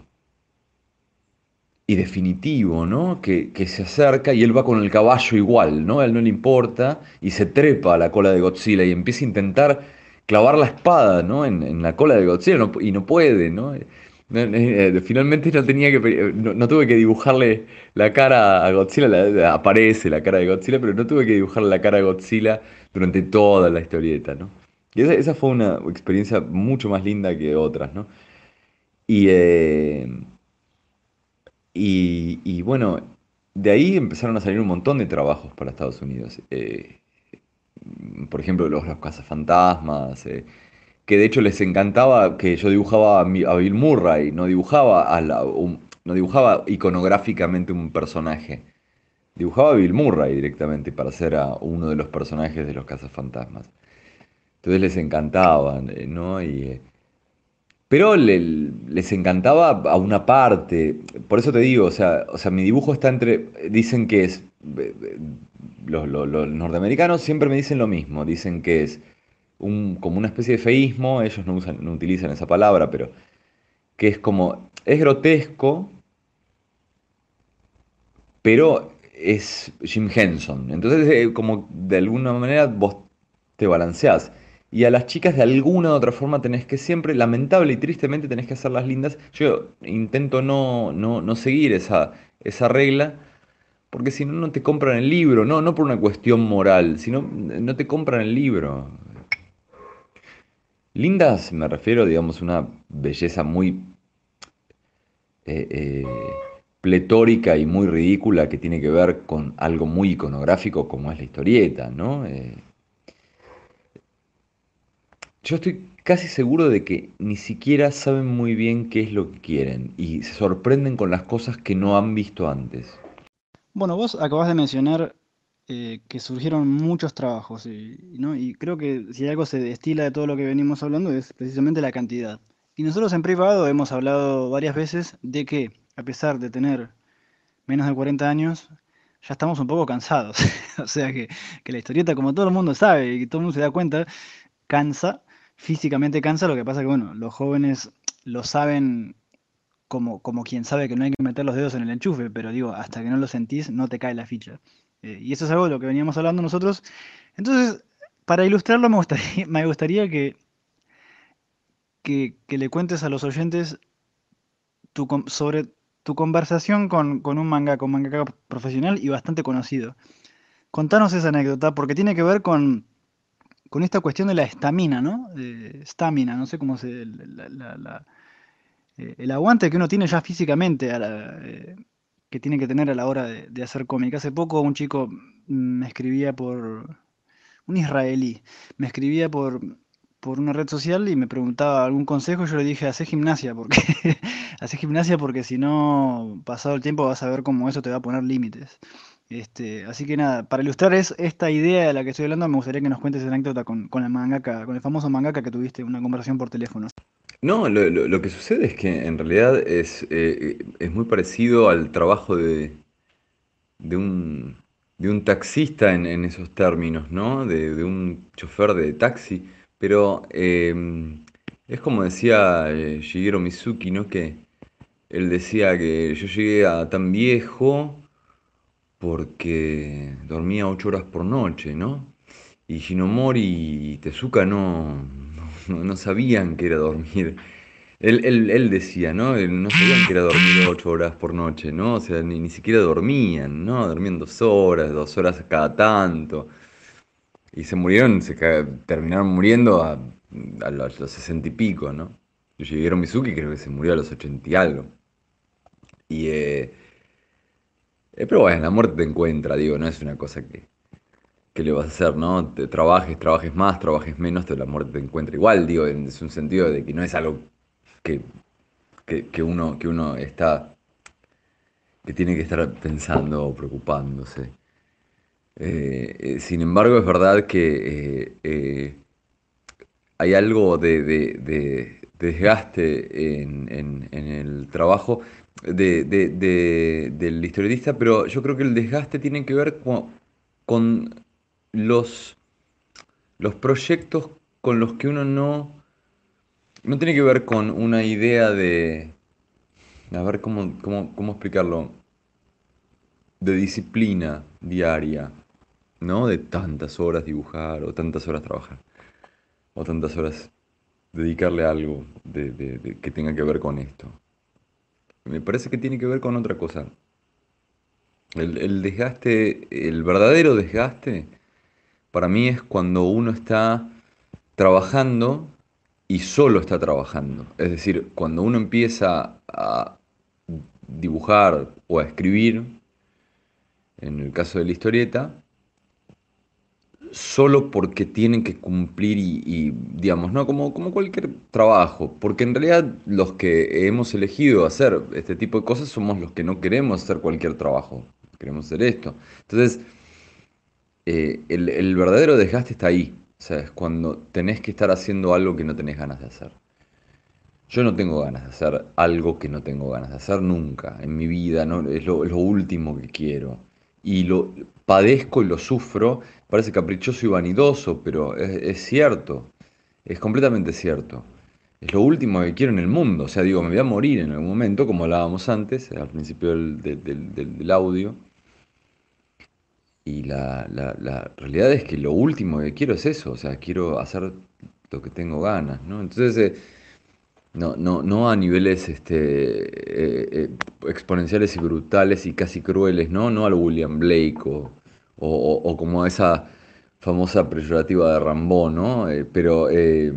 definitivo, ¿no? Que, se acerca y él va con el caballo igual, ¿no? A él no le importa y se trepa a la cola de Godzilla y empieza a intentar clavar la espada, ¿no? En, la cola de Godzilla y no puede, ¿no? Eh, eh, finalmente no tenía que no, tuve que dibujarle la cara a Godzilla, aparece la cara de Godzilla, pero no tuve que dibujarle la cara a Godzilla durante toda la historieta, ¿no? Y esa, fue una experiencia mucho más linda que otras, ¿no? Y, eh, y, bueno, de ahí empezaron a salir un montón de trabajos para Estados Unidos. Eh, por ejemplo, los, los cazafantasmas, eh, que de hecho les encantaba que yo dibujaba a, Bill Murray, no dibujaba, a no dibujaba iconográficamente un personaje. Dibujaba a Bill Murray directamente para ser a uno de los personajes de los cazafantasmas. Entonces les encantaban, eh, ¿no? Y, eh, pero les encantaba a una parte. Por eso te digo, o sea, o sea mi dibujo está entre. Dicen que es. Los, norteamericanos siempre me dicen lo mismo. Dicen que es un, como una especie de feísmo. Ellos no, usan, no utilizan esa palabra, pero. Que es como. Es grotesco. Pero es Jim Henson. Entonces, eh, como de alguna manera vos te balanceás. Y a las chicas de alguna u otra forma tenés que siempre, lamentable y tristemente, tenés que hacerlas lindas. Yo intento no, no, no seguir esa, esa regla, porque si no, no te compran el libro, no, no por una cuestión moral, sino no te compran el libro. Lindas me refiero, digamos, una belleza muy eh, eh, pletórica y muy ridícula que tiene que ver con algo muy iconográfico como es la historieta, ¿no? Eh, yo estoy casi seguro de que ni siquiera saben muy bien qué es lo que quieren y se sorprenden con las cosas que no han visto antes. Bueno, vos acabas de mencionar eh, que surgieron muchos trabajos y, ¿no? y creo que si algo se destila de todo lo que venimos hablando es precisamente la cantidad. Y nosotros en privado hemos hablado varias veces de que a pesar de tener menos de 40 años, ya estamos un poco cansados. o sea que, que la historieta, como todo el mundo sabe y todo el mundo se da cuenta, cansa, físicamente cansa, lo que pasa que, bueno, los jóvenes lo saben como, como quien sabe que no hay que meter los dedos en el enchufe, pero digo, hasta que no lo sentís, no te cae la ficha. Eh, y eso es algo de lo que veníamos hablando nosotros. Entonces, para ilustrarlo, me gustaría, me gustaría que, que, le cuentes a los oyentes tu, sobre tu conversación con, con un mangaka, un mangaka profesional y bastante conocido. Contanos esa anécdota, porque tiene que ver con, con esta cuestión de la estamina, ¿no? Estamina, no sé cómo se... La, la, eh, el aguante que uno tiene ya físicamente, eh, que tiene que tener a la hora de, de hacer cómic. Hace poco un chico me escribía por... Un israelí, me escribía por, por una red social y me preguntaba algún consejo, yo le dije, hace gimnasia, porque hace gimnasia porque si no, pasado el tiempo vas a ver cómo eso te va a poner límites. Este, así que nada, para ilustrar es, esta idea de la que estoy hablando, me gustaría que nos cuentes esa anécdota con, con el mangaka, con el famoso mangaka que tuviste una conversación por teléfono. No, lo, que sucede es que en realidad es, eh, muy parecido al trabajo de, un, taxista en, esos términos, ¿no? De, un chofer de taxi, pero eh, es como decía eh, Shigeru Mizuki, ¿no? Que él decía que yo llegué a tan viejo porque dormía ocho horas por noche, ¿no? Y Shinomori y Tezuka no, no, sabían que era dormir. Él, él, él decía, ¿no? No sabían que era dormir ocho horas por noche, ¿no? O sea, ni, ni siquiera dormían, ¿no? Dormían dos horas, dos horas cada tanto. Y se murieron, se terminaron muriendo a, a los sesenta y pico, ¿no? Yo llegué a Mizuki, creo que se murió a los ochenta y algo. Y, eh, eh, pero bueno, la muerte te encuentra, digo, no es una cosa que, que le vas a hacer, ¿no? Te trabajes, trabajes más, trabajes menos, te, la muerte te encuentra igual, digo, es un sentido de que no es algo que, que, que, uno, que uno está, que tiene que estar pensando o preocupándose. Eh, eh, sin embargo, es verdad que hay algo de, de, de desgaste en, en, en, el trabajo de, del historietista, pero yo creo que el desgaste tiene que ver con, los, los proyectos con los que uno no... No tiene que ver con una idea de... A ver cómo, cómo, cómo explicarlo. De disciplina diaria, ¿no? De tantas horas dibujar o tantas horas trabajar. O tantas horas dedicarle algo de, de, de, que tenga que ver con esto. Me parece que tiene que ver con otra cosa. El, desgaste, el verdadero desgaste, para mí es cuando uno está trabajando y solo está trabajando. Es decir, cuando uno empieza a dibujar o a escribir, en el caso de la historieta, solo porque tienen que cumplir y, digamos, ¿no? Como, como cualquier trabajo, porque en realidad los que hemos elegido hacer este tipo de cosas somos los que no queremos hacer cualquier trabajo, queremos hacer esto. Entonces, eh, el, el, verdadero desgaste está ahí, o sea, es cuando tenés que estar haciendo algo que no tenés ganas de hacer. Yo no tengo ganas de hacer algo que no tengo ganas de hacer nunca en mi vida, no, es lo último que quiero. Y lo padezco y lo sufro Parece caprichoso y vanidoso, pero es, cierto, es completamente cierto. Es lo último que quiero en el mundo. O sea, digo, me voy a morir en algún momento, como hablábamos antes, al principio del, del, audio. y la, la, la realidad es que lo último que quiero es eso, o sea, quiero hacer lo que tengo ganas, ¿no? Entonces, eh, no, no, no a niveles este, eh, eh, exponenciales y brutales y casi crueles, ¿no? No al William Blake o, o, o como esa famosa peyorativa de Rambo, ¿no? Eh, pero, eh,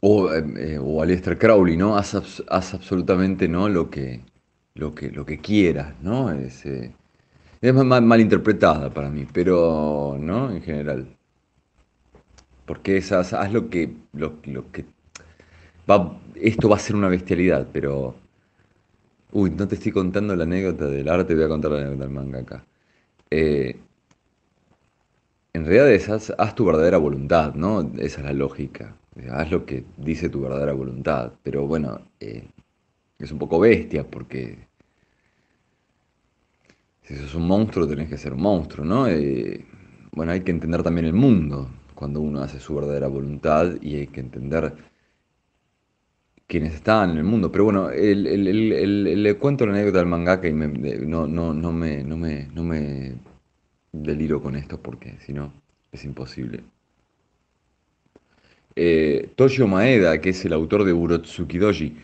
o, eh, o Aleister Crowley, ¿no? Haz, haz absolutamente, ¿no? Lo que, lo que, lo que quieras, ¿no? Es, eh, es mal, mal interpretada para mí, pero, ¿no? En general. Porque es, haz, haz lo que, lo, lo que va, esto va a ser una bestialidad, pero, uy, no te estoy contando la anécdota del arte, voy a contar la anécdota del manga acá. Eh, en realidad es haz, tu verdadera voluntad, ¿no? Esa es la lógica. Haz lo que dice tu verdadera voluntad. Pero bueno, eh, es un poco bestia porque si sos un monstruo tenés que ser un monstruo, ¿no? Eh, bueno, hay que entender también el mundo cuando uno hace su verdadera voluntad y hay que entender quienes están en el mundo. Pero bueno, el- el- el- le cuento la anécdota del mangaka y me- no, no, no me, no me, no me deliro con esto porque si no es imposible. Eh, Toshio Maeda, que es el autor de Urotsuki Doji,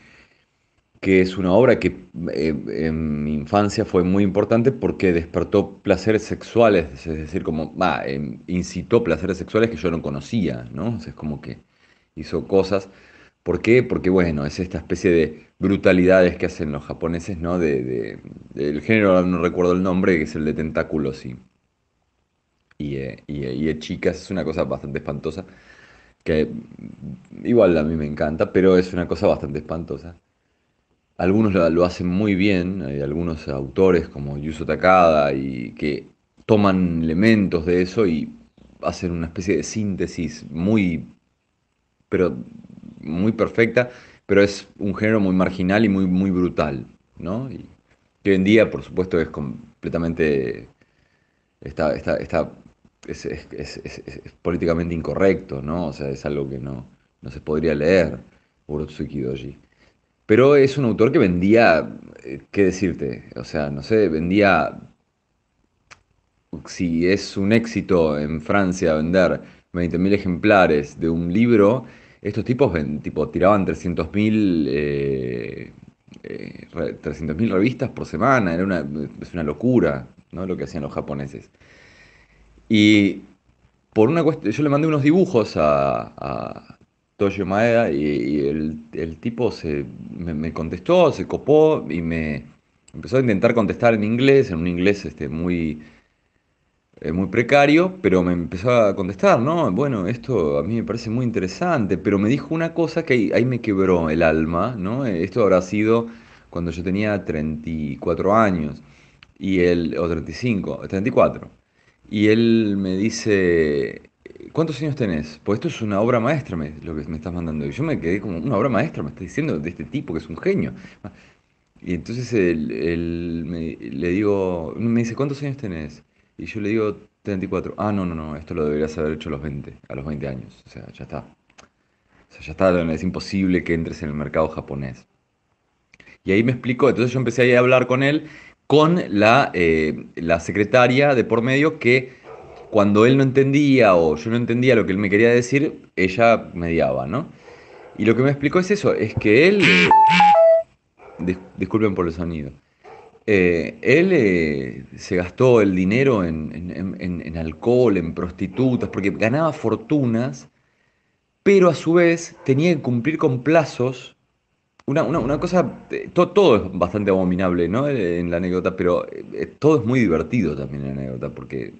que es una obra que eh, en mi infancia fue muy importante porque despertó placeres sexuales, es decir, como, va, eh, incitó placeres sexuales que yo no conocía, ¿no? Es como que hizo cosas. ¿Por qué? Porque, bueno, es esta especie de brutalidades que hacen los japoneses, ¿no? De, de- del género, no recuerdo el nombre, que es el de tentáculos y, y, eh, y, eh, chicas, es una cosa bastante espantosa, que igual a mí me encanta, pero es una cosa bastante espantosa. Algunos lo, lo hacen muy bien, hay algunos autores como Yuzo Takada y que toman elementos de eso y hacen una especie de síntesis muy, pero muy perfecta, pero es un género muy marginal y muy, muy brutal, ¿no? Y hoy en día, por supuesto, es completamente, está, está, está, es, es- es- es- es- es políticamente incorrecto, ¿no? O sea, es algo que no, no se podría leer, Urotsuki Doji. Pero es un autor que vendía, eh, ¿qué decirte? O sea, no sé, vendía, si es un éxito en Francia vender 20.000 ejemplares de un libro, estos tipos tipo, tiraban 300.000 eh, eh, re- 300.000 revistas por semana, era una, es una locura, ¿no? Lo que hacían los japoneses. Y por una cuestión, yo le mandé unos dibujos a, a Toshio Maeda y, y el, el tipo se, me, me contestó, se copó y me empezó a intentar contestar en inglés, en un inglés este, muy, muy precario, pero me empezó a contestar, ¿no? Bueno, esto a mí me parece muy interesante, pero me dijo una cosa que ahí, me quebró el alma, ¿no? Eh, Esto habrá sido cuando yo tenía 34 años, y él, o 35, 34. Y él me dice, ¿cuántos años tenés? Pues esto es una obra maestra, lo que me estás mandando. Y yo me quedé como, una obra maestra, me estás diciendo de este tipo que es un genio. Y entonces él, él me, le digo, me dice, ¿cuántos años tenés? Y yo le digo, 34. Ah, no, no, no, esto lo deberías haber hecho a los 20, a los 20 años. O sea, ya está. O sea, ya está, es imposible que entres en el mercado japonés. Y ahí me explicó, entonces yo empecé ahí a hablar con él, con la, eh, la secretaria de por medio que cuando él no entendía o yo no entendía lo que él me quería decir, ella mediaba, ¿no? Y lo que me explicó es eso, es que él... eh, dis- disculpen por el sonido. Eh, él eh, se gastó el dinero en, alcohol, en prostitutas, porque ganaba fortunas, pero a su vez tenía que cumplir con plazos. Una, cosa, eh, to- todo es bastante abominable, ¿no? En la anécdota, pero todo es muy divertido también en la anécdota, porque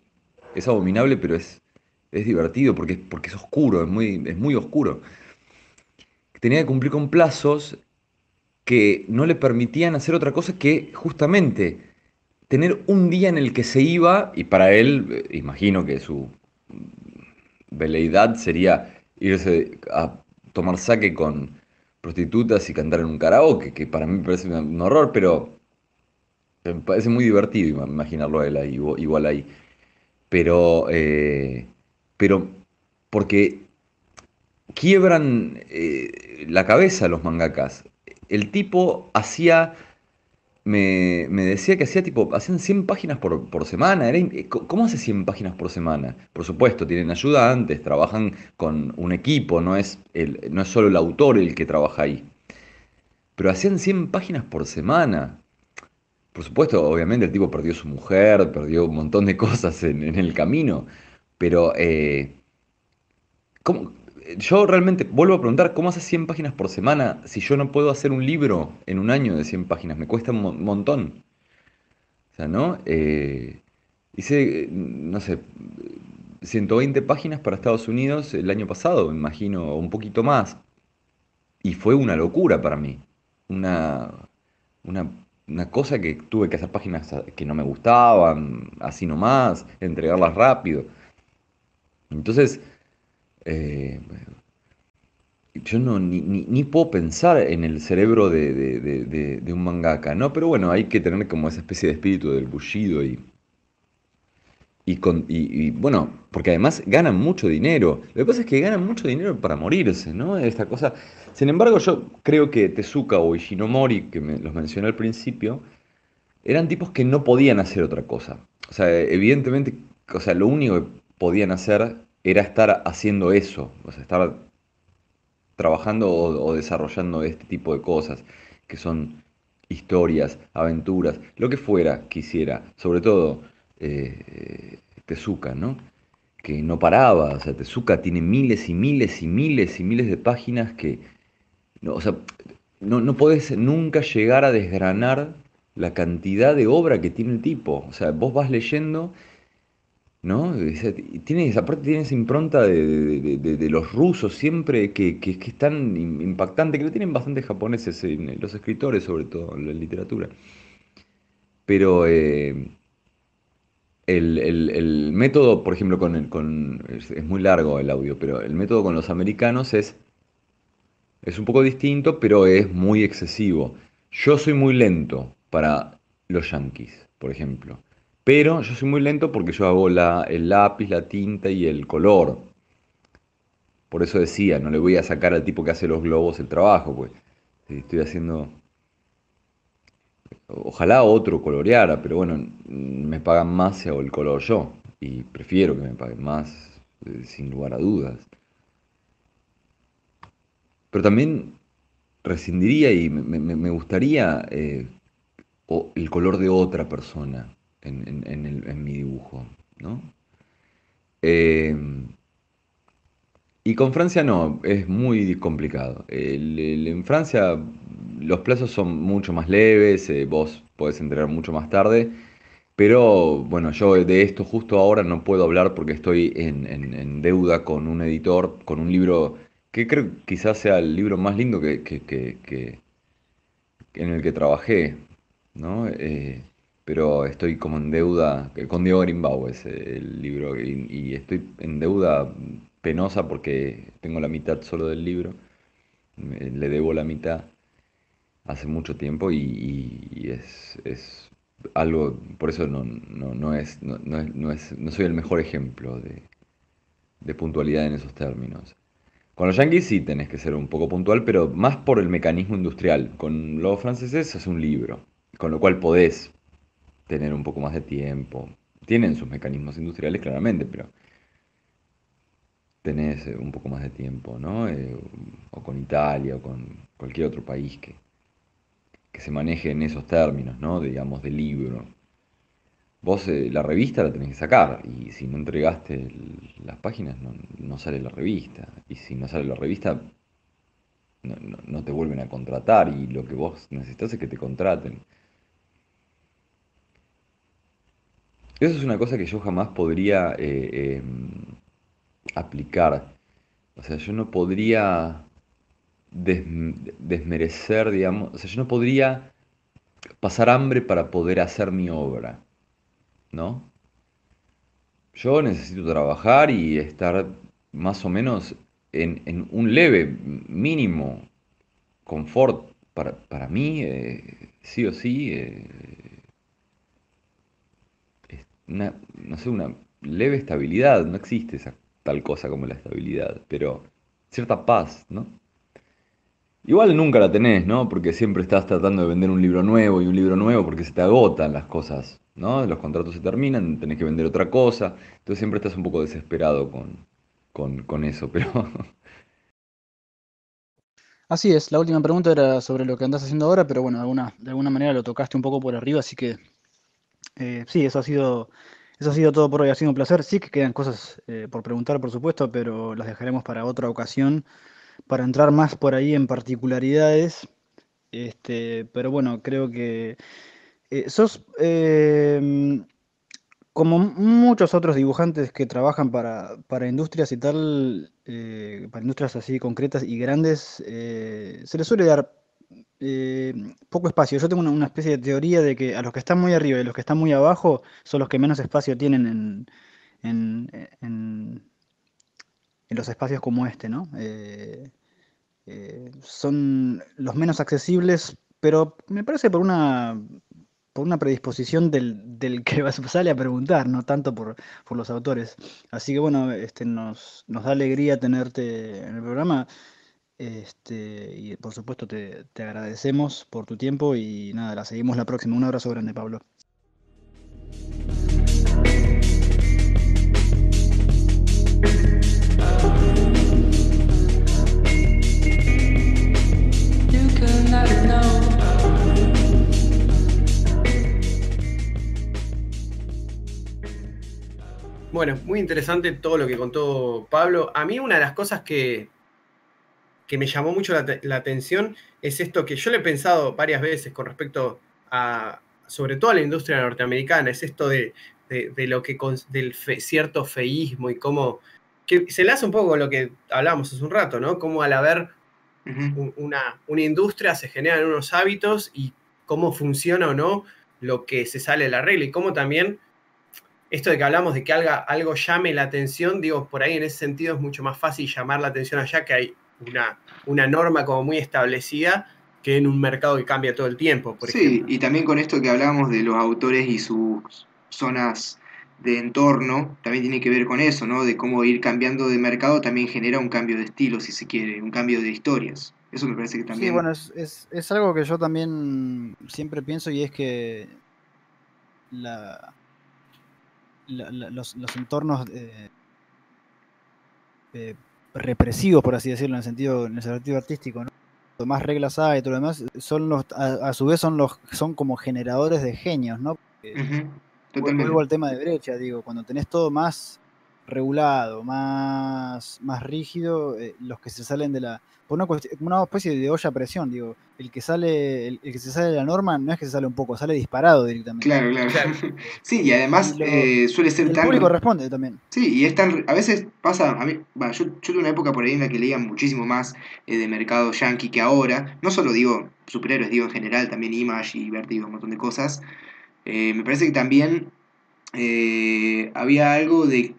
es abominable, pero es, es divertido, porque, porque es oscuro, es muy, es muy oscuro. Tenía que cumplir con plazos que no le permitían hacer otra cosa que justamente tener un día en el que se iba, y para él, eh, imagino que su veleidad sería irse a tomar saque con prostitutas y cantar en un karaoke, que para mí parece un horror, pero me parece muy divertido ima- imaginarlo a él ahí, igu- igual ahí. Pero, eh, pero porque quiebran eh, la cabeza los mangakas. El tipo hacía me, me decía que hacía tipo, hacían 100 páginas por, por semana. ¿Cómo hace 100 páginas por semana? Por supuesto, tienen ayudantes, trabajan con un equipo, no es, el, no es solo el autor el que trabaja ahí. Pero hacían 100 páginas por semana. Por supuesto, obviamente el tipo perdió su mujer, perdió un montón de cosas en, en el camino, pero eh, ¿cómo- Yo realmente vuelvo a preguntar, ¿cómo haces 100 páginas por semana si yo no puedo hacer un libro en un año de 100 páginas? Me cuesta un mon- montón. O sea, ¿no? Eh, hice, no sé, 120 páginas para Estados Unidos el año pasado, me imagino, un poquito más. Y fue una locura para mí. Una, una, una cosa que tuve que hacer páginas que no me gustaban, así nomás, entregarlas rápido. Entonces, eh, yo no, ni, ni- puedo pensar en el cerebro de, de- un mangaka, ¿no? Pero bueno, hay que tener como esa especie de espíritu del bullido y, y, con, y, bueno, porque además ganan mucho dinero. Lo que pasa es que ganan mucho dinero para morirse, ¿no? Esta cosa. Sin embargo, yo creo que Tezuka o Ishinomori, que me- los mencioné al principio, eran tipos que no podían hacer otra cosa. O sea, evidentemente, o sea, lo único que podían hacer era estar haciendo eso, o sea, estar trabajando o, desarrollando este tipo de cosas, que son historias, aventuras, lo que fuera que hiciera, sobre todo eh, Tezuka, ¿no? Que no paraba, o sea, Tezuka tiene miles y miles y miles y miles de páginas que, no, o sea, no, no podés nunca llegar a desgranar la cantidad de obra que tiene el tipo, o sea, vos vas leyendo ¿no? O sea, t- tiene, tiene esa impronta de, de- los rusos siempre que, que, que es tan im- impactante, que lo tienen bastantes japoneses, los escritores sobre todo, en la literatura. Pero eh, el, el- el método, por ejemplo, con, el- con es, es muy largo el audio, pero el método con los americanos es, es un poco distinto, pero es muy excesivo. Yo soy muy lento para los yankees, por ejemplo. Pero yo soy muy lento porque yo hago la, el lápiz, la tinta y el color. Por eso decía, no le voy a sacar al tipo que hace los globos el trabajo, pues. Estoy haciendo... Ojalá otro coloreara, pero bueno, me pagan más si hago el color yo. Y prefiero que me paguen más, eh, sin lugar a dudas. Pero también rescindiría y me, gustaría eh, el color de otra persona en, en- mi dibujo, ¿no? Eh, y con Francia no, es muy complicado. En Francia los plazos son mucho más leves, eh, vos podés entregar mucho más tarde, pero bueno, yo de esto justo ahora no puedo hablar porque estoy en, deuda con un editor, con un libro que creo quizás sea el libro más lindo que- que- en el que trabajé, ¿no? Eh, pero estoy como en deuda, con Diego Grimbau es el libro, y, estoy en deuda penosa porque tengo la mitad solo del libro, le debo la mitad hace mucho tiempo y, es, es algo, por eso no, no, no es, no, no es- no soy el mejor ejemplo de, de puntualidad en esos términos. Con los yankees sí tenés que ser un poco puntual, pero más por el mecanismo industrial. Con los franceses es un libro, con lo cual podés tener un poco más de tiempo. Tienen sus mecanismos industriales claramente, pero tenés eh, un poco más de tiempo, ¿no? Eh, o con Italia o con cualquier otro país que, que se maneje en esos términos, ¿no? Digamos, de libro. Vos eh, la revista la tenés que sacar y si no entregaste las páginas no, sale la revista. Y si no sale la revista no- no te vuelven a contratar y lo que vos necesitas es que te contraten. Eso es una cosa que yo jamás podría eh, em, aplicar. O sea, yo no podría des- desmerecer, digamos, o sea, yo no podría pasar hambre para poder hacer mi obra, ¿no? Yo necesito trabajar y estar más o menos en, un leve mínimo confort para, para mí, eh, sí o sí, eh, una, no sé, una leve estabilidad, no existe esa tal cosa como la estabilidad, pero cierta paz, ¿no? Igual nunca la tenés, ¿no? Porque siempre estás tratando de vender un libro nuevo y un libro nuevo porque se te agotan las cosas, ¿no? Los contratos se terminan, tenés que vender otra cosa, entonces siempre estás un poco desesperado con, con, con eso, pero... Así es, la última pregunta era sobre lo que andás haciendo ahora, pero bueno, de alguna, de alguna manera lo tocaste un poco por arriba, así que eh, sí, eso ha sido eso ha sido todo por hoy, ha sido un placer. Sí que quedan cosas eh, por preguntar, por supuesto, pero las dejaremos para otra ocasión, para entrar más por ahí en particularidades. Este, pero bueno, creo que eh, sos em, como muchos otros dibujantes que trabajan para, para industrias y tal, eh, para industrias así concretas y grandes, se les suele dar eh, poco espacio. Yo tengo una, especie de teoría de que a los que están muy arriba y los que están muy abajo son los que menos espacio tienen en, en, los espacios como este, ¿no? Eh, eh, son los menos accesibles, pero me parece por una por una predisposición del, del que sale a preguntar, no tanto por, por los autores. Así que bueno, este, nos, nos da alegría tenerte en el programa. Este, y por supuesto te, te agradecemos por tu tiempo y nada, la seguimos la próxima. Un abrazo grande, Pablo. Bueno, muy interesante todo lo que contó Pablo. A mí una de las cosas que, que me llamó mucho la, atención es esto que yo le he pensado varias veces con respecto a, sobre todo a la industria norteamericana, es esto de, lo que del cierto feísmo y cómo que se le hace un poco con lo que hablábamos hace un rato, ¿no? Cómo al haber una, una industria se generan unos hábitos y cómo funciona o no lo que se sale de la regla y cómo también esto de que hablamos de que algo, algo llame la atención, digo, por ahí en ese sentido es mucho más fácil llamar la atención allá que hay una, una norma como muy establecida que en un mercado que cambia todo el tiempo. Por sí, y también con esto que hablábamos de los autores y sus zonas de entorno, también tiene que ver con eso, ¿no? De cómo ir cambiando de mercado también genera un cambio de estilo, si se quiere, un cambio de historias. Eso me parece que también... Sí, bueno, es, es, algo que yo también siempre pienso y es que la, los, los, entornos eh, eh, represivos, por así decirlo, en el sentido, en el sentido artístico, ¿no? más reglas hay y todo lo demás, son los, a, su vez son los, son como generadores de genios, ¿no? Vuelvo al tema de brecha, digo, cuando tenés todo más regulado, más, más rígido, eh, los que se salen de la. Por una, una especie de olla a presión, digo. El que sale, el, que se sale de la norma no es que se sale un poco, sale disparado directamente. Claro, claro. sí, y además eh, suele ser el tan. El público responde también. Sí, y es tan. A veces pasa. A mí, yo, yo tuve una época por ahí en la que leía muchísimo más eh, de mercado yankee que ahora. No solo digo superhéroes, digo en general, también Image y Vertigo, un montón de cosas. me parece que también había algo de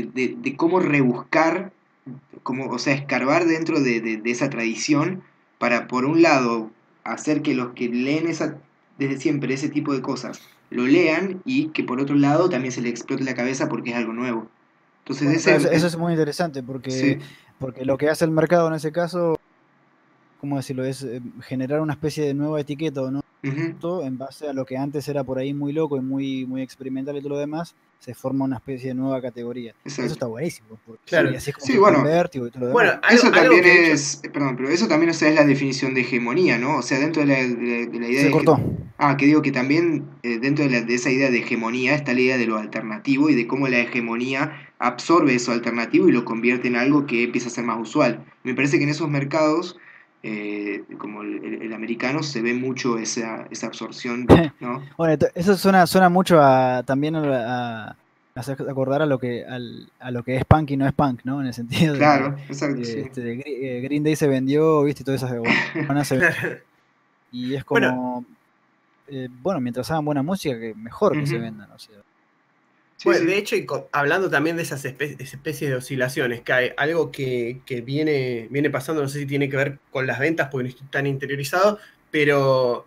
de, cómo rebuscar, como, o sea, escarbar dentro de, esa tradición para, por un lado, hacer que los que leen esa, desde siempre ese tipo de cosas lo lean y que por otro lado también se le explote la cabeza porque es algo nuevo. Entonces, eso, es muy interesante porque, porque lo que hace el mercado en ese caso, ¿cómo decirlo? Es eh, generar una especie de nueva etiqueta, ¿no? en base a lo que antes era por ahí muy loco y muy, muy experimental y todo lo demás, se forma una especie de nueva categoría. Eso está buenísimo. Claro. sí, bueno, bueno eso también es, perdón, pero eso también es la definición de hegemonía, ¿no? O sea, dentro de la, idea... Se cortó. ah, que digo que también eh, dentro de, de, esa idea de hegemonía está la idea de lo alternativo y de cómo la hegemonía absorbe eso alternativo y lo convierte en algo que empieza a ser más usual. Me parece que en esos mercados eh, como el, americano, se ve mucho esa, esa absorción. ¿no? bueno, eso suena, suena mucho a, también a, hacer acordar a lo que a lo que es punk y no es punk, ¿no? En el sentido claro, de, exacto, este, eh, Green Day se vendió, viste, y todas esas Y es como eh, bueno, mientras hagan buena música, que mejor que se vendan, o sea bueno, de hecho, hablando también de esas especies de oscilaciones, que hay algo que, viene, viene pasando, no sé si tiene que ver con las ventas, porque no estoy tan interiorizado, pero,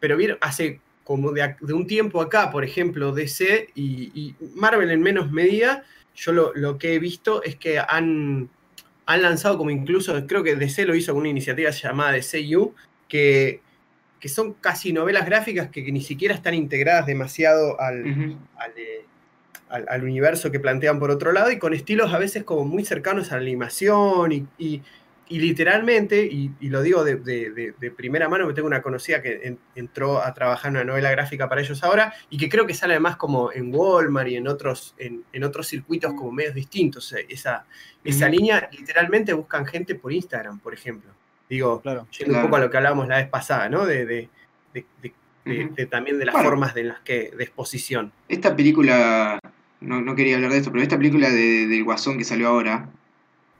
pero hace como de, un tiempo acá, por ejemplo, DC y, Marvel en menos medida, yo lo, que he visto es que han, han lanzado como incluso, creo que DC lo hizo con una iniciativa llamada DCU, que, que son casi novelas gráficas que, ni siquiera están integradas demasiado al, al, al, universo que plantean por otro lado y con estilos a veces como muy cercanos a la animación y, y literalmente, y, lo digo de, primera mano, que tengo una conocida que entró a trabajar en una novela gráfica para ellos ahora, y que creo que sale además como en Walmart y en otros, en, otros circuitos como medios distintos. Esa, esa línea, literalmente buscan gente por Instagram, por ejemplo. Digo, claro, yendo un poco a lo que hablábamos la vez pasada, ¿no? De, también de las formas de las que, de exposición. Esta película, no, no quería hablar de esto, pero esta película del Guasón que salió ahora,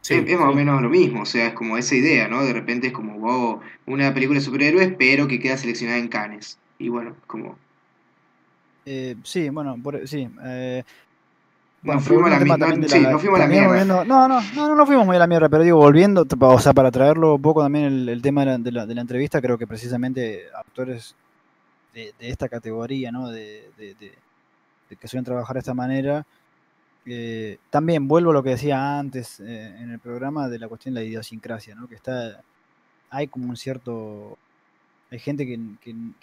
es, más o menos lo mismo, o sea, es como esa idea, ¿no? De repente es como, wow, una película de superhéroes, pero que queda seleccionada en Cannes. Y bueno, como... Eh, sí, bueno, sí. Eh, no fuimos a la, mierda. Sí, no fuimos a la mierda. no, no, no, no, fuimos muy a la mierda, pero digo, volviendo, o sea, para traerlo un poco también el, tema de la, de la, entrevista, creo que precisamente actores de, esta categoría, ¿no? De, de, de, que suelen trabajar de esta manera, eh, también vuelvo a lo que decía antes eh, en el programa de la cuestión de la idiosincrasia, ¿no? Que está, hay como un cierto, hay gente que,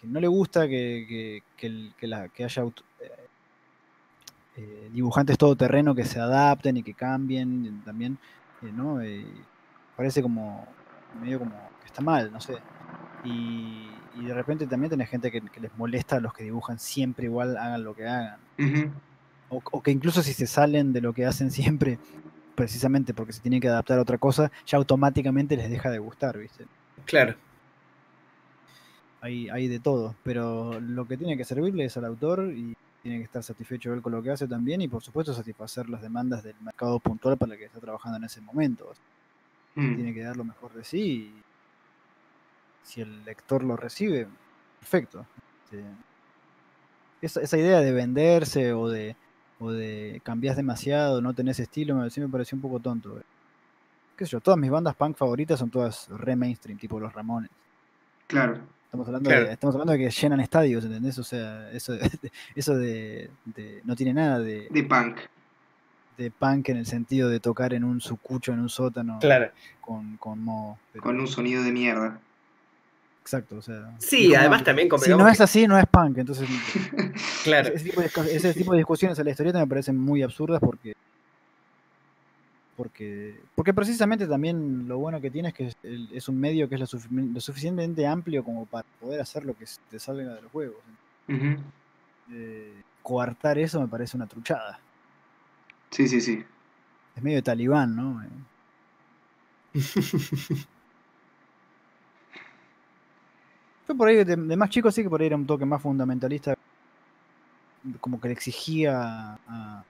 no le gusta que, la, que haya eh, dibujantes todoterreno que se adapten y que cambien también, ¿no? parece como medio como que está mal, no sé. Y, de repente también tenés gente que, les molesta a los que dibujan siempre igual, hagan lo que hagan o, que incluso si se salen de lo que hacen siempre, precisamente porque se tienen que adaptar a otra cosa, ya automáticamente les deja de gustar, ¿viste? Claro. Hay, hay de todo, pero lo que tiene que servirle es al autor y tiene que estar satisfecho él con lo que hace también y por supuesto satisfacer las demandas del mercado puntual para el que está trabajando en ese momento. Mm. Tiene que dar lo mejor de sí y si el lector lo recibe, perfecto. Este, esa, esa idea de venderse o de o de cambias demasiado, no tenés estilo, me, sí me pareció un poco tonto. Eh. Qué sé yo, todas mis bandas punk favoritas son todas re mainstream, tipo los Ramones. Claro. Estamos hablando, De, estamos hablando de que llenan estadios, ¿entendés? O sea, eso, eso de, no tiene nada de... De punk. De punk en el sentido de tocar en un sucucho, en un sótano. Claro. Con, con. Con un sonido de mierda. Exacto, o sea. Sí, además también Si no es así, no es punk. Entonces, claro. Ese tipo, de, discusiones en la historieta me parecen muy absurdas porque. Porque, porque precisamente también lo bueno que tiene es que es, un medio que es lo, suficientemente amplio como para poder hacer lo que te salga de los juegos. Eh, coartar eso me parece una truchada. Sí, sí, sí. Es medio talibán, ¿no? por ahí, de, más chico sí que por ahí era un toque más fundamentalista, como que le exigía a,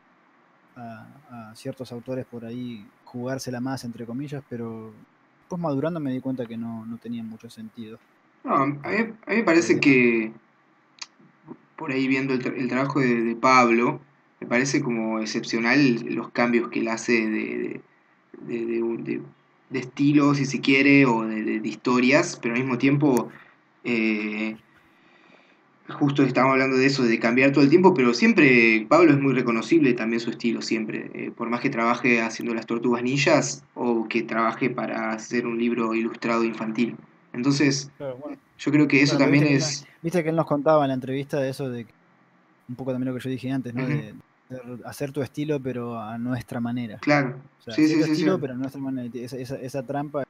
ciertos autores por ahí jugársela más, entre comillas, pero después madurando me di cuenta que no, no tenía mucho sentido. A mí, me parece que, por ahí viendo el, trabajo de, Pablo, me parece como excepcional los cambios que él hace de, de, de estilo, si se quiere, o de, historias, pero al mismo tiempo eh, justo estamos hablando de eso, de cambiar todo el tiempo, pero siempre Pablo es muy reconocible también su estilo, siempre. Eh, por más que trabaje haciendo las tortugas ninjas o que trabaje para hacer un libro ilustrado infantil. Entonces, yo creo que eso también es... viste que él nos contaba en la entrevista de eso, de un poco también lo que yo dije antes, ¿no? de, hacer tu estilo, pero a nuestra manera. Claro. sí, sí, sí, estilo, pero a nuestra manera. Esa, esa, esa trampa es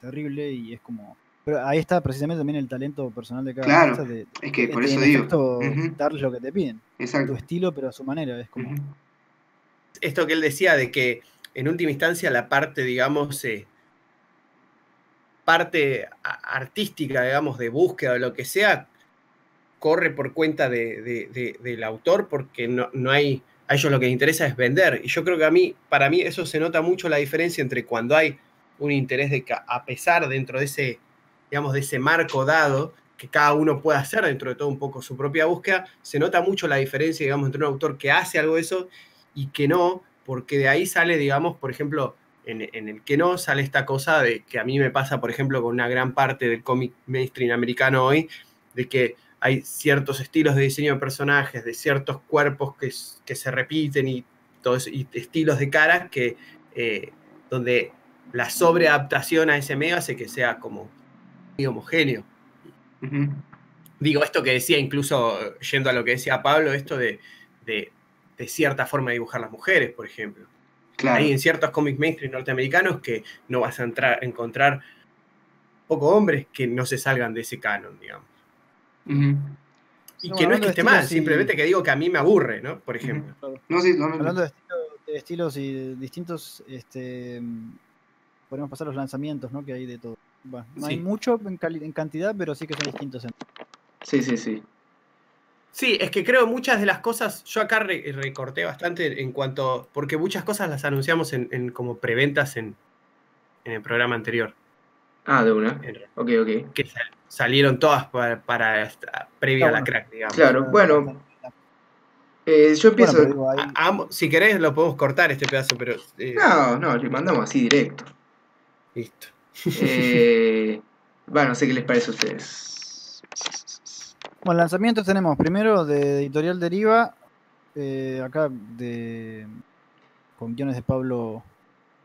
terrible y es como pero ahí está precisamente también el talento personal de cada claro, de, es que por eso digo. darles lo que te piden. Exacto. Tu estilo, pero a su manera. Es como... Esto que él decía de que en última instancia la parte, digamos, eh, parte artística, digamos, de búsqueda o lo que sea, corre por cuenta de, del autor porque no, no, hay, a ellos lo que les interesa es vender. Y yo creo que a mí, para mí, eso se nota mucho la diferencia entre cuando hay un interés de que, a pesar dentro de ese digamos, de ese marco dado que cada uno puede hacer dentro de todo un poco su propia búsqueda, se nota mucho la diferencia, digamos, entre un autor que hace algo de eso y que no, porque de ahí sale, digamos, por ejemplo, en, el que no sale esta cosa de que a mí me pasa, por ejemplo, con una gran parte del cómic mainstream americano hoy, de que hay ciertos estilos de diseño de personajes, de ciertos cuerpos que, se repiten y, todos, y estilos de cara que, eh, donde la sobreadaptación a ese medio hace que sea como muy homogéneo. Digo, esto que decía, incluso yendo a lo que decía Pablo, esto de, de- de cierta forma de dibujar las mujeres, por ejemplo. Claro. Hay en ciertos cómics mainstream norteamericanos que no vas a entrar, encontrar pocos hombres que no se salgan de ese canon, digamos. Y No, que no es que esté mal, y- simplemente que digo que a mí me aburre, ¿no? Por ejemplo. No, sí, no, no, no. Hablando de, estilo- de estilos y de distintos, este, mm, podemos pasar los lanzamientos, ¿no? Que hay de todo. Bueno, no hay mucho en, cantidad, pero sí que son distintos. en- Sí, sí, sí. Sí, es que creo muchas de las cosas, yo acá re- recorté bastante en cuanto, porque muchas cosas las anunciamos en, en como preventas en, en el programa anterior, Ah, de una. en- Ok, ok. que sal- salieron todas para, para esta- previa Ah, a la bueno. crack, digamos. Claro, bueno, Eh, yo Bueno, empiezo. pero digo, hay- A- amo- si querés lo podemos cortar este pedazo, pero eh, No, no, le mandamos así directo. listo. Eh, bueno, no sé qué les parece a ustedes. Bueno, lanzamientos tenemos primero de Editorial Deriva, eh, acá de con guiones de Pablo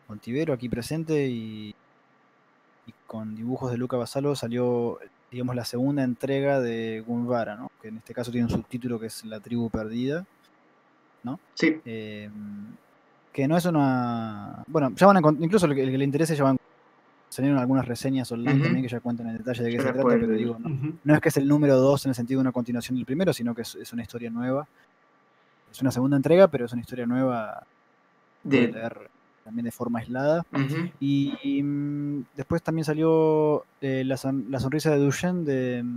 Montivero aquí presente y, y con dibujos de Luca Basalo salió, digamos, la segunda entrega de Gunvara, ¿no? que en este caso tiene un subtítulo que es La tribu perdida, Sí, eh, que no es una... Bueno, ya van a incluso el que, el que le interese ya van salieron algunas reseñas online también que ya cuentan en detalle de qué se trata, pero digo, no, no es que es el número 2 en el sentido de una continuación del primero, sino que es, es una historia nueva. Es una segunda entrega, pero es una historia nueva de leer también de forma aislada. Y, y, mm, después también salió eh, la, la sonrisa de Duchenne de mm,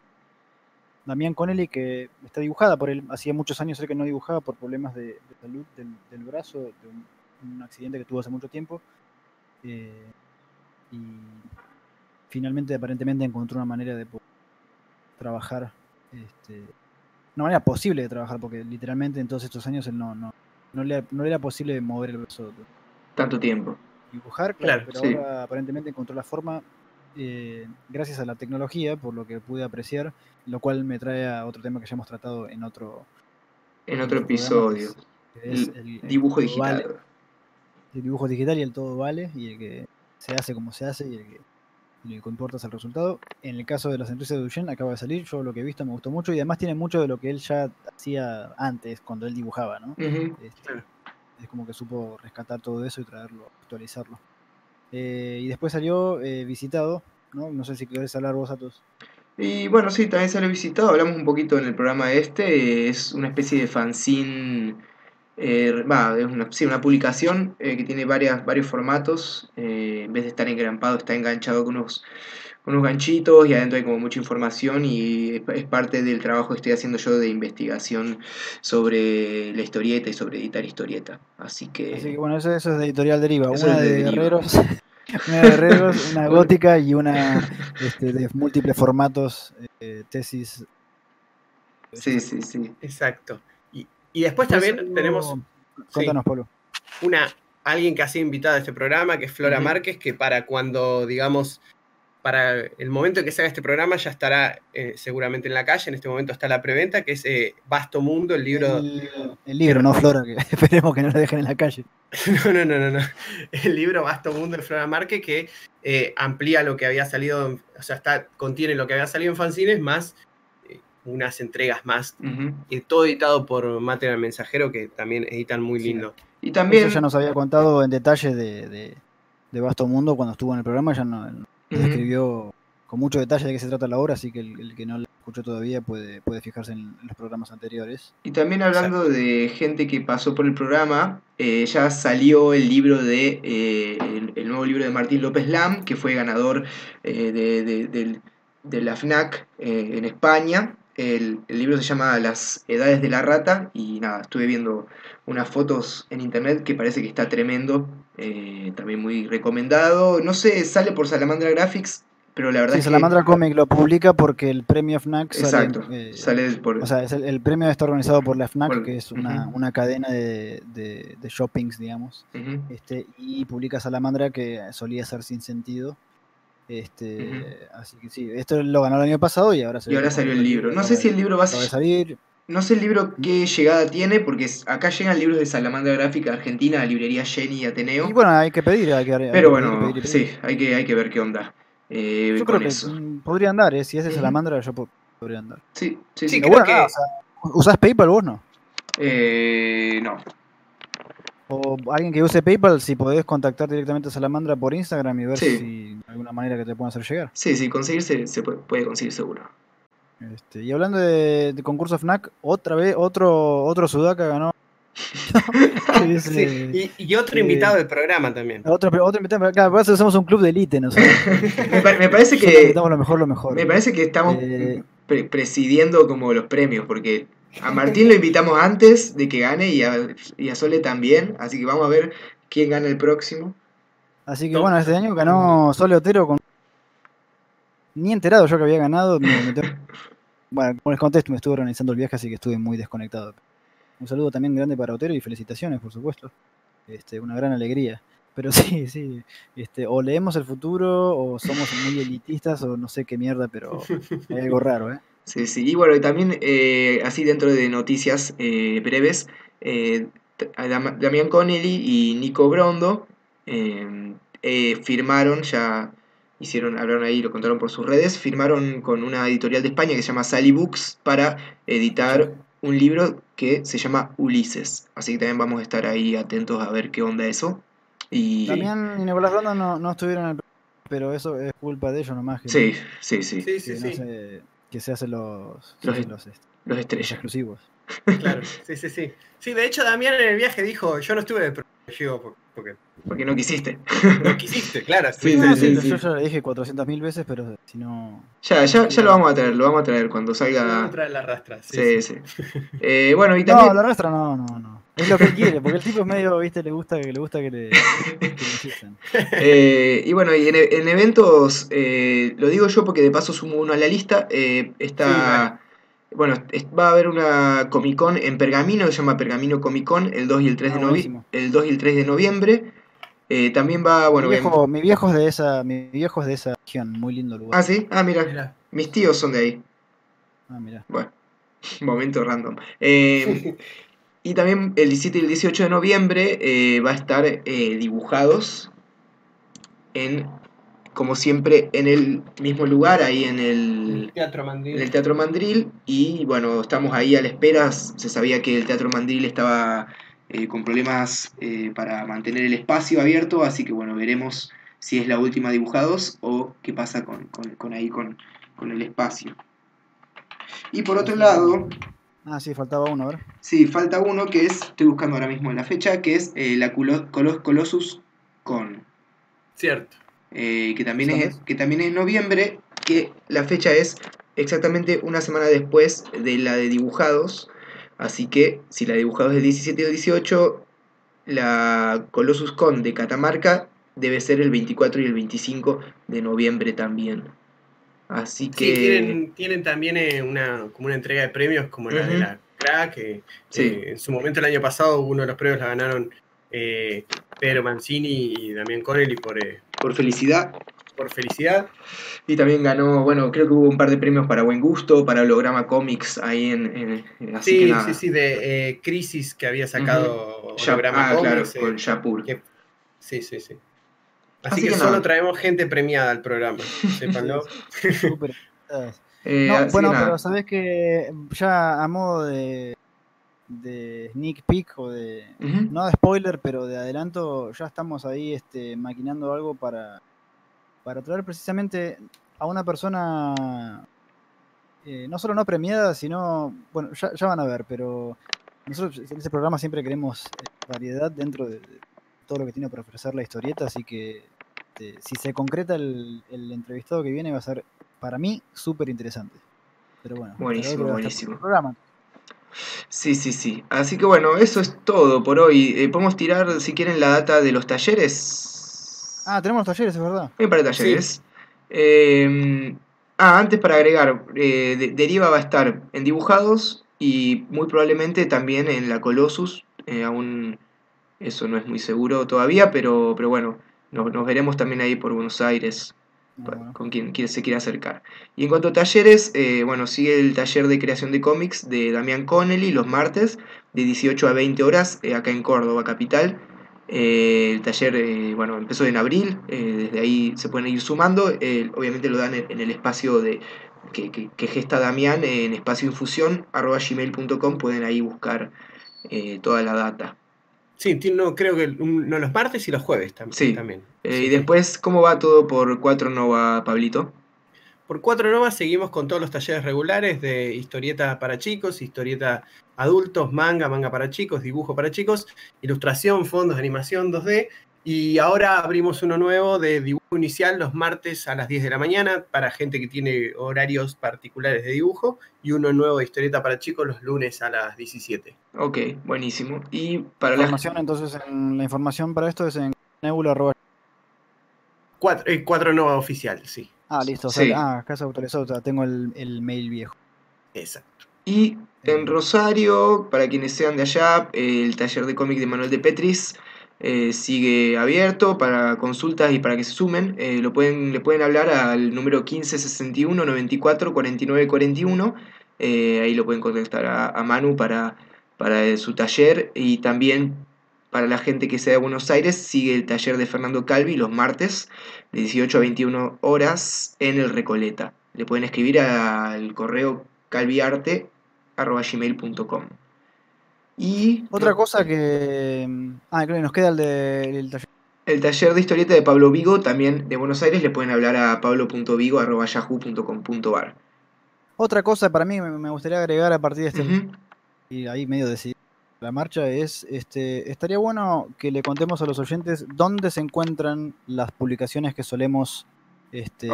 Damián Connelly, que está dibujada por él. Hacía muchos años él que no dibujaba por problemas de, de salud del, del brazo, de un, un accidente que tuvo hace mucho tiempo. Eh, y finalmente, aparentemente, encontró una manera de po- trabajar. Este, una manera posible de trabajar, porque literalmente en todos estos años él no, no, no, le, no le era posible mover el brazo Tanto tiempo. dibujar, claro, Claro, pero sí. ahora aparentemente encontró la forma eh, gracias a la tecnología, por lo que pude apreciar, lo cual me trae a otro tema que ya hemos tratado en otro, En otro episodio. que es El Dibujo digital. vale, el dibujo digital y el todo vale, y el que se hace como se hace y el que, lo que importa es el resultado. En el caso de la sentencia de Duchenne acaba de salir, yo lo que he visto me gustó mucho y además tiene mucho de lo que él ya hacía antes, cuando él dibujaba, ¿no? Este. Es como que supo rescatar todo eso y traerlo, actualizarlo. Eh, y después salió eh, visitado, ¿no? No sé si querés hablar vos, Atos. Y bueno, sí, también salió visitado. Hablamos un poquito en el programa este. Es una especie de fanzine. Eh, Va, es una, sí, una publicación eh, que tiene varias, varios formatos. eh, en vez de estar engrampado, está enganchado con unos, con unos ganchitos y adentro hay como mucha información. Y es, es parte del trabajo que estoy haciendo yo de investigación sobre la historieta y sobre editar historieta. Así que. Así que bueno, eso, eso es de Editorial Deriva. Una de de, Deriva. guerreros, una de guerreros, una gótica y una este, de múltiples formatos, eh, tesis. sí, sí, sí. Exacto. Y, después también tenemos Contanos, Pablo. una alguien que ha sido invitada a este programa, que es Flora. Márquez, que para cuando, digamos, para el momento en que se haga este programa ya estará eh, seguramente en la calle, en este momento está la preventa, que es eh, Vasto Mundo, el libro... El, el libro, no Flora, que esperemos que no lo dejen en la calle. No, no, no, no, no. El libro Vasto Mundo de Flora Márquez que eh, amplía lo que había salido, o sea, está, contiene lo que había salido en fanzines más unas entregas más, Ujú. y todo editado por Material Mensajero, que también editan muy Sí. lindo. Y también. Eso ya nos había contado en detalle de, de, de Vasto Mundo cuando estuvo en el programa, ya no, nos Ujú. describió con mucho detalle de qué se trata la obra, así que el, el que no la escuchó todavía puede, puede fijarse en, en los programas anteriores. Y también hablando de gente que pasó por el programa, eh, ya salió el libro de eh, el, el nuevo libro de Martín López Lam, que fue ganador eh, de, de- del- de la FNAC eh, en España. El, el libro se llama Las Edades de la Rata y nada, estuve viendo unas fotos en internet que parece que está tremendo, eh, también muy recomendado. No sé, sale por Salamandra Graphics, pero la verdad Sí, es que... Salamandra Comic lo publica porque el premio FNAC sale, Exacto, eh, sale por... o sea, es el, el premio está organizado por la FNAC, Por- que es una, una cadena de, de, de shoppings, digamos, este, y publica Salamandra, que solía ser sin sentido. Este. Así que sí, esto lo ganó el año pasado y ahora, Y ahora salió el libro. No sé si el libro va a salir. No sé el libro qué llegada tiene, porque acá llegan libros de Salamandra Gráfica Argentina, librería Jenny y Ateneo. Y bueno, hay que pedir, hay que, hay que pero bueno, pedir y pedir. sí, hay que, hay que ver qué onda eh, Yo con creo que eso. mm, podría andar, ¿eh? si es de. Salamandra, yo po- podría andar. Sí, sí, Sí, sí. creo Pero bueno, que- nada, o sea, ¿usás PayPal vos no? Eh, no. O alguien que use PayPal, si podés contactar directamente a Salamandra por Instagram y ver Sí. si hay alguna manera que te puedan hacer llegar. Sí, sí, conseguirse se puede, puede conseguir seguro. Este, y hablando de, de concurso FNAC, otra vez, otro, otro Sudaca ganó. Sí, y, y otro eh, invitado del programa también. Otro, otro invitado, claro, por eso somos un club de élite nosotros. Me, pa- me parece que invitamos lo mejor, lo mejor. me parece que estamos Eh, pre- presidiendo como los premios, porque a Martín lo invitamos antes de que gane y a, y a Sole también, así que vamos a ver quién gana el próximo. Así que No. bueno, este año ganó Sole Otero con. Ni enterado yo que había ganado. me- me tengo- Bueno, como les contesto, me estuve organizando el viaje, así que estuve muy desconectado. Un saludo también grande para Otero y felicitaciones, por supuesto. Este, una gran alegría. Pero sí, sí. Este, o leemos el futuro, o somos muy elitistas, o no sé qué mierda, pero hay algo raro, ¿eh? Sí, sí, y bueno, y también eh, así dentro de noticias eh, breves, eh, Damián Connelly y Nico Brondo eh, eh, firmaron, ya hicieron, hablaron ahí, lo contaron por sus redes, firmaron con una editorial de España que se llama Sally Books para editar un libro que se llama Ulises. Así que también vamos a estar ahí atentos a ver qué onda eso. Y Damián y Nicolás Rondo no, no estuvieron en el pero eso es culpa de ellos nomás. Que, sí, sí, sí, Sí, sí, no sí. se, que se hacen los, Los- los, estrellas. exclusivos. Claro, sí, sí, sí. Sí, de hecho, Damián en el viaje dijo: Yo no estuve de protegido por- porque Porque no quisiste. no quisiste, claro. Sí, No, sí, sí, sí. Yo ya lo dije 400.000 veces, pero si no. Ya, ya, ya lo vamos a traer, lo vamos a traer cuando salga. Otra la arrastra. Sí, Sí, sí. sí. Eh, bueno, y No, también. la rastra no, no, no. Es lo que quiere, porque el tipo es medio, viste, le gusta que le gusta que le, que le eh, y bueno, y en, en eventos, eh, lo digo yo porque de paso sumo uno a la lista. eh, está. Sí. Bueno, es- va a haber una Comic Con en Pergamino, se llama Pergamino Comic Con, el 2 y el 3, Ah, de, novi- buenísimo. el 2 y el 3 de noviembre. Eh, también va, bueno, mi, en- viejo, mi viejo es de esa, mi viejo es de esa región, muy lindo lugar. Ah, sí, ah, mira, mis tíos son de ahí. Ah, mira. Bueno, momento random. Eh, y también el 17 y el 18 de noviembre eh, va a estar eh, dibujados en, como siempre, en el mismo lugar, ahí en el, Teatro en Mandil. el Teatro Mandril. Y bueno, estamos ahí a la espera. Se sabía que el Teatro Mandril estaba eh, con problemas eh, para mantener el espacio abierto, así que bueno, veremos si es la última dibujados o qué pasa con, con- con ahí con, con el espacio. Y por otro lado, Ah, sí, faltaba uno, a ver. Sí, falta uno que es, estoy buscando ahora mismo la fecha, que es eh, la Culo- Colos- Colossus Con, Cierto. eh, que, también ¿Esta es, vez? que también es en noviembre, que la fecha es exactamente una semana después de la de dibujados, así que si la de dibujados es el 17 o 18, la Colossus Con de Catamarca debe ser el 24 y el 25 de noviembre también. Así que... Sí, tienen, tienen también eh, una, como una entrega de premios como la de la crack. que, Sí. eh, en su momento el año pasado uno de los premios la ganaron eh, Pedro Mancini y Damián Connelly por, eh, Por felicidad, por felicidad. Y también ganó, bueno, creo que hubo un par de premios para Buen Gusto, para Holograma Comics ahí en... en- que Sí, nada. sí, sí, de eh, Crisis que había sacado Holograma ah, Comics, eh, con Yapur. que- Sí, sí, sí. Así Así, que solo traemos gente premiada al programa, sépanlo. Súper. Eh, No, bueno, pero sabes que ya a modo de, de sneak peek o de. No de spoiler, pero de adelanto, ya estamos ahí este, maquinando algo para, para traer precisamente a una persona eh, no solo no premiada, sino. Bueno, ya, ya van a ver, pero nosotros en este programa siempre queremos eh, variedad dentro de, de todo lo que tiene para ofrecer la historieta, así que este, si se concreta el, el entrevistado que viene va a ser para mí súper interesante. Pero bueno, Buenísimo, buenísimo. el programa. Sí, sí, sí. Así que bueno, eso es todo por hoy. Eh, Podemos tirar, si quieren, la data de los talleres. Ah, tenemos los talleres, es verdad. Hay para talleres. Eh, ah, antes para agregar, eh, de- Deriva va a estar en dibujados y muy probablemente también en la Colossus. eh, aún eso no es muy seguro todavía, pero, pero bueno, nos, nos veremos también ahí por Buenos Aires. Bueno. con quien, quien se quiera acercar. Y en cuanto a talleres, eh, bueno, sigue el taller de creación de cómics de Damián Connelly los martes, de 18 a 20 horas, eh, acá en Córdoba, capital. Eh, el taller, bueno, empezó en abril, desde ahí se pueden ir sumando. obviamente lo dan en, en el espacio de, que, que- que gesta Damián, en espacioinfusión, arroba gmail.com, pueden ahí buscar toda la data. Sí, no, creo que no, los martes y los jueves tam- Sí. también. Eh, Sí, y después, ¿cómo va todo por 4 Nova, Pablito? Por Cuatro Novas seguimos con todos los talleres regulares de historieta para chicos, historieta adultos, manga, manga para chicos, dibujo para chicos, ilustración, fondos animación 2D. Y ahora abrimos uno nuevo de dibujo inicial los martes a las 10 de la mañana para gente que tiene horarios particulares de dibujo y uno nuevo de historieta para chicos los lunes a las 17. Ok, buenísimo. Y para la Información, entonces, en, la información para esto es en nebula. Cuatro, eh, Cuatro Nova oficial, sí. Ah, listo. o sea, Sí. ah, acá se autorizó. o sea, tengo el, el mail viejo. Exacto. Y en Eh. Rosario, para quienes sean de allá, el taller de cómic de Manuel de Petris eh, sigue abierto para consultas y para que se sumen. Eh, lo pueden, le pueden hablar al número 1561 94 49 41. Eh, ahí lo pueden contactar a, a Manu para, para su taller. Y también para la gente que sea de Buenos Aires, sigue el taller de Fernando Calvi los martes de 18 a 21 horas en el Recoleta. Le pueden escribir al correo calviarte.gmail.com. Y Otra cosa que. Ah, creo que nos queda el de el taller. el taller de historieta de Pablo Vigo, también de Buenos Aires, le pueden hablar a pablo.vigo.yahoo.com.ar. Otra cosa para mí me me gustaría agregar a partir de este. Y ahí medio decidir la marcha es. este Estaría bueno que le contemos a los oyentes dónde se encuentran las publicaciones que solemos. Este,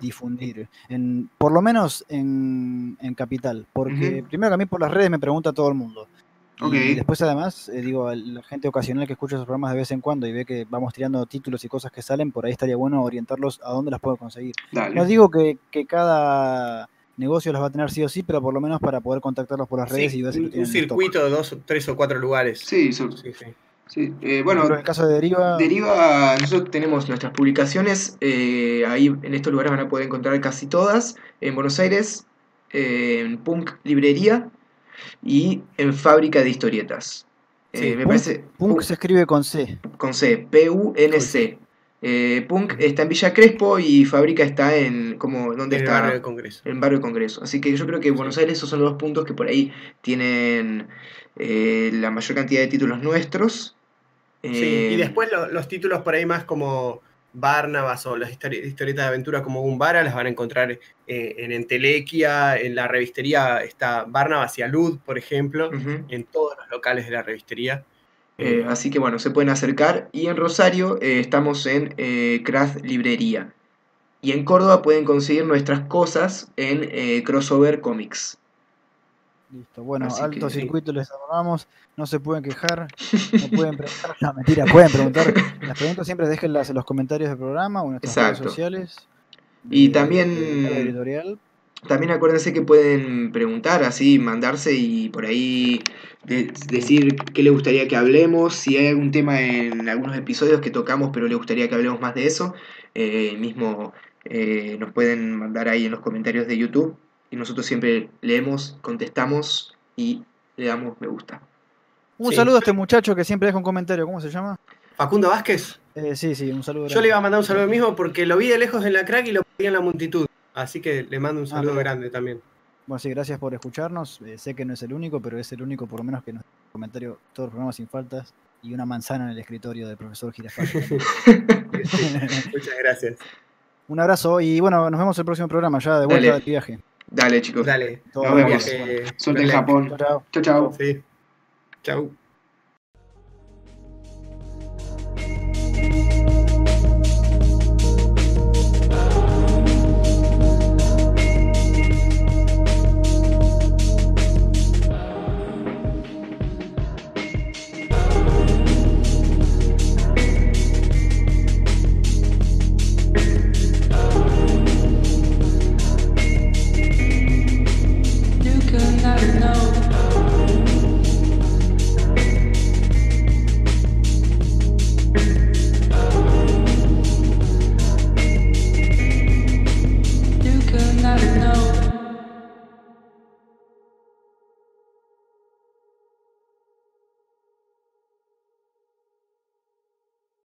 difundir en por lo menos en, en capital porque primero que a mí por las redes me pregunta todo el mundo Y después además, eh, digo, a la gente ocasional que escucha esos programas de vez en cuando y ve que vamos tirando títulos y cosas que salen, por ahí estaría bueno orientarlos a dónde las puedo conseguir. Dale. No digo que, que cada negocio las va a tener sí o sí, pero por lo menos para poder contactarlos por las redes Sí, y ver si lo un, tienen un circuito de dos, o- tres o cuatro lugares. Sí, Sí, sí. sí. Eh, bueno, en el caso de Deriva, Deriva, nosotros tenemos nuestras publicaciones, eh, ahí en estos lugares van a poder encontrar casi todas, en Buenos Aires, eh, en Punk Librería y en Fábrica de Historietas. Eh, Sí, me Punk- parece Punk se escribe con C. con C, P-U-N-C. Eh, Punk está en Villa Crespo y Fábrica está en, como, ¿dónde En el está? barrio de Congreso. En Barrio Congreso. Así que yo creo que en Buenos Aires esos son los dos puntos que por ahí tienen eh, la mayor cantidad de títulos nuestros. Sí, Eh, y después lo- los títulos por ahí más como Barnabas o las histori- historietas de aventura como Gumbara las van a encontrar eh, en Entelequia, en la revistería está Barnabas y Alud, por ejemplo, en todos los locales de la revistería. Eh, así que bueno, se pueden acercar. Y en Rosario eh, estamos en Craft Librería. Y en Córdoba pueden conseguir nuestras cosas en Crossover Comics. Listo. Bueno, Así alto que- circuito les adoramos. No se pueden quejar. No pueden preguntar. No, mentira, pueden preguntar. Las preguntas siempre déjenlas en los comentarios del programa o en nuestras redes sociales. Y de- también- de cada editorial. También acuérdense que pueden preguntar, así, mandarse y por ahí de- decir qué le gustaría que hablemos, si hay algún tema en algunos episodios que tocamos, pero le gustaría que hablemos más de eso, eh, mismo eh, nos pueden mandar ahí en los comentarios de YouTube y nosotros siempre leemos, contestamos y le damos me gusta. Un Sí. saludo a este muchacho que siempre deja un comentario. ¿Cómo se llama? Facundo Vázquez, Eh, sí, sí, un saludo. yo grande. le iba a mandar un saludo mismo porque lo vi de lejos en la crack y lo vi en la multitud. Así que le mando un Ah, saludo grande también. Bueno, sí, gracias por escucharnos. Eh, sé que no es el único, pero es el único, por lo menos, que nos deja un comentario todos los programas sin faltas y una manzana en el escritorio del profesor Girafales. Muchas gracias. un abrazo y bueno, nos vemos el próximo programa ya de vuelta Dale. del viaje. Dale chicos. Dale. Todo Nos vemos. Viaje Suerte en. Japón. Chao, chao. Chao, chao. Sí. Chau.